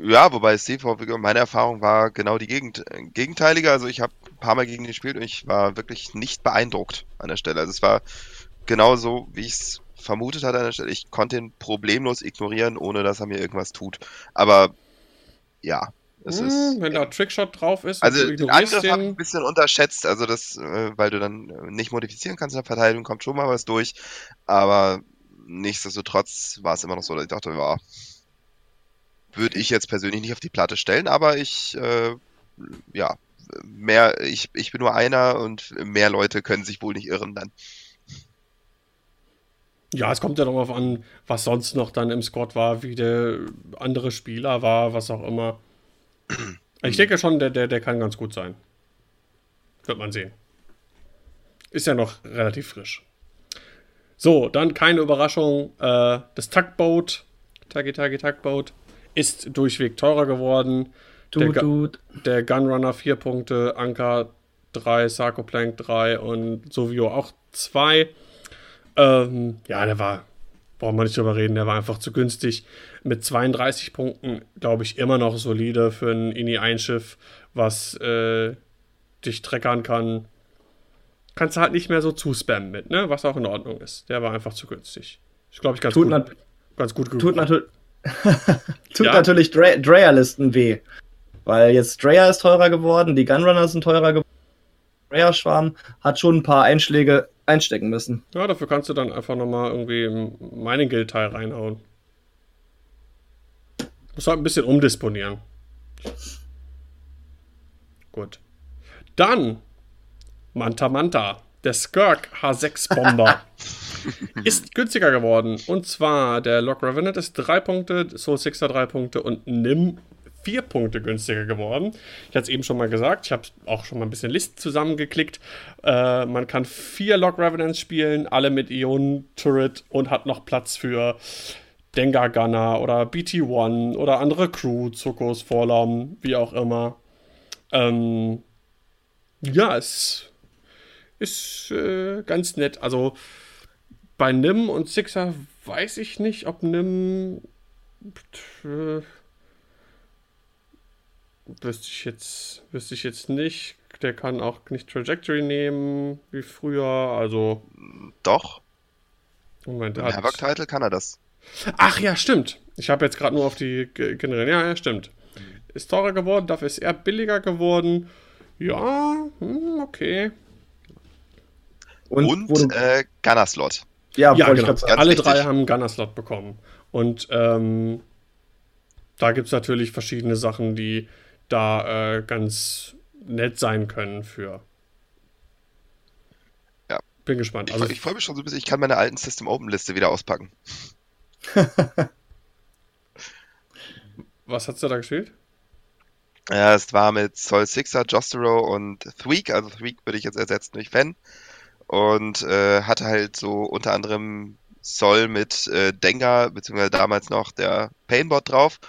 Ja, wobei Steve, meine Erfahrung war genau die Gegend, gegenteilige. Also ich habe ein paar Mal gegen ihn gespielt und ich war wirklich nicht beeindruckt an der Stelle. Also es war genau so, wie ich es vermutet hatte an der Stelle. Ich konnte ihn problemlos ignorieren, ohne dass er mir irgendwas tut. Aber ja, es hm, ist, wenn da Trickshot drauf ist. Also den Angriff habe ich ein bisschen unterschätzt, also das, äh, weil du dann nicht modifizieren kannst in der Verteidigung, kommt schon mal was durch. Aber nichtsdestotrotz war es immer noch so, dass ich dachte, ja, würde ich jetzt persönlich nicht auf die Platte stellen, aber ich, äh, ja, mehr, ich, ich bin nur einer und mehr Leute können sich wohl nicht irren dann. Ja, es kommt ja darauf an, was sonst noch dann im Squad war, wie der andere Spieler war, was auch immer. Ich denke schon, der, der, der kann ganz gut sein. Wird man sehen. Ist ja noch relativ frisch. So, dann keine Überraschung. Äh, das Tugboat, Tuggy Tuggy Tugboat, ist durchweg teurer geworden. Dude, der, dude. der Gunrunner 4 Punkte, Anker 3, Sarkoplank 3 und Sovio auch 2. Ähm, ja, der war, brauchen wir nicht drüber reden, der war einfach zu günstig. Mit 32 Punkten, glaube ich, immer noch solide für ein INI-Einschiff, was äh, dich treckern kann kannst du halt nicht mehr so zuspammen mit, ne? Was auch in Ordnung ist. Der war einfach zu günstig. Ich glaube, ich ganz tut gut, ganz gut Tut, natür tut ja. natürlich Dre Dreyer-Listen weh. Weil jetzt Dreyer ist teurer geworden, die Gunrunner sind teurer geworden. Dreyer-Schwarm hat schon ein paar Einschläge einstecken müssen. Ja, dafür kannst du dann einfach nochmal irgendwie im Mining Guild-Teil reinhauen. Muss halt ein bisschen umdisponieren. Gut. Dann Manta Manta, der Skirk H6 Bomber, ist günstiger geworden. Und zwar der Lock Revenant ist 3 Punkte, Soul Sixer 3 Punkte und Nim 4 Punkte günstiger geworden. Ich hatte es eben schon mal gesagt, ich habe auch schon mal ein bisschen Listen zusammengeklickt. Äh, man kann vier Lock Revenants spielen, alle mit Ionen-Turret und hat noch Platz für Dengar Gunner oder BT-1 oder andere Crew, Zuckos, Vorlaum, wie auch immer. Ähm, ja, es ist äh, ganz nett. Also bei Nim und Sixer weiß ich nicht, ob Nim. Äh, wüsste ich jetzt, wüsste ich jetzt nicht. Der kann auch nicht Trajectory nehmen wie früher. Also. Doch. Moment, Im Havoc Title kann er das. Ach ja, stimmt. Ich habe jetzt gerade nur auf die generell. Ja, ja, stimmt. Ist teurer geworden, dafür ist er billiger geworden. Ja, hm, okay. Und, Und äh, Gunner-Slot. Ja, ja genau. Alle richtig. drei haben einen Gunner-Slot bekommen. Und ähm, da gibt es natürlich verschiedene Sachen, die da äh, ganz nett sein können für. Ja. Bin gespannt. Also, ich, ich freue mich schon so ein bisschen, ich kann meine alten System Open Liste wieder auspacken. Was hast du da gespielt? Ja, es war mit Sol Sixer, Jostero und Thweek. Also Thweek würde ich jetzt ersetzen durch Fan. Und äh, hatte halt so unter anderem Sol mit äh, Dengar, beziehungsweise damals noch der Painbot drauf.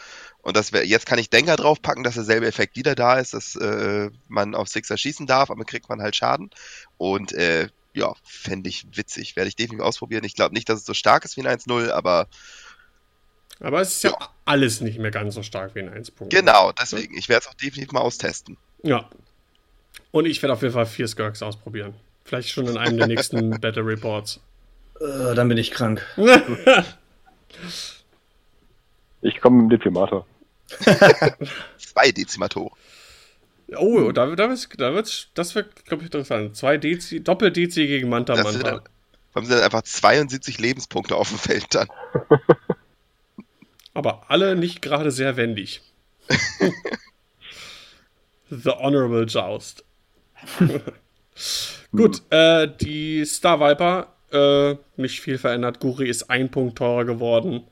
Und das wär, jetzt kann ich Dengar draufpacken, dass derselbe Effekt wieder da ist, dass äh, man auf Sixer schießen darf, aber kriegt man halt Schaden. Und äh, ja, fände ich witzig. Werde ich definitiv ausprobieren. Ich glaube nicht, dass es so stark ist wie ein 1-0, aber aber es ist ja, ja, alles nicht mehr ganz so stark wie ein 1 Punkt. Genau, deswegen. Ich werde es auch definitiv mal austesten. Ja. Und ich werde auf jeden Fall vier Skirks ausprobieren. Vielleicht schon in einem der nächsten Battle Reports. Äh, dann bin ich krank. ich komme mit dem Dezimator. Zwei Dezimatoren. Oh, da, da, da wird's, das wird, glaube ich, interessant. Zwei Dezi, Doppel-Dezi gegen Manta das Manta. Dann, haben sie dann einfach 72 Lebenspunkte auf dem Feld dann. aber alle nicht gerade sehr wendig. The Honorable Joust. Gut, äh, die Star Viper, äh, nicht viel verändert. Guri ist ein Punkt teurer geworden.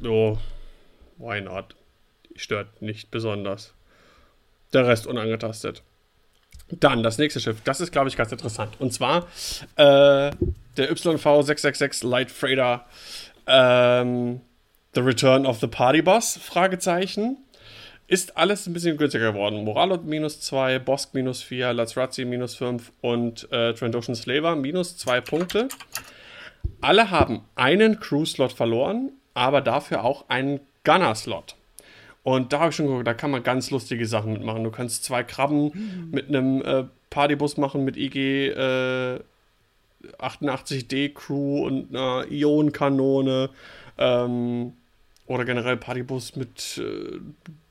Jo, why not? Stört nicht besonders. Der Rest unangetastet. Dann das nächste Schiff. Das ist, glaube ich, ganz interessant. Und zwar äh, der YV666 Light Freighter ähm, The Return of the Party Boss? Fragezeichen. Ist alles ein bisschen günstiger geworden. Moralot minus 2, Bosk minus 4, Lazrazzi minus 5 und äh, Trandoshan Slaver minus 2 Punkte. Alle haben einen Crew-Slot verloren, aber dafür auch einen Gunner-Slot. Und da habe ich schon geguckt, da kann man ganz lustige Sachen mitmachen. Du kannst zwei Krabben mhm. mit einem äh, Partybus machen mit IG äh, 88D Crew und einer Ionenkanone. Ähm, oder generell Partybus mit äh,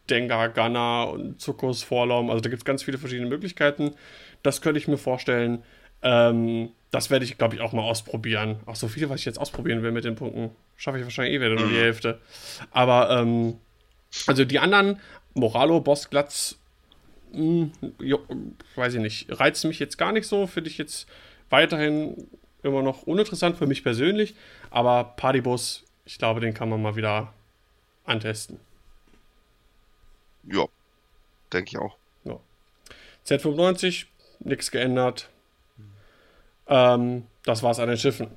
Dengar, Gunner und Zuckos, Vorlaum. Also da gibt es ganz viele verschiedene Möglichkeiten. Das könnte ich mir vorstellen. Ähm, das werde ich, glaube ich, auch mal ausprobieren. Auch so viele, was ich jetzt ausprobieren will mit den Punkten. Schaffe ich wahrscheinlich eh wieder nur die Hälfte. Aber, ähm, also die anderen, Moralo, Boss, Glatz, mh, hm, jo, weiß ich nicht, reizt mich jetzt gar nicht so. Finde ich jetzt weiterhin immer noch uninteressant für mich persönlich. Aber Partybus, ich glaube, den kann man mal wieder antesten. Ja, denke ich auch. Ja. Z95, nichts geändert. Ähm, das war's an den Schiffen.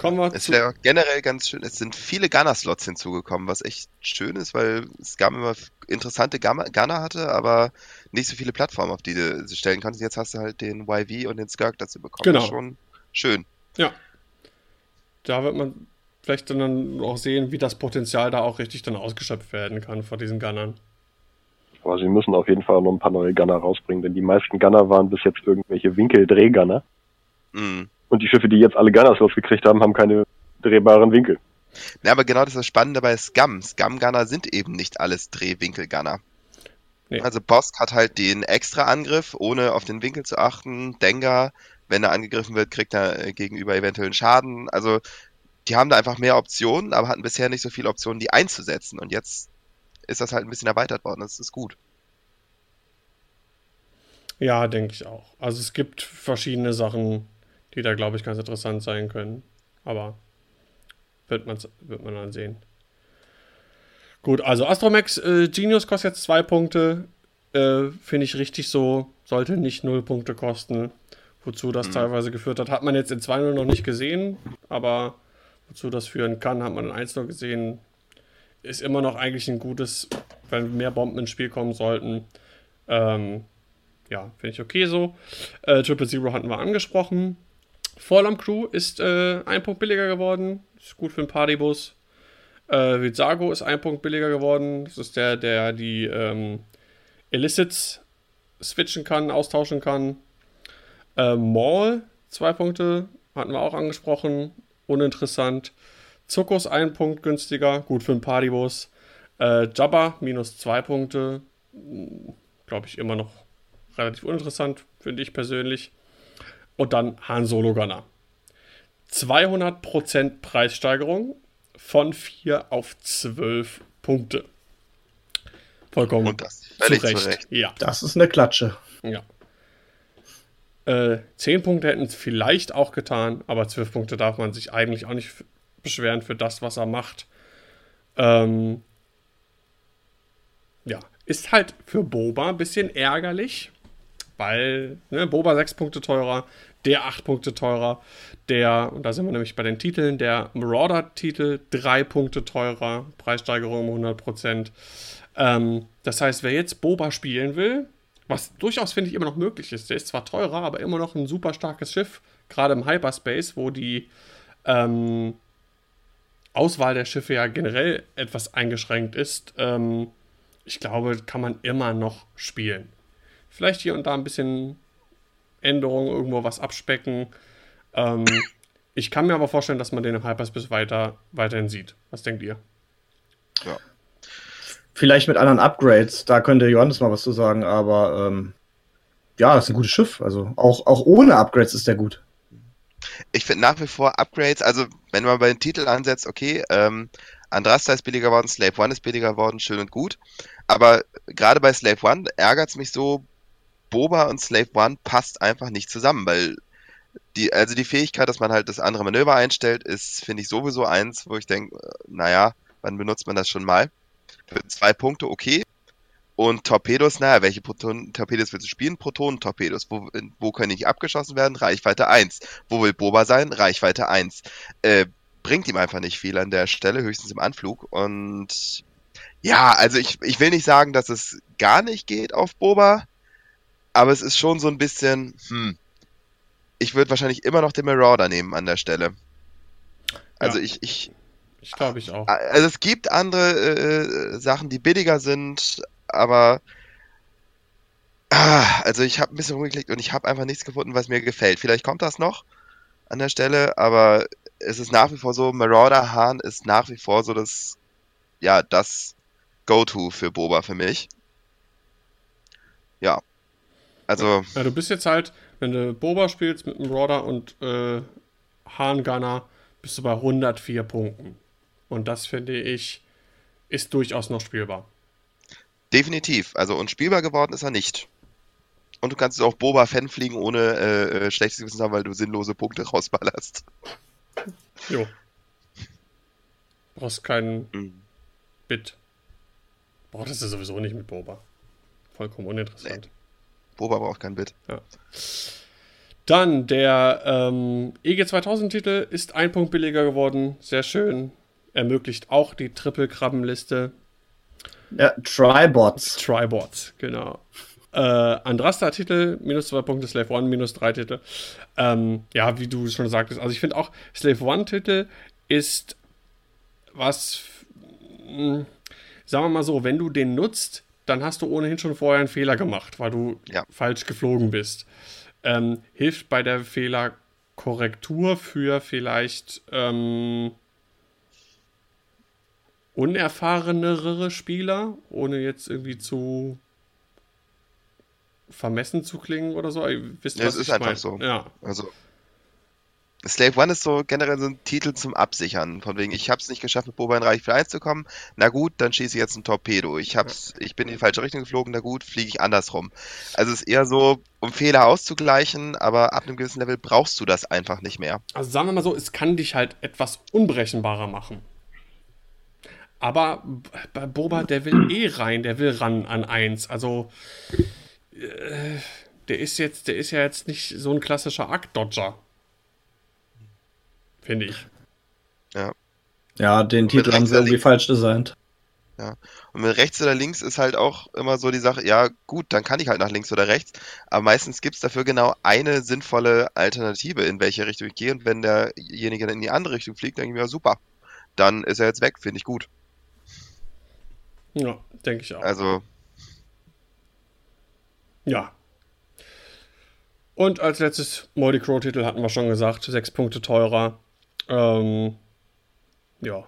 Kommen wir es wäre generell ganz schön, es sind viele Gunner-Slots hinzugekommen, was echt schön ist, weil es gab immer interessante Gunner hatte, aber nicht so viele Plattformen, auf die du sie stellen kannst. Jetzt hast du halt den YV und den Skirk dazu bekommen. Genau. Das ist schon schön. Ja. Da wird man vielleicht dann auch sehen, wie das Potenzial da auch richtig dann ausgeschöpft werden kann vor diesen Gunnern. Aber sie müssen auf jeden Fall noch ein paar neue Gunner rausbringen, denn die meisten Gunner waren bis jetzt irgendwelche Winkeldrehgunner. Mhm. Und die Schiffe, die jetzt alle Gunners losgekriegt haben, haben keine drehbaren Winkel. Ja, aber genau das ist das Spannende bei Scum. Scum-Gunner sind eben nicht alles Drehwinkel-Gunner. Nee. Also Bosk hat halt den extra Angriff, ohne auf den Winkel zu achten. Dengar, wenn er angegriffen wird, kriegt er äh, gegenüber eventuellen Schaden. Also die haben da einfach mehr Optionen, aber hatten bisher nicht so viele Optionen, die einzusetzen. Und jetzt ist das halt ein bisschen erweitert worden. Das ist gut. Ja, denke ich auch. Also es gibt verschiedene Sachen, die da, glaube ich, ganz interessant sein können. Aber wird, wird man dann sehen. Gut, also Astromex äh, Genius kostet jetzt zwei Punkte. Äh, Finde ich richtig so. Sollte nicht null Punkte kosten. Wozu das mhm. teilweise geführt hat, hat man jetzt in 2.0 noch nicht gesehen. Aber wozu das führen kann, hat man in 1 noch gesehen. Ist immer noch eigentlich ein gutes, wenn mehr Bomben ins Spiel kommen sollten. Ähm, ja, finde ich okay so. Äh, Triple Zero hatten wir angesprochen. Fallam Crew ist äh, ein Punkt billiger geworden. Ist gut für einen Partybus. Äh, Vizago ist ein Punkt billiger geworden. Das ist der, der die ähm, Illicits switchen kann, austauschen kann. Äh, Maul, zwei Punkte, hatten wir auch angesprochen. Uninteressant. Zuckus, ein Punkt günstiger, gut für einen Partybus. Äh, Jabba, minus zwei Punkte. Glaube ich immer noch relativ uninteressant, finde ich persönlich. Und dann Han Solo Gunner. 200% Preissteigerung von 4 auf 12 Punkte. Vollkommen Und das zu Recht. Ja. Das ist eine Klatsche. ja. Äh, 10 Punkte hätten es vielleicht auch getan, aber 12 Punkte darf man sich eigentlich auch nicht beschweren für das, was er macht. Ähm, ja, ist halt für Boba ein bisschen ärgerlich, weil ne, Boba 6 Punkte teurer, der 8 Punkte teurer, der, und da sind wir nämlich bei den Titeln, der Marauder-Titel 3 Punkte teurer, Preissteigerung um 100%. Ähm, das heißt, wer jetzt Boba spielen will, was durchaus finde ich immer noch möglich ist, der ist zwar teurer, aber immer noch ein super starkes Schiff, gerade im Hyperspace, wo die ähm, Auswahl der Schiffe ja generell etwas eingeschränkt ist. Ähm, ich glaube, kann man immer noch spielen. Vielleicht hier und da ein bisschen Änderungen, irgendwo was abspecken. Ähm, ich kann mir aber vorstellen, dass man den im Hyperspace weiter, weiterhin sieht. Was denkt ihr? Vielleicht mit anderen Upgrades, da könnte Johannes mal was zu sagen, aber ähm, ja, das ist ein gutes Schiff. Also auch, auch ohne Upgrades ist der gut. Ich finde nach wie vor Upgrades, also wenn man bei den Titel ansetzt, okay, ähm, Andrasta ist billiger geworden, Slave One ist billiger geworden, schön und gut. Aber gerade bei Slave One ärgert es mich so, Boba und Slave One passt einfach nicht zusammen, weil die, also die Fähigkeit, dass man halt das andere Manöver einstellt, ist, finde ich, sowieso eins, wo ich denke, naja, wann benutzt man das schon mal? Für zwei Punkte, okay. Und Torpedos, naja, welche Proton Torpedos willst du spielen? Protonen-Torpedos. Wo, wo können die abgeschossen werden? Reichweite 1. Wo will Boba sein? Reichweite 1. Äh, bringt ihm einfach nicht viel an der Stelle, höchstens im Anflug. Und ja, also ich, ich will nicht sagen, dass es gar nicht geht auf Boba, aber es ist schon so ein bisschen, hm, ich würde wahrscheinlich immer noch den Marauder nehmen an der Stelle. Also Ja. ich, ich, Ich glaube ich auch. also es gibt andere äh, Sachen, die billiger sind, aber ah, also ich habe ein bisschen rumgeklickt und ich habe einfach nichts gefunden, was mir gefällt. Vielleicht kommt das noch an der Stelle, aber es ist nach wie vor so, Marauder Hahn ist nach wie vor so das, ja, das Go-To für Boba für mich. Ja. Also, Ja, du bist jetzt halt, wenn du Boba spielst mit einem Rodder und äh, Hahn Gunner, bist du bei 104 Punkten. Und das finde ich, ist durchaus noch spielbar. definitiv. Also, und spielbar geworden ist er nicht. Und du kannst auch Boba Fan fliegen, ohne äh, äh, schlechtes Gewissen zu haben, weil du sinnlose Punkte rausballerst. Jo. Brauchst keinen Mhm. Bit. Brauchst du sowieso nicht mit Boba. Vollkommen uninteressant. Boba braucht kein Bit. Dann der ähm, EG2000-Titel ist ein Punkt billiger geworden. Sehr schön. Ermöglicht auch die Triple-Krabbenliste. Ja, Tribots. Tribots, genau. Äh, Andrasta-Titel, minus zwei Punkte, Slave One, minus drei Titel. Ähm, ja, wie du schon sagtest, also ich finde auch, Slave One-Titel ist was, mh, sagen wir mal so, wenn du den nutzt, dann hast du ohnehin schon vorher einen Fehler gemacht, weil du Ja. falsch geflogen bist. Ähm, hilft bei der Fehlerkorrektur für vielleicht ähm, unerfahrenere Spieler, ohne jetzt irgendwie zu vermessen zu klingen oder so. Wisst, Ja, was es ist einfach mein. so. Ja, Also, Slave One ist so generell so ein Titel zum Absichern. Von wegen, ich habe es nicht geschafft, mit Boba in Reichweite 1 zu kommen. Na gut, dann schieße ich jetzt ein Torpedo. Ich hab's, ich bin in die falsche Richtung geflogen. Na gut, fliege ich andersrum. Also es ist eher so, um Fehler auszugleichen, aber ab einem gewissen Level brauchst du das einfach nicht mehr. also sagen wir mal so, es kann dich halt etwas unberechenbarer machen. Aber bei Boba, der will eh rein, der will ran an 1. Also äh, der ist jetzt, der ist ja jetzt nicht so ein klassischer Akt-Dodger. Finde ich. Ja, den Titel haben sie irgendwie rechts falsch designt. Und mit rechts oder links ist halt auch immer so die Sache, ja gut, dann kann ich halt nach links oder rechts, aber meistens gibt's dafür genau eine sinnvolle Alternative, in welche Richtung ich gehe. Und wenn derjenige dann in die andere Richtung fliegt, dann denke ich mir, ja, super, dann ist er jetzt weg, finde ich gut. Ja, denke ich auch. Also, Ja. Und als letztes Moldy Crow-Titel hatten wir schon gesagt, sechs Punkte teurer. Ähm, ja.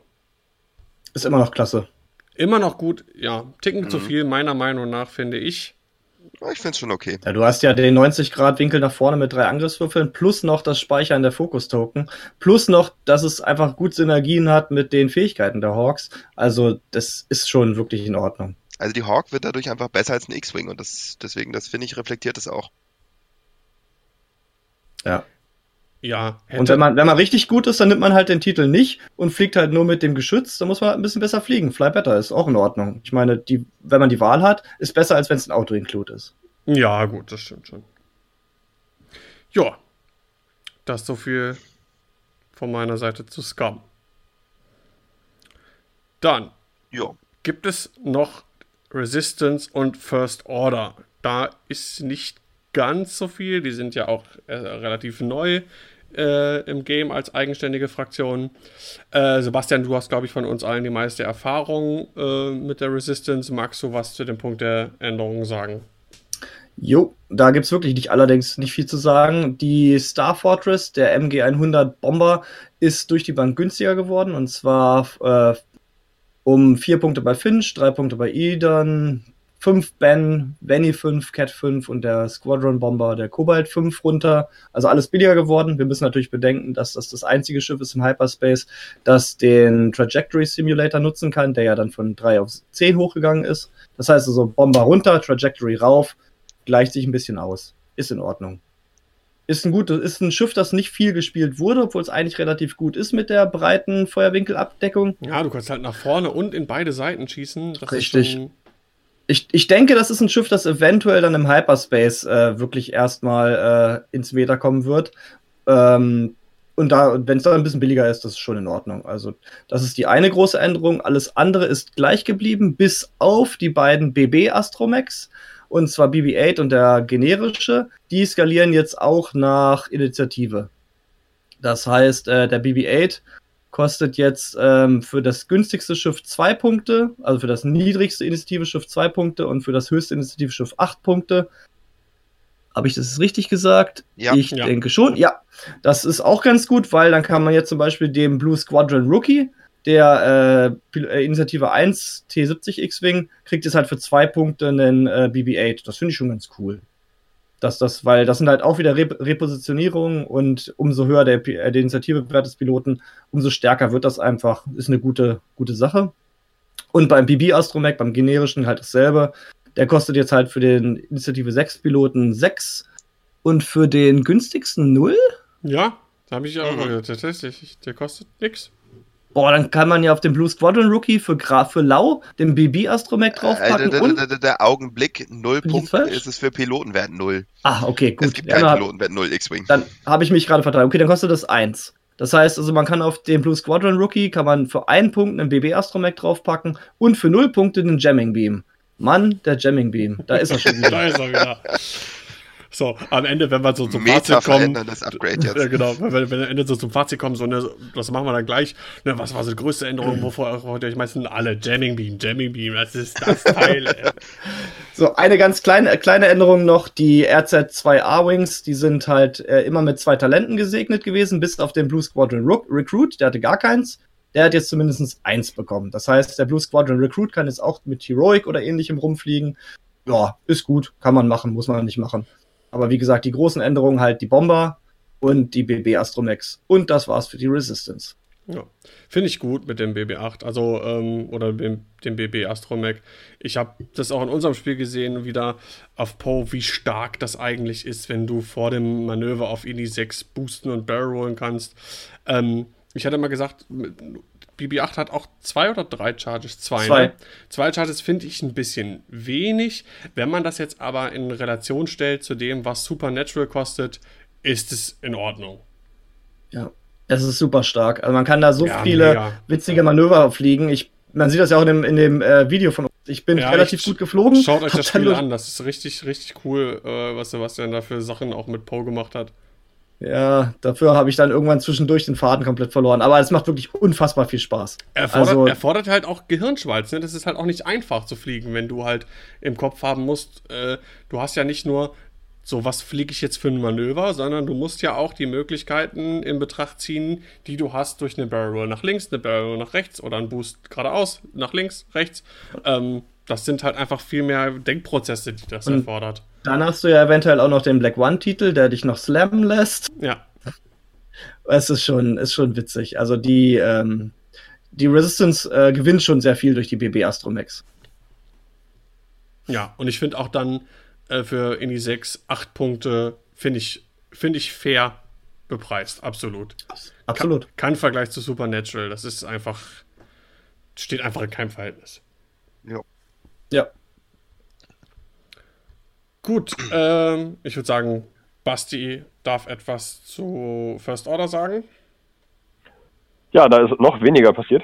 Ist immer noch klasse. Immer noch gut, ja. Ticken zu Mhm. viel, meiner Meinung nach, finde ich. ich finde es schon okay. Ja, du hast ja den 90-Grad-Winkel nach vorne mit drei Angriffswürfeln, plus noch das Speichern der Fokus-Token, plus noch, dass es einfach gut Synergien hat mit den Fähigkeiten der Hawks. Also, das ist schon wirklich in Ordnung. Also die Hawk wird dadurch einfach besser als ein X-Wing und das, deswegen, das finde ich, reflektiert es auch. Ja. Ja, Und wenn man, wenn man richtig gut ist, dann nimmt man halt den Titel nicht und fliegt halt nur mit dem Geschütz. Dann muss man halt ein bisschen besser fliegen. Fly better ist auch in Ordnung. Ich meine, die, wenn man die Wahl hat, ist besser, als wenn es ein Auto-Include ist. Ja, gut, das stimmt schon. Ja, das so viel von meiner Seite zu Scum. Dann Ja. gibt es noch Resistance und First Order. Da ist nicht ganz so viel. Die sind ja auch äh, relativ neu äh, im Game als eigenständige Fraktion. Äh, Sebastian, du hast, glaube ich, von uns allen die meiste Erfahrung äh, mit der Resistance. Magst du was zu dem Punkt der Änderungen sagen? Jo, da gibt es wirklich nicht allerdings nicht viel zu sagen. Die Star Fortress, der MG100 Bomber, ist durch die Bank günstiger geworden und zwar äh, um vier Punkte bei Finch, drei Punkte bei Idan, 5 Ben, Venny 5, Cat 5 und der Squadron Bomber, der Cobalt 5 runter. Also alles billiger geworden. Wir müssen natürlich bedenken, dass das das einzige Schiff ist im Hyperspace, das den Trajectory Simulator nutzen kann, der ja dann von 3 auf 10 hochgegangen ist. Das heißt also Bomber runter, Trajectory rauf, gleicht sich ein bisschen aus. Ist in Ordnung. Ist ein gutes, ist ein Schiff, das nicht viel gespielt wurde, obwohl es eigentlich relativ gut ist mit der breiten Feuerwinkelabdeckung. Ja, du kannst halt nach vorne und in beide Seiten schießen. Das Richtig ich, ich denke, das ist ein Schiff, das eventuell dann im Hyperspace äh, wirklich erstmal äh, ins Meter kommen wird. Ähm, und da, wenn es dann ein bisschen billiger ist, das ist schon in Ordnung. Also, das ist die eine große Änderung. Alles andere ist gleich geblieben, bis auf die beiden BB Astromex. Und zwar BB-8 und der generische. Die skalieren jetzt auch nach Initiative. Das heißt, äh, der BB-8 kostet jetzt ähm, für das günstigste Schiff zwei Punkte, also für das niedrigste Initiative-Schiff zwei Punkte und für das höchste Initiative-Schiff acht Punkte. Habe ich das richtig gesagt? Ja. Ich Ja. denke schon. Ja, das ist auch ganz gut, weil dann kann man jetzt zum Beispiel dem Blue Squadron Rookie, der äh, äh, Initiative 1 T70 X-Wing, kriegt jetzt halt für zwei Punkte einen äh, BB-8. Das finde ich schon ganz cool. Dass das, weil das sind halt auch wieder Rep Repositionierungen und umso höher der, äh, der Initiativewert des Piloten, umso stärker wird das einfach. Ist eine gute, gute Sache. Und beim BB Astromech, beim generischen halt dasselbe. Der kostet jetzt halt für den Initiative 6 Piloten 6 und für den günstigsten 0? ja, da habe ich auch Mhm. mal tatsächlich, der kostet nix. Boah, dann kann man ja auf den Blue Squadron Rookie für, Gra für Lau den BB Astromech Äh, draufpacken der, und. der, der, der Augenblick, null Punkte ist es für Pilotenwert null. Ah, okay, gut. Es gibt Ja, keinen dann- Pilotenwert null X-Wing. Dann habe ich mich gerade verteilt. Okay, dann kostet das 1. Das heißt also, man kann auf den Blue Squadron Rookie kann man für einen Punkt einen BB Astromech draufpacken und für 0 Punkte den Jamming Beam. Mann, der Jamming Beam. Da ist er schon Da wieder. ist er wieder. So, am Ende, wenn wir so zum Meta Fazit kommen. veränderndes Upgrade jetzt. Ja, genau, wenn wir, wenn wir am Ende so zum Fazit kommen, so, ne, das machen wir dann gleich. Ne, was war so die größte Änderung? Wovor wollt ihr euch meistens alle? Jamming Beam, Jamming Beam, das ist das Teil. ey. So, eine ganz kleine, äh, kleine Änderung noch. Die RZ2A-Wings, die sind halt äh, immer mit zwei Talenten gesegnet gewesen, bis auf den Blue Squadron Rook Recruit. Der hatte gar keins. Der hat jetzt zumindest eins bekommen. Das heißt, der Blue Squadron Recruit kann jetzt auch mit Heroic oder ähnlichem rumfliegen. Ja, ist gut. Kann man machen, muss man nicht machen. Aber wie gesagt, die großen Änderungen halt die Bomber und die BB Astromex. Und das war's für die Resistance. Ja. Finde ich gut mit dem BB8, also ähm, oder dem, dem BB Astromech. Ich habe das auch in unserem Spiel gesehen, wieder auf Poe, wie stark das eigentlich ist, wenn du vor dem Manöver auf Ini 6 boosten und Barrel rollen kannst. Ähm, ich hatte mal gesagt, BB8 hat auch zwei oder drei Charges? Zwei. Zwei. Ne? Zwei Charges finde ich ein bisschen wenig. Wenn man das jetzt aber in Relation stellt zu dem, was Supernatural kostet, ist es in Ordnung. Ja, das ist super stark. Also man kann da so Ja, viele mega. witzige Manöver fliegen. Ich, man sieht das ja auch in dem, in dem äh, Video von uns. Ich bin Ja, relativ ich- gut geflogen. Schaut euch das Spiel an, das ist richtig, richtig cool, äh, was Sebastian da für Sachen auch mit Poe gemacht hat. Ja, dafür habe ich dann irgendwann zwischendurch den Faden komplett verloren. Aber es macht wirklich unfassbar viel Spaß. Erfordert, also, erfordert halt auch Gehirnschweiß. Ne? Das ist halt auch nicht einfach zu fliegen, wenn du halt im Kopf haben musst, äh, du hast ja nicht nur so, was fliege ich jetzt für ein Manöver, sondern du musst ja auch die Möglichkeiten in Betracht ziehen, die du hast durch eine Barrel Roll nach links, eine Barrel Roll nach rechts oder einen Boost geradeaus, nach links, rechts. Ähm, das sind halt einfach viel mehr Denkprozesse, die das erfordert. Dann hast du ja eventuell auch noch den Black One-Titel, der dich noch slammen lässt. Ja. Es ist schon, ist schon witzig. Also die, ähm, die Resistance äh, gewinnt schon sehr viel durch die BB Astromex. Ja, und ich finde auch dann äh, für Indie 6 8 Punkte, finde ich, find ich fair bepreist. Absolut. Absolut. Kein, kein Vergleich zu Supernatural. Das ist einfach, steht einfach in keinem Verhältnis. Ja. Ja. Gut, ähm, ich würde sagen, Basti darf etwas zu First Order sagen. Ja, da ist noch weniger passiert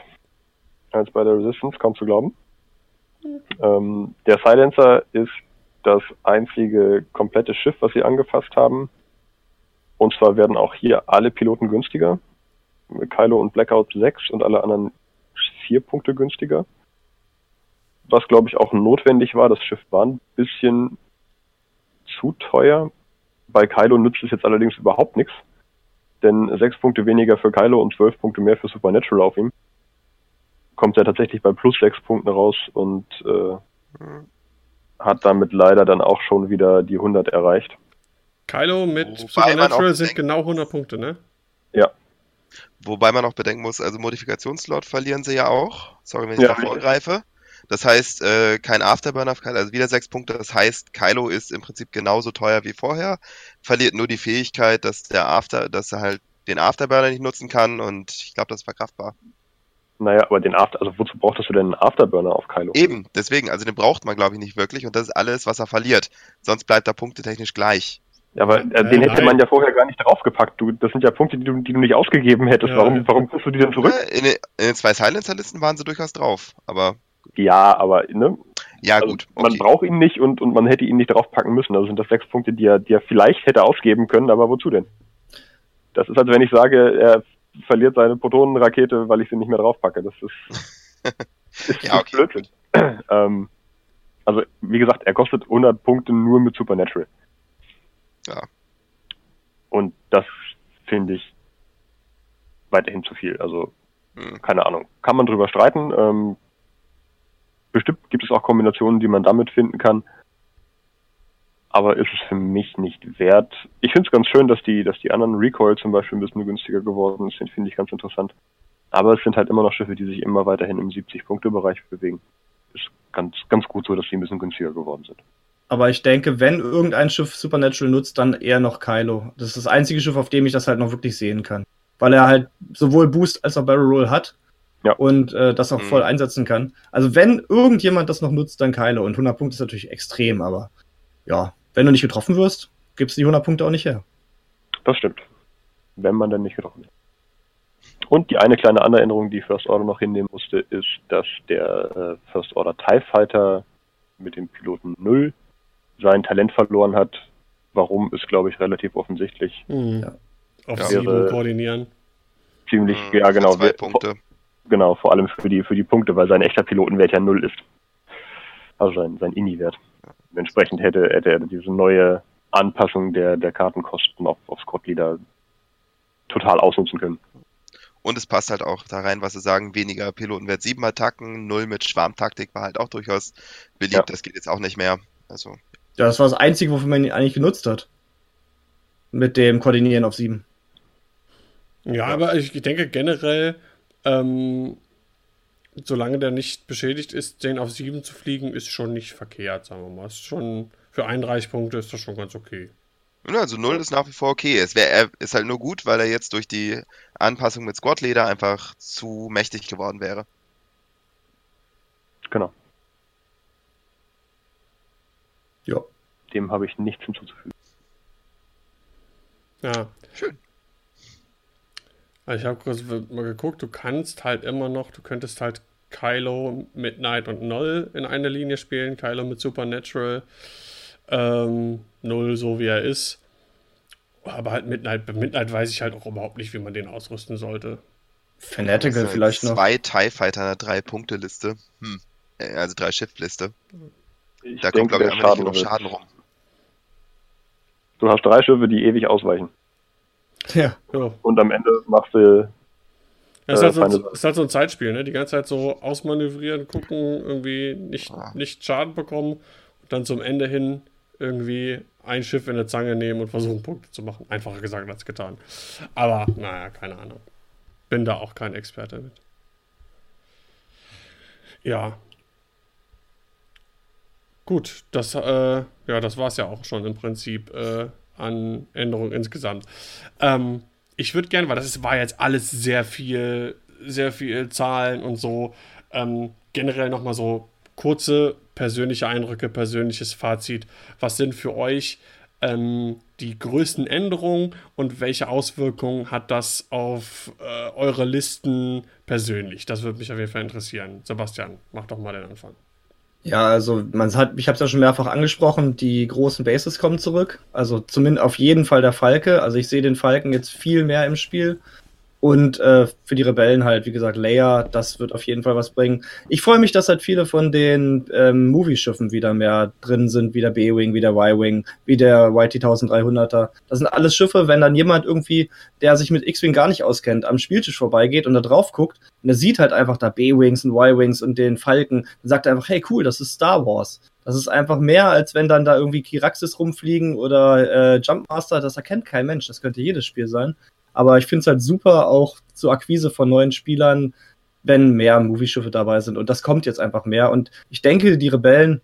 als bei der Resistance, kaum zu glauben. Ähm, der Silencer ist das einzige komplette Schiff, was sie angefasst haben. Und zwar werden auch hier alle Piloten günstiger. Kylo und Blackout 6 und alle anderen 4 Punkte günstiger. Was, glaube ich, auch notwendig war. Das Schiff war ein bisschen zu teuer. Bei Kylo nützt es jetzt allerdings überhaupt nichts. Denn 6 Punkte weniger für Kylo und 12 Punkte mehr für Supernatural auf ihm. Kommt er tatsächlich bei plus 6 Punkten raus und äh, hat damit leider dann auch schon wieder die 100 erreicht. Kylo mit Wobei Supernatural sind genau 100 Punkte, ne? Ja. Wobei man auch bedenken muss, also Modifikationslot verlieren sie ja auch. Sorry, wenn ich ja. da vorgreife. Das heißt, äh, kein Afterburner auf Kylo, also wieder sechs Punkte. Das heißt, Kylo ist im Prinzip genauso teuer wie vorher, verliert nur die Fähigkeit, dass der After, dass er halt den Afterburner nicht nutzen kann und ich glaube, das ist verkraftbar. Naja, aber den After, also wozu brauchtest du denn einen Afterburner auf Kylo? Eben, deswegen, also den braucht man, glaube ich, nicht wirklich und das ist alles, was er verliert. Sonst bleibt er punktetechnisch gleich. Ja, aber äh, den hätte man ja vorher gar nicht draufgepackt. Du, das sind ja Punkte, die du, die du nicht ausgegeben hättest. Ja. Warum, warum kriegst du die denn zurück? In den, in den zwei Silencer-Listen waren sie durchaus drauf, aber. Ja, aber, ne? Ja, also, gut. Okay. Man braucht ihn nicht und, und man hätte ihn nicht draufpacken müssen. Also sind das sechs Punkte, die er, die er vielleicht hätte ausgeben können, aber wozu denn? Das ist, als wenn ich sage, er verliert seine Protonenrakete, weil ich sie nicht mehr draufpacke. Das ist, ist ja, okay. Blödsinn. ähm, also, wie gesagt, er kostet 100 Punkte nur mit Supernatural. Ja. Und das finde ich weiterhin zu viel. Also, hm. keine Ahnung. Kann man drüber streiten. Ähm, bestimmt gibt es auch Kombinationen, die man damit finden kann aber ist es für mich nicht wert. Ich finde es ganz schön, dass die, dass die anderen Recoil zum Beispiel ein bisschen günstiger geworden sind, finde ich ganz interessant. Aber es sind halt immer noch Schiffe, die sich immer weiterhin im 70-Punkte-Bereich bewegen. Ist ganz, ganz gut so, dass die ein bisschen günstiger geworden sind. Aber ich denke, wenn irgendein Schiff Supernatural nutzt, dann eher noch Kylo. Das ist das einzige Schiff, auf dem ich das halt noch wirklich sehen kann. Weil er halt sowohl Boost als auch Barrel Roll hat. Ja. Und äh, das auch mhm. voll einsetzen kann. Also wenn irgendjemand das noch nutzt, dann Kylo. Und 100 Punkte ist natürlich extrem, aber ja, wenn du nicht getroffen wirst, gibst du die 100 Punkte auch nicht her. Das stimmt. Wenn man dann nicht getroffen wird. Und die eine kleine andere Änderung, die First Order noch hinnehmen musste, ist, dass der äh, First Order TIE Fighter mit dem Piloten 0 sein Talent verloren hat. Warum ist, glaube ich, relativ offensichtlich. Mhm. Ja. Auf ja. sieben koordinieren. Ziemlich, mhm, ja genau. Zwei Punkte. Genau, vor allem für die, für die Punkte, weil sein echter Pilotenwert ja 0 ist. Also sein, sein INI-Wert. Entsprechend hätte, hätte er diese neue Anpassung der, der Kartenkosten auf, auf Squad Leader total ausnutzen können. Und es passt halt auch da rein, was sie sagen, weniger Pilotenwert 7 Attacken, 0 mit Schwarmtaktik war halt auch durchaus beliebt, ja. das geht jetzt auch nicht mehr. Also. Ja, das war das Einzige, wofür man ihn eigentlich genutzt hat. Mit dem Koordinieren auf 7. Ja, ja. aber ich denke generell, ähm, solange der nicht beschädigt ist, den auf 7 zu fliegen, ist schon nicht verkehrt, sagen wir mal. Ist schon, für 31 Punkte ist das schon ganz okay. Also 0 ist nach wie vor okay. Es wär, er ist halt nur gut, weil er jetzt durch die Anpassung mit Squad-Leder einfach zu mächtig geworden wäre. Genau. Ja. Dem habe ich nichts hinzuzufügen. Ja. Schön. Ich habe kurz mal geguckt, du kannst halt immer noch, du könntest halt Kylo mit Knight und Null in einer Linie spielen, Kylo mit Supernatural, ähm, Null so wie er ist. Aber halt Midnight, bei Midnight weiß ich halt auch überhaupt nicht, wie man den ausrüsten sollte. Fanatical Also vielleicht noch. Zwei TIE Fighter in einer Drei-Punkte-Liste. Hm. Äh, Also Drei-Shift-Liste. Da kommt, glaube ich, der einfach nicht genug. Schaden rum. Du hast drei Schiffe, die ewig ausweichen. Ja. Ja. Und am Ende machst du Ja, ist, Äh, halt so, Feinde- ist halt so ein Zeitspiel, ne? Die ganze Zeit so ausmanövrieren, gucken, irgendwie nicht, Ah. nicht Schaden bekommen und dann zum Ende hin irgendwie ein Schiff in der Zange nehmen und versuchen, Punkte zu machen. Einfacher gesagt als getan. Aber, naja, keine Ahnung. Bin da auch kein Experte mit. Ja. Gut, das, äh, ja, das war es ja auch schon im Prinzip äh, an Änderungen insgesamt. Ähm, ich würde gerne, weil das war jetzt alles sehr viel, sehr viel Zahlen und so, ähm, generell nochmal so kurze persönliche Eindrücke, persönliches Fazit. Was sind für euch ähm, die größten Änderungen und welche Auswirkungen hat das auf äh, eure Listen persönlich? Das würde mich auf jeden Fall interessieren. Sebastian, mach doch mal den Anfang. Ja, also man hat, ich habe es ja schon mehrfach angesprochen, die großen Bases kommen zurück. Also zumindest auf jeden Fall der Falke. Also ich sehe den Falken jetzt viel mehr im Spiel. Und äh, für die Rebellen halt, wie gesagt, Leia, das wird auf jeden Fall was bringen. Ich freue mich, dass halt viele von den ähm, Movie-Schiffen wieder mehr drin sind, wie der B-Wing, wie der Y-Wing, wie der YT-1300er. Das sind alles Schiffe, wenn dann jemand irgendwie, der sich mit X-Wing gar nicht auskennt, am Spieltisch vorbeigeht und da drauf guckt und er sieht halt einfach da B-Wings und Y-Wings und den Falken, dann sagt er einfach, hey cool, das ist Star Wars. Das ist einfach mehr, als wenn dann da irgendwie Kiraxis rumfliegen oder äh, Jumpmaster, das erkennt kein Mensch. Das könnte jedes Spiel sein. Aber ich finde es halt super, auch zur Akquise von neuen Spielern, wenn mehr Movieschiffe dabei sind. Und das kommt jetzt einfach mehr. Und ich denke, die Rebellen,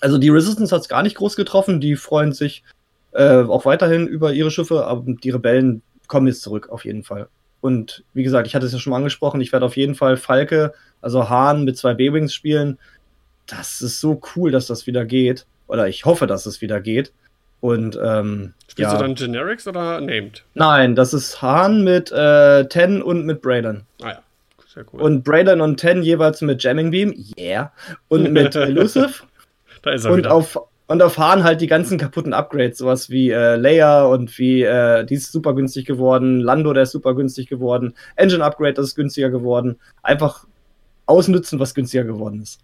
also die Resistance hat es gar nicht groß getroffen, die freuen sich äh, auch weiterhin über ihre Schiffe, aber die Rebellen kommen jetzt zurück, auf jeden Fall. Und wie gesagt, ich hatte es ja schon mal angesprochen, ich werde auf jeden Fall Falke, also Hahn mit zwei B-Wings spielen. Das ist so cool, dass das wieder geht. Oder ich hoffe, dass es wieder geht. Und ähm, Spielst ja. du dann Generics oder Named? Nein, das ist Hahn mit äh, Ten und mit Braylon. Ah ja, sehr cool. Und Braylon und Ten jeweils mit Jamming Beam, yeah. Und mit Elusive. da ist er und wieder. auf und auf Hahn halt die ganzen kaputten Upgrades, sowas wie äh, Leia und wie äh, die ist super günstig geworden, Lando, der ist super günstig geworden, Engine Upgrade, das ist günstiger geworden. Einfach ausnutzen, was günstiger geworden ist.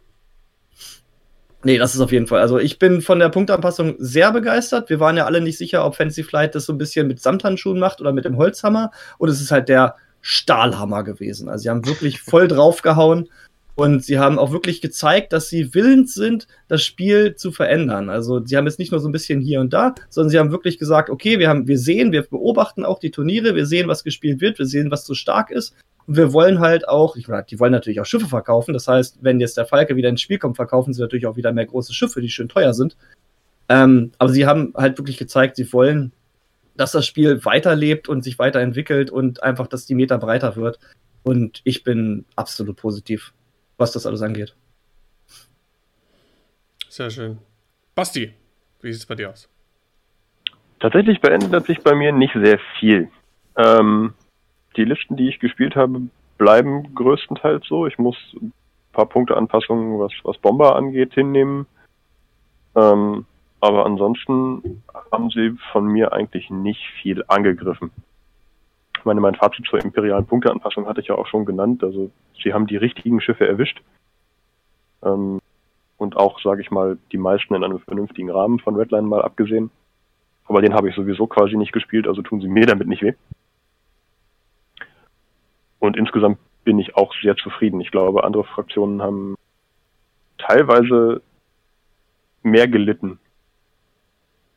Nee, das ist auf jeden Fall. Also ich bin von der Punktanpassung sehr begeistert. Wir waren ja alle nicht sicher, ob Fancy Flight das so ein bisschen mit Samthandschuhen macht oder mit dem Holzhammer. Und es ist halt der Stahlhammer gewesen. Also sie haben wirklich voll draufgehauen und sie haben auch wirklich gezeigt, dass sie willens sind, das Spiel zu verändern. Also sie haben jetzt nicht nur so ein bisschen hier und da, sondern sie haben wirklich gesagt, okay, wir haben, wir sehen, wir beobachten auch die Turniere, wir sehen, was gespielt wird, wir sehen, was so stark ist. Und wir wollen halt auch, ich meine, die wollen natürlich auch Schiffe verkaufen. Das heißt, wenn jetzt der Falke wieder ins Spiel kommt, verkaufen sie natürlich auch wieder mehr große Schiffe, die schön teuer sind. Ähm, aber sie haben halt wirklich gezeigt, sie wollen, dass das Spiel weiterlebt und sich weiterentwickelt und einfach, dass die Meter breiter wird. Und ich bin absolut positiv, was das alles angeht. Sehr schön. Basti, wie sieht es bei dir aus? Tatsächlich verändert sich bei mir nicht sehr viel. Ähm, die Listen, die ich gespielt habe, bleiben größtenteils so. Ich muss ein paar Punkteanpassungen, was, was Bomber angeht, hinnehmen. Ähm, aber ansonsten haben sie von mir eigentlich nicht viel angegriffen. Ich meine, mein Fazit zur imperialen Punkteanpassung hatte ich ja auch schon genannt. Also sie haben die richtigen Schiffe erwischt. Ähm, und auch, sage ich mal, die meisten in einem vernünftigen Rahmen von Redline mal abgesehen. Aber den habe ich sowieso quasi nicht gespielt, also tun sie mir damit nicht weh. Und insgesamt bin ich auch sehr zufrieden. Ich glaube, andere Fraktionen haben teilweise mehr gelitten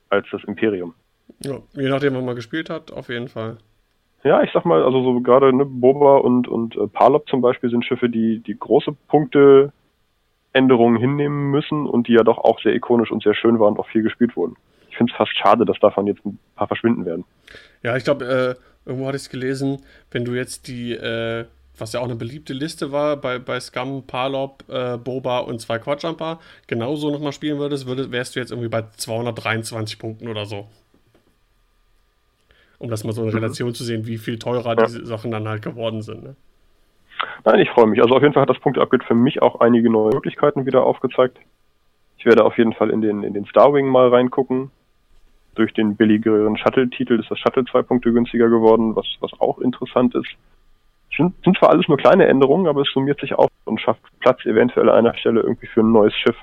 als das Imperium. Ja, je nachdem, was man gespielt hat, auf jeden Fall. Ja, ich sag mal, also so gerade ne, Boba und, und äh, Palop zum Beispiel sind Schiffe, die, die große Punkteänderungen hinnehmen müssen und die ja doch auch sehr ikonisch und sehr schön waren und auch viel gespielt wurden. Ich finde es fast schade, dass davon jetzt ein paar verschwinden werden. Ja, ich glaube, äh, irgendwo hatte ich es gelesen, wenn du jetzt die, äh, was ja auch eine beliebte Liste war, bei, bei Scum, Palop, äh, Boba und zwei Quadjumper, genauso nochmal spielen würdest, würdest, wärst du jetzt irgendwie bei 223 Punkten oder so. Um das mal so in Relation zu sehen, wie viel teurer Ja. diese Sachen dann halt geworden sind. Ne? Nein, ich freue mich. Also auf jeden Fall hat das Punkte-Upgrade für mich auch einige neue Möglichkeiten wieder aufgezeigt. Ich werde auf jeden Fall in den, in den Starwing mal reingucken. Durch den billigeren Shuttle-Titel ist das Shuttle zwei Punkte günstiger geworden, was, was auch interessant ist. Sind, sind zwar alles nur kleine Änderungen, aber es summiert sich auf und schafft Platz eventuell an einer Stelle irgendwie für ein neues Schiff.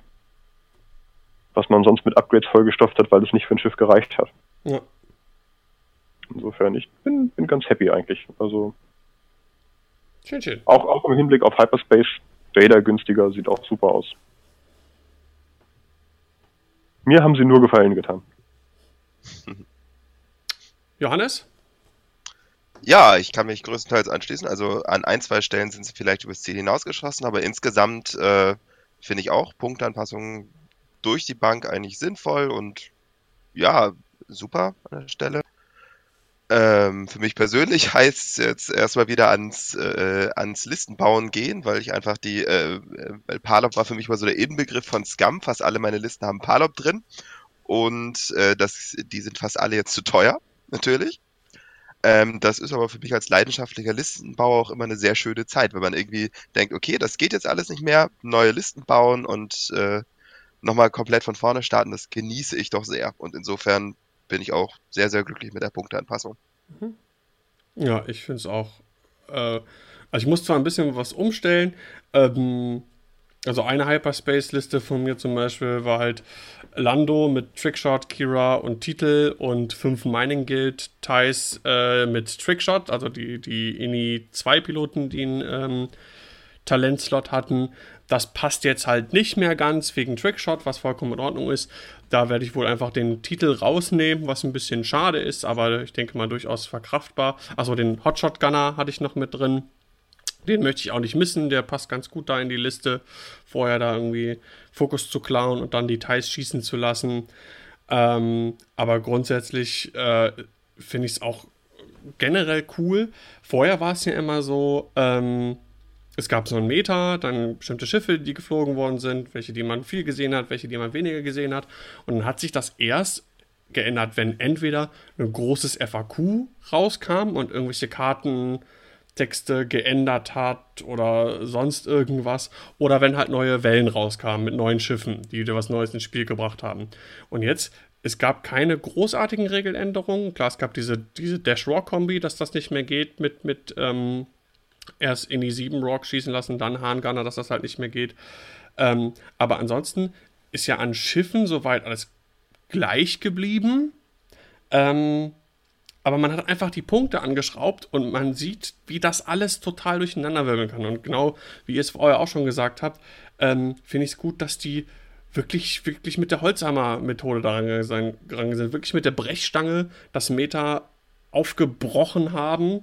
Was man sonst mit Upgrades vollgestopft hat, weil es nicht für ein Schiff gereicht hat. Ja. Insofern, ich bin, bin ganz happy eigentlich. Also. Schön, schön. Auch, auch im Hinblick auf Hyperspace, Vader günstiger, sieht auch super aus. Mir haben sie nur Gefallen getan. Johannes? Ja, ich kann mich größtenteils anschließen. Also an ein, zwei Stellen sind sie vielleicht übers Ziel hinausgeschossen, aber insgesamt äh, finde ich auch Punktanpassungen durch die Bank eigentlich sinnvoll und ja, super an der Stelle. Ähm, für mich persönlich heißt es jetzt erstmal wieder ans, äh, ans Listenbauen gehen, weil ich einfach die, äh, weil Palop war für mich mal so der Inbegriff von Scum. Fast alle meine Listen haben Palop drin. Und äh, das, die sind fast alle jetzt zu teuer, natürlich. Ähm, das ist aber für mich als leidenschaftlicher Listenbauer auch immer eine sehr schöne Zeit, wenn man irgendwie denkt, okay, das geht jetzt alles nicht mehr, neue Listen bauen und äh, nochmal komplett von vorne starten, das genieße ich doch sehr. Und insofern bin ich auch sehr, sehr glücklich mit der Punkteanpassung. Mhm. Ja, ich finde es auch. Äh, also ich muss zwar ein bisschen was umstellen. Ähm, also eine Hyperspace-Liste von mir zum Beispiel war halt Lando mit Trickshot, Kira und Titel und fünf Mining Guild Ties äh, mit Trickshot, also die, die INI 2 Piloten, die einen ähm, Talentslot hatten. Das passt jetzt halt nicht mehr ganz wegen Trickshot, was vollkommen in Ordnung ist. Da werde ich wohl einfach den Titel rausnehmen, was ein bisschen schade ist, aber ich denke mal durchaus verkraftbar. Also den Hotshot Gunner hatte ich noch mit drin. Den möchte ich auch nicht missen, der passt ganz gut da in die Liste. Vorher da irgendwie Fokus zu klauen und dann Details schießen zu lassen. Ähm, aber grundsätzlich äh, finde ich es auch generell cool. Vorher war es ja immer so, ähm, es gab so ein Meta, dann bestimmte Schiffe, die geflogen worden sind, welche, die man viel gesehen hat, welche, die man weniger gesehen hat. Und dann hat sich das erst geändert, wenn entweder ein großes FAQ rauskam und irgendwelche Kartentexte geändert hat oder sonst irgendwas. Oder wenn halt neue Wellen rauskamen mit neuen Schiffen, die wieder was Neues ins Spiel gebracht haben. Und jetzt, es gab keine großartigen Regeländerungen. Klar, es gab diese, diese Dash-Rock-Kombi, dass das nicht mehr geht mit, mit ähm, erst in die 7 Rock schießen lassen, dann Hahngunner, dass das halt nicht mehr geht. Ähm, aber ansonsten ist ja an Schiffen soweit alles gleich geblieben. Ähm, aber man hat einfach die Punkte angeschraubt und man sieht, wie das alles total durcheinander wirbeln kann. Und genau wie ihr es vorher auch schon gesagt habt, ähm, finde ich es gut, dass die wirklich, wirklich mit der Holzhammer-Methode daran sind, wirklich mit der Brechstange das Meter aufgebrochen haben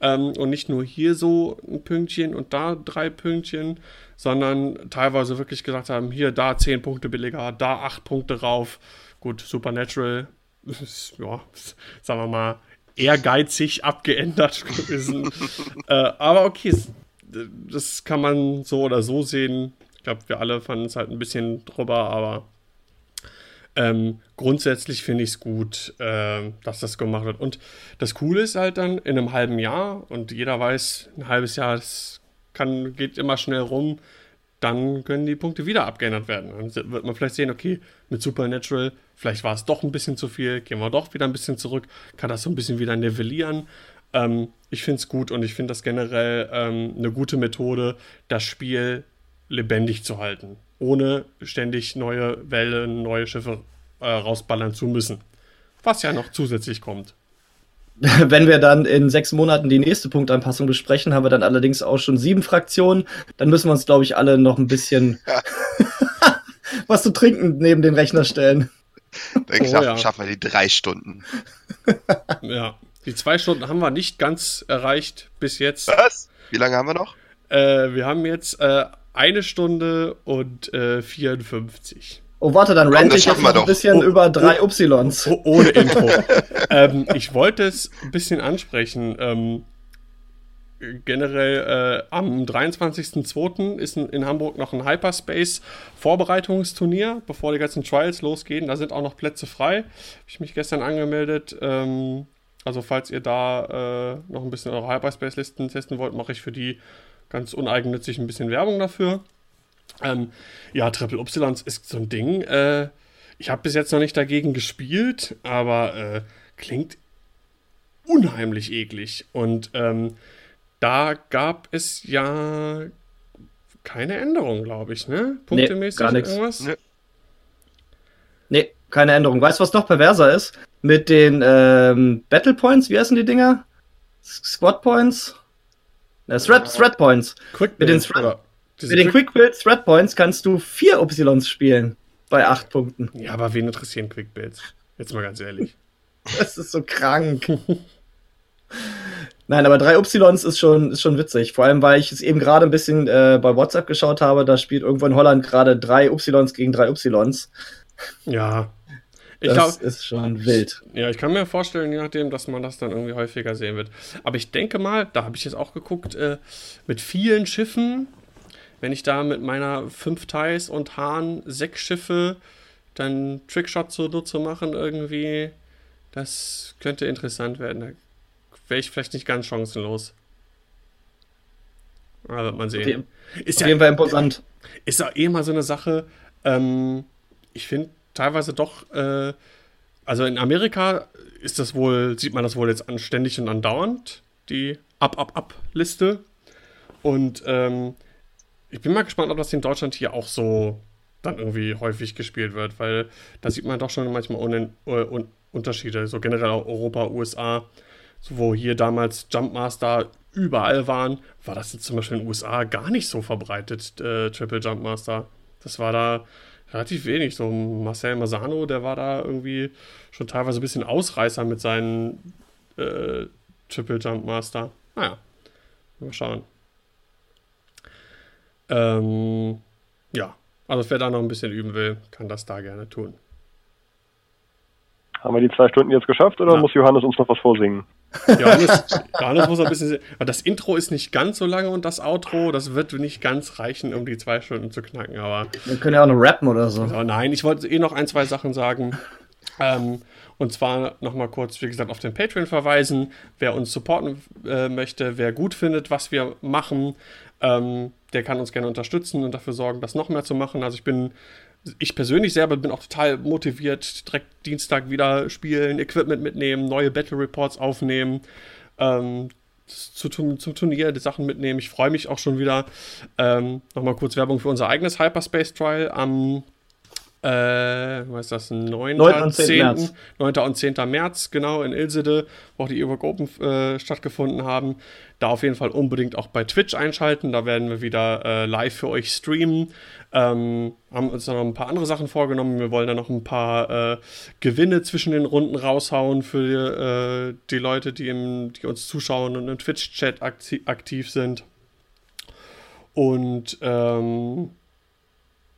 ähm, und nicht nur hier so ein Pünktchen und da drei Pünktchen, sondern teilweise wirklich gesagt haben, hier, da zehn Punkte billiger, da acht Punkte rauf. Gut, Supernatural, ja, sagen wir mal, ehrgeizig abgeändert gewesen. äh, aber okay, das kann man so oder so sehen. Ich glaube, wir alle fanden es halt ein bisschen drüber, aber ähm, grundsätzlich finde ich es gut, äh, dass das gemacht wird. Und das Coole ist halt dann in einem halben Jahr, und jeder weiß, ein halbes Jahr, das kann, geht immer schnell rum, dann können die Punkte wieder abgeändert werden. Dann wird man vielleicht sehen, okay, mit Supernatural, vielleicht war es doch ein bisschen zu viel, gehen wir doch wieder ein bisschen zurück, kann das so ein bisschen wieder nivellieren. Ähm, ich finde es gut und ich finde das generell ähm, eine gute Methode, das Spiel lebendig zu halten ohne ständig neue Wellen, neue Schiffe äh, rausballern zu müssen. Was ja noch zusätzlich kommt. Wenn wir dann in sechs Monaten die nächste Punktanpassung besprechen, haben wir dann allerdings auch schon sieben Fraktionen. Dann müssen wir uns, glaube ich, alle noch ein bisschen was zu trinken neben den Rechner stellen. Dann oh, schaffen, ja. schaffen wir die drei Stunden. ja, die zwei Stunden haben wir nicht ganz erreicht bis jetzt. Was? Wie lange haben wir noch? Äh, wir haben jetzt äh, eine Stunde und äh, 54. Oh, warte, dann rente ich jetzt noch ein bisschen oh, über drei oh, Ys. Oh, ohne Intro. ähm, ich wollte es ein bisschen ansprechen. Ähm, generell äh, am 23.02. ist in, Hamburg noch ein Hyperspace-Vorbereitungsturnier, bevor die ganzen Trials losgehen. Da sind auch noch Plätze frei. Habe ich mich gestern angemeldet. Ähm, also falls ihr da äh, noch ein bisschen eure Hyperspace-Listen testen wollt, mache ich für die ganz uneigennützig ein bisschen Werbung dafür. Ähm, ja, Triple Y ist so ein Ding. Äh, ich habe bis jetzt noch nicht dagegen gespielt, aber äh, klingt unheimlich eklig. Und ähm, da gab es ja keine Änderung, glaube ich, ne? Punktemäßig nee, gar nichts. irgendwas? Nee. nee, keine Änderung. Weißt du, was noch perverser ist? Mit den ähm, Battle Points, wie heißen die Dinger? Squad Points? Äh, Thread, Thread Points. Quick mit den, Thread, mit den Quick Build Thread Points kannst du vier Ys spielen. Bei acht Punkten. Ja, aber wen interessieren Quick Builds? Jetzt mal ganz ehrlich. Das ist so krank. Nein, aber drei Ys ist schon, ist schon witzig. Vor allem, weil ich es eben gerade ein bisschen äh, bei WhatsApp geschaut habe. Da spielt irgendwo in Holland gerade drei Ys gegen drei Ys. Ja. Ich das glaub, ist schon wild. Ja, ich kann mir vorstellen, je nachdem, dass man das dann irgendwie häufiger sehen wird. Aber ich denke mal, da habe ich jetzt auch geguckt, äh, mit vielen Schiffen, wenn ich da mit meiner fünf Thais und Hahn sechs Schiffe dann Trickshot so zu machen irgendwie, das könnte interessant werden. Wäre ich vielleicht nicht ganz chancenlos. Aber wird man sehen. Ist ja, jeden Fall imposant. Ist ja eh mal so eine Sache. Ähm, ich finde teilweise doch, äh, also in Amerika ist das wohl, sieht man das wohl jetzt anständig und andauernd, die Up-Up-Up-Liste. Und ähm, ich bin mal gespannt, ob das in Deutschland hier auch so dann irgendwie häufig gespielt wird, weil da sieht man doch schon manchmal Un Un Unterschiede, so generell auch Europa, USA, so wo hier damals Jumpmaster überall waren, war das jetzt zum Beispiel in den USA gar nicht so verbreitet, äh, Triple Jumpmaster. Das war da relativ wenig. So Marcel Masano, der war da irgendwie schon teilweise ein bisschen Ausreißer mit seinen äh, Triple Jumpmaster. Naja, mal schauen. Ähm, ja, also wer da noch ein bisschen üben will, kann das da gerne tun. Haben wir die zwei Stunden jetzt geschafft oder ja. muss Johannes uns noch was vorsingen? Johannes, Johannes muss ein bisschen. Das Intro ist nicht ganz so lange und das Outro, das wird nicht ganz reichen, um die zwei Stunden zu knacken. Aber wir können ja auch noch rappen oder so. Also, nein, ich wollte eh noch ein, zwei Sachen sagen. Ähm, und zwar nochmal kurz, wie gesagt, auf den Patreon verweisen. Wer uns supporten äh, möchte, wer gut findet, was wir machen, ähm, der kann uns gerne unterstützen und dafür sorgen, das noch mehr zu machen. Also ich bin ich persönlich selber bin auch total motiviert, direkt Dienstag wieder spielen, Equipment mitnehmen, neue Battle Reports aufnehmen, ähm, zu, zum Turnier die Sachen mitnehmen. Ich freue mich auch schon wieder. Ähm, Nochmal kurz Werbung für unser eigenes Hyperspace Trial am äh, was ist das, 9. 9. und 10. März. 9. und 10. März, genau, in Ilsede, wo auch die Evoque Open äh, stattgefunden haben. Da auf jeden Fall unbedingt auch bei Twitch einschalten. Da werden wir wieder äh, live für euch streamen. Ähm, haben uns noch ein paar andere Sachen vorgenommen. Wir wollen da noch ein paar äh, Gewinne zwischen den Runden raushauen für äh, die Leute, die, im, die, uns zuschauen und im Twitch-Chat aktiv sind. Und ähm,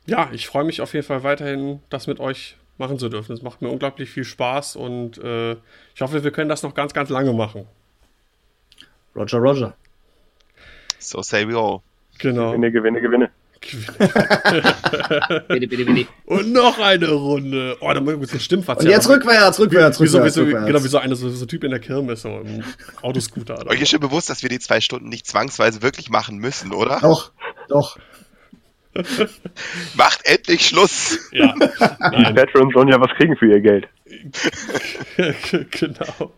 ja, ich freue mich auf jeden Fall weiterhin, das mit euch machen zu dürfen. Es macht mir unglaublich viel Spaß und äh, ich hoffe, wir können das noch ganz, ganz lange machen. Roger, Roger. So say we all. Genau. Gewinne, gewinne, gewinne. bitte, bitte, bitte. Und noch eine Runde. Oh, da muss ich ein Stimmverzerrer. Und jetzt rückwärts, rückwärts, wie, rückwärts. Wie so, rückwärts. Genau, wie so, eine, so, so Typ in der Kirmes, so im Autoscooter. Euch ist schon bewusst, dass wir die zwei Stunden nicht zwangsweise wirklich machen müssen, oder? Doch, doch. Macht endlich Schluss. Ja. Die Patrons sollen ja was kriegen für ihr Geld. genau.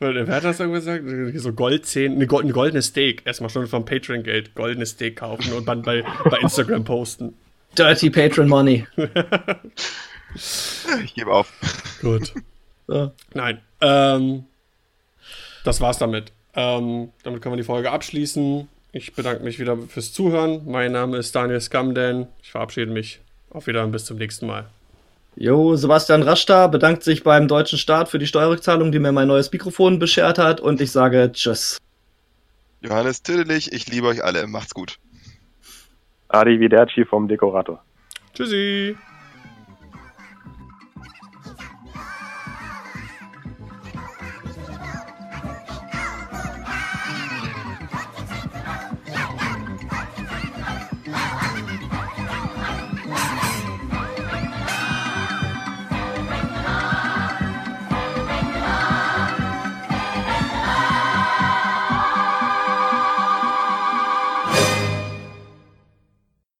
Wer hat das irgendwas gesagt? So Goldzähne, eine goldene Steak. Erstmal schon vom Patreon-Geld goldenes Steak kaufen und dann bei, bei Instagram posten. Dirty Patron Money. ich gebe auf. Gut. So. Nein. Ähm, das war's damit. Ähm, damit können wir die Folge abschließen. Ich bedanke mich wieder fürs Zuhören. Mein Name ist Daniel Scamden. Ich verabschiede mich. Auf Wiedersehen, bis zum nächsten Mal. Jo, Sebastian Raschta bedankt sich beim deutschen Staat für die Steuerrückzahlung, die mir mein neues Mikrofon beschert hat. Und ich sage Tschüss. Johannes Tüdelich, ich liebe euch alle. Macht's gut. Arrivederci vom Dekorator. Tschüssi.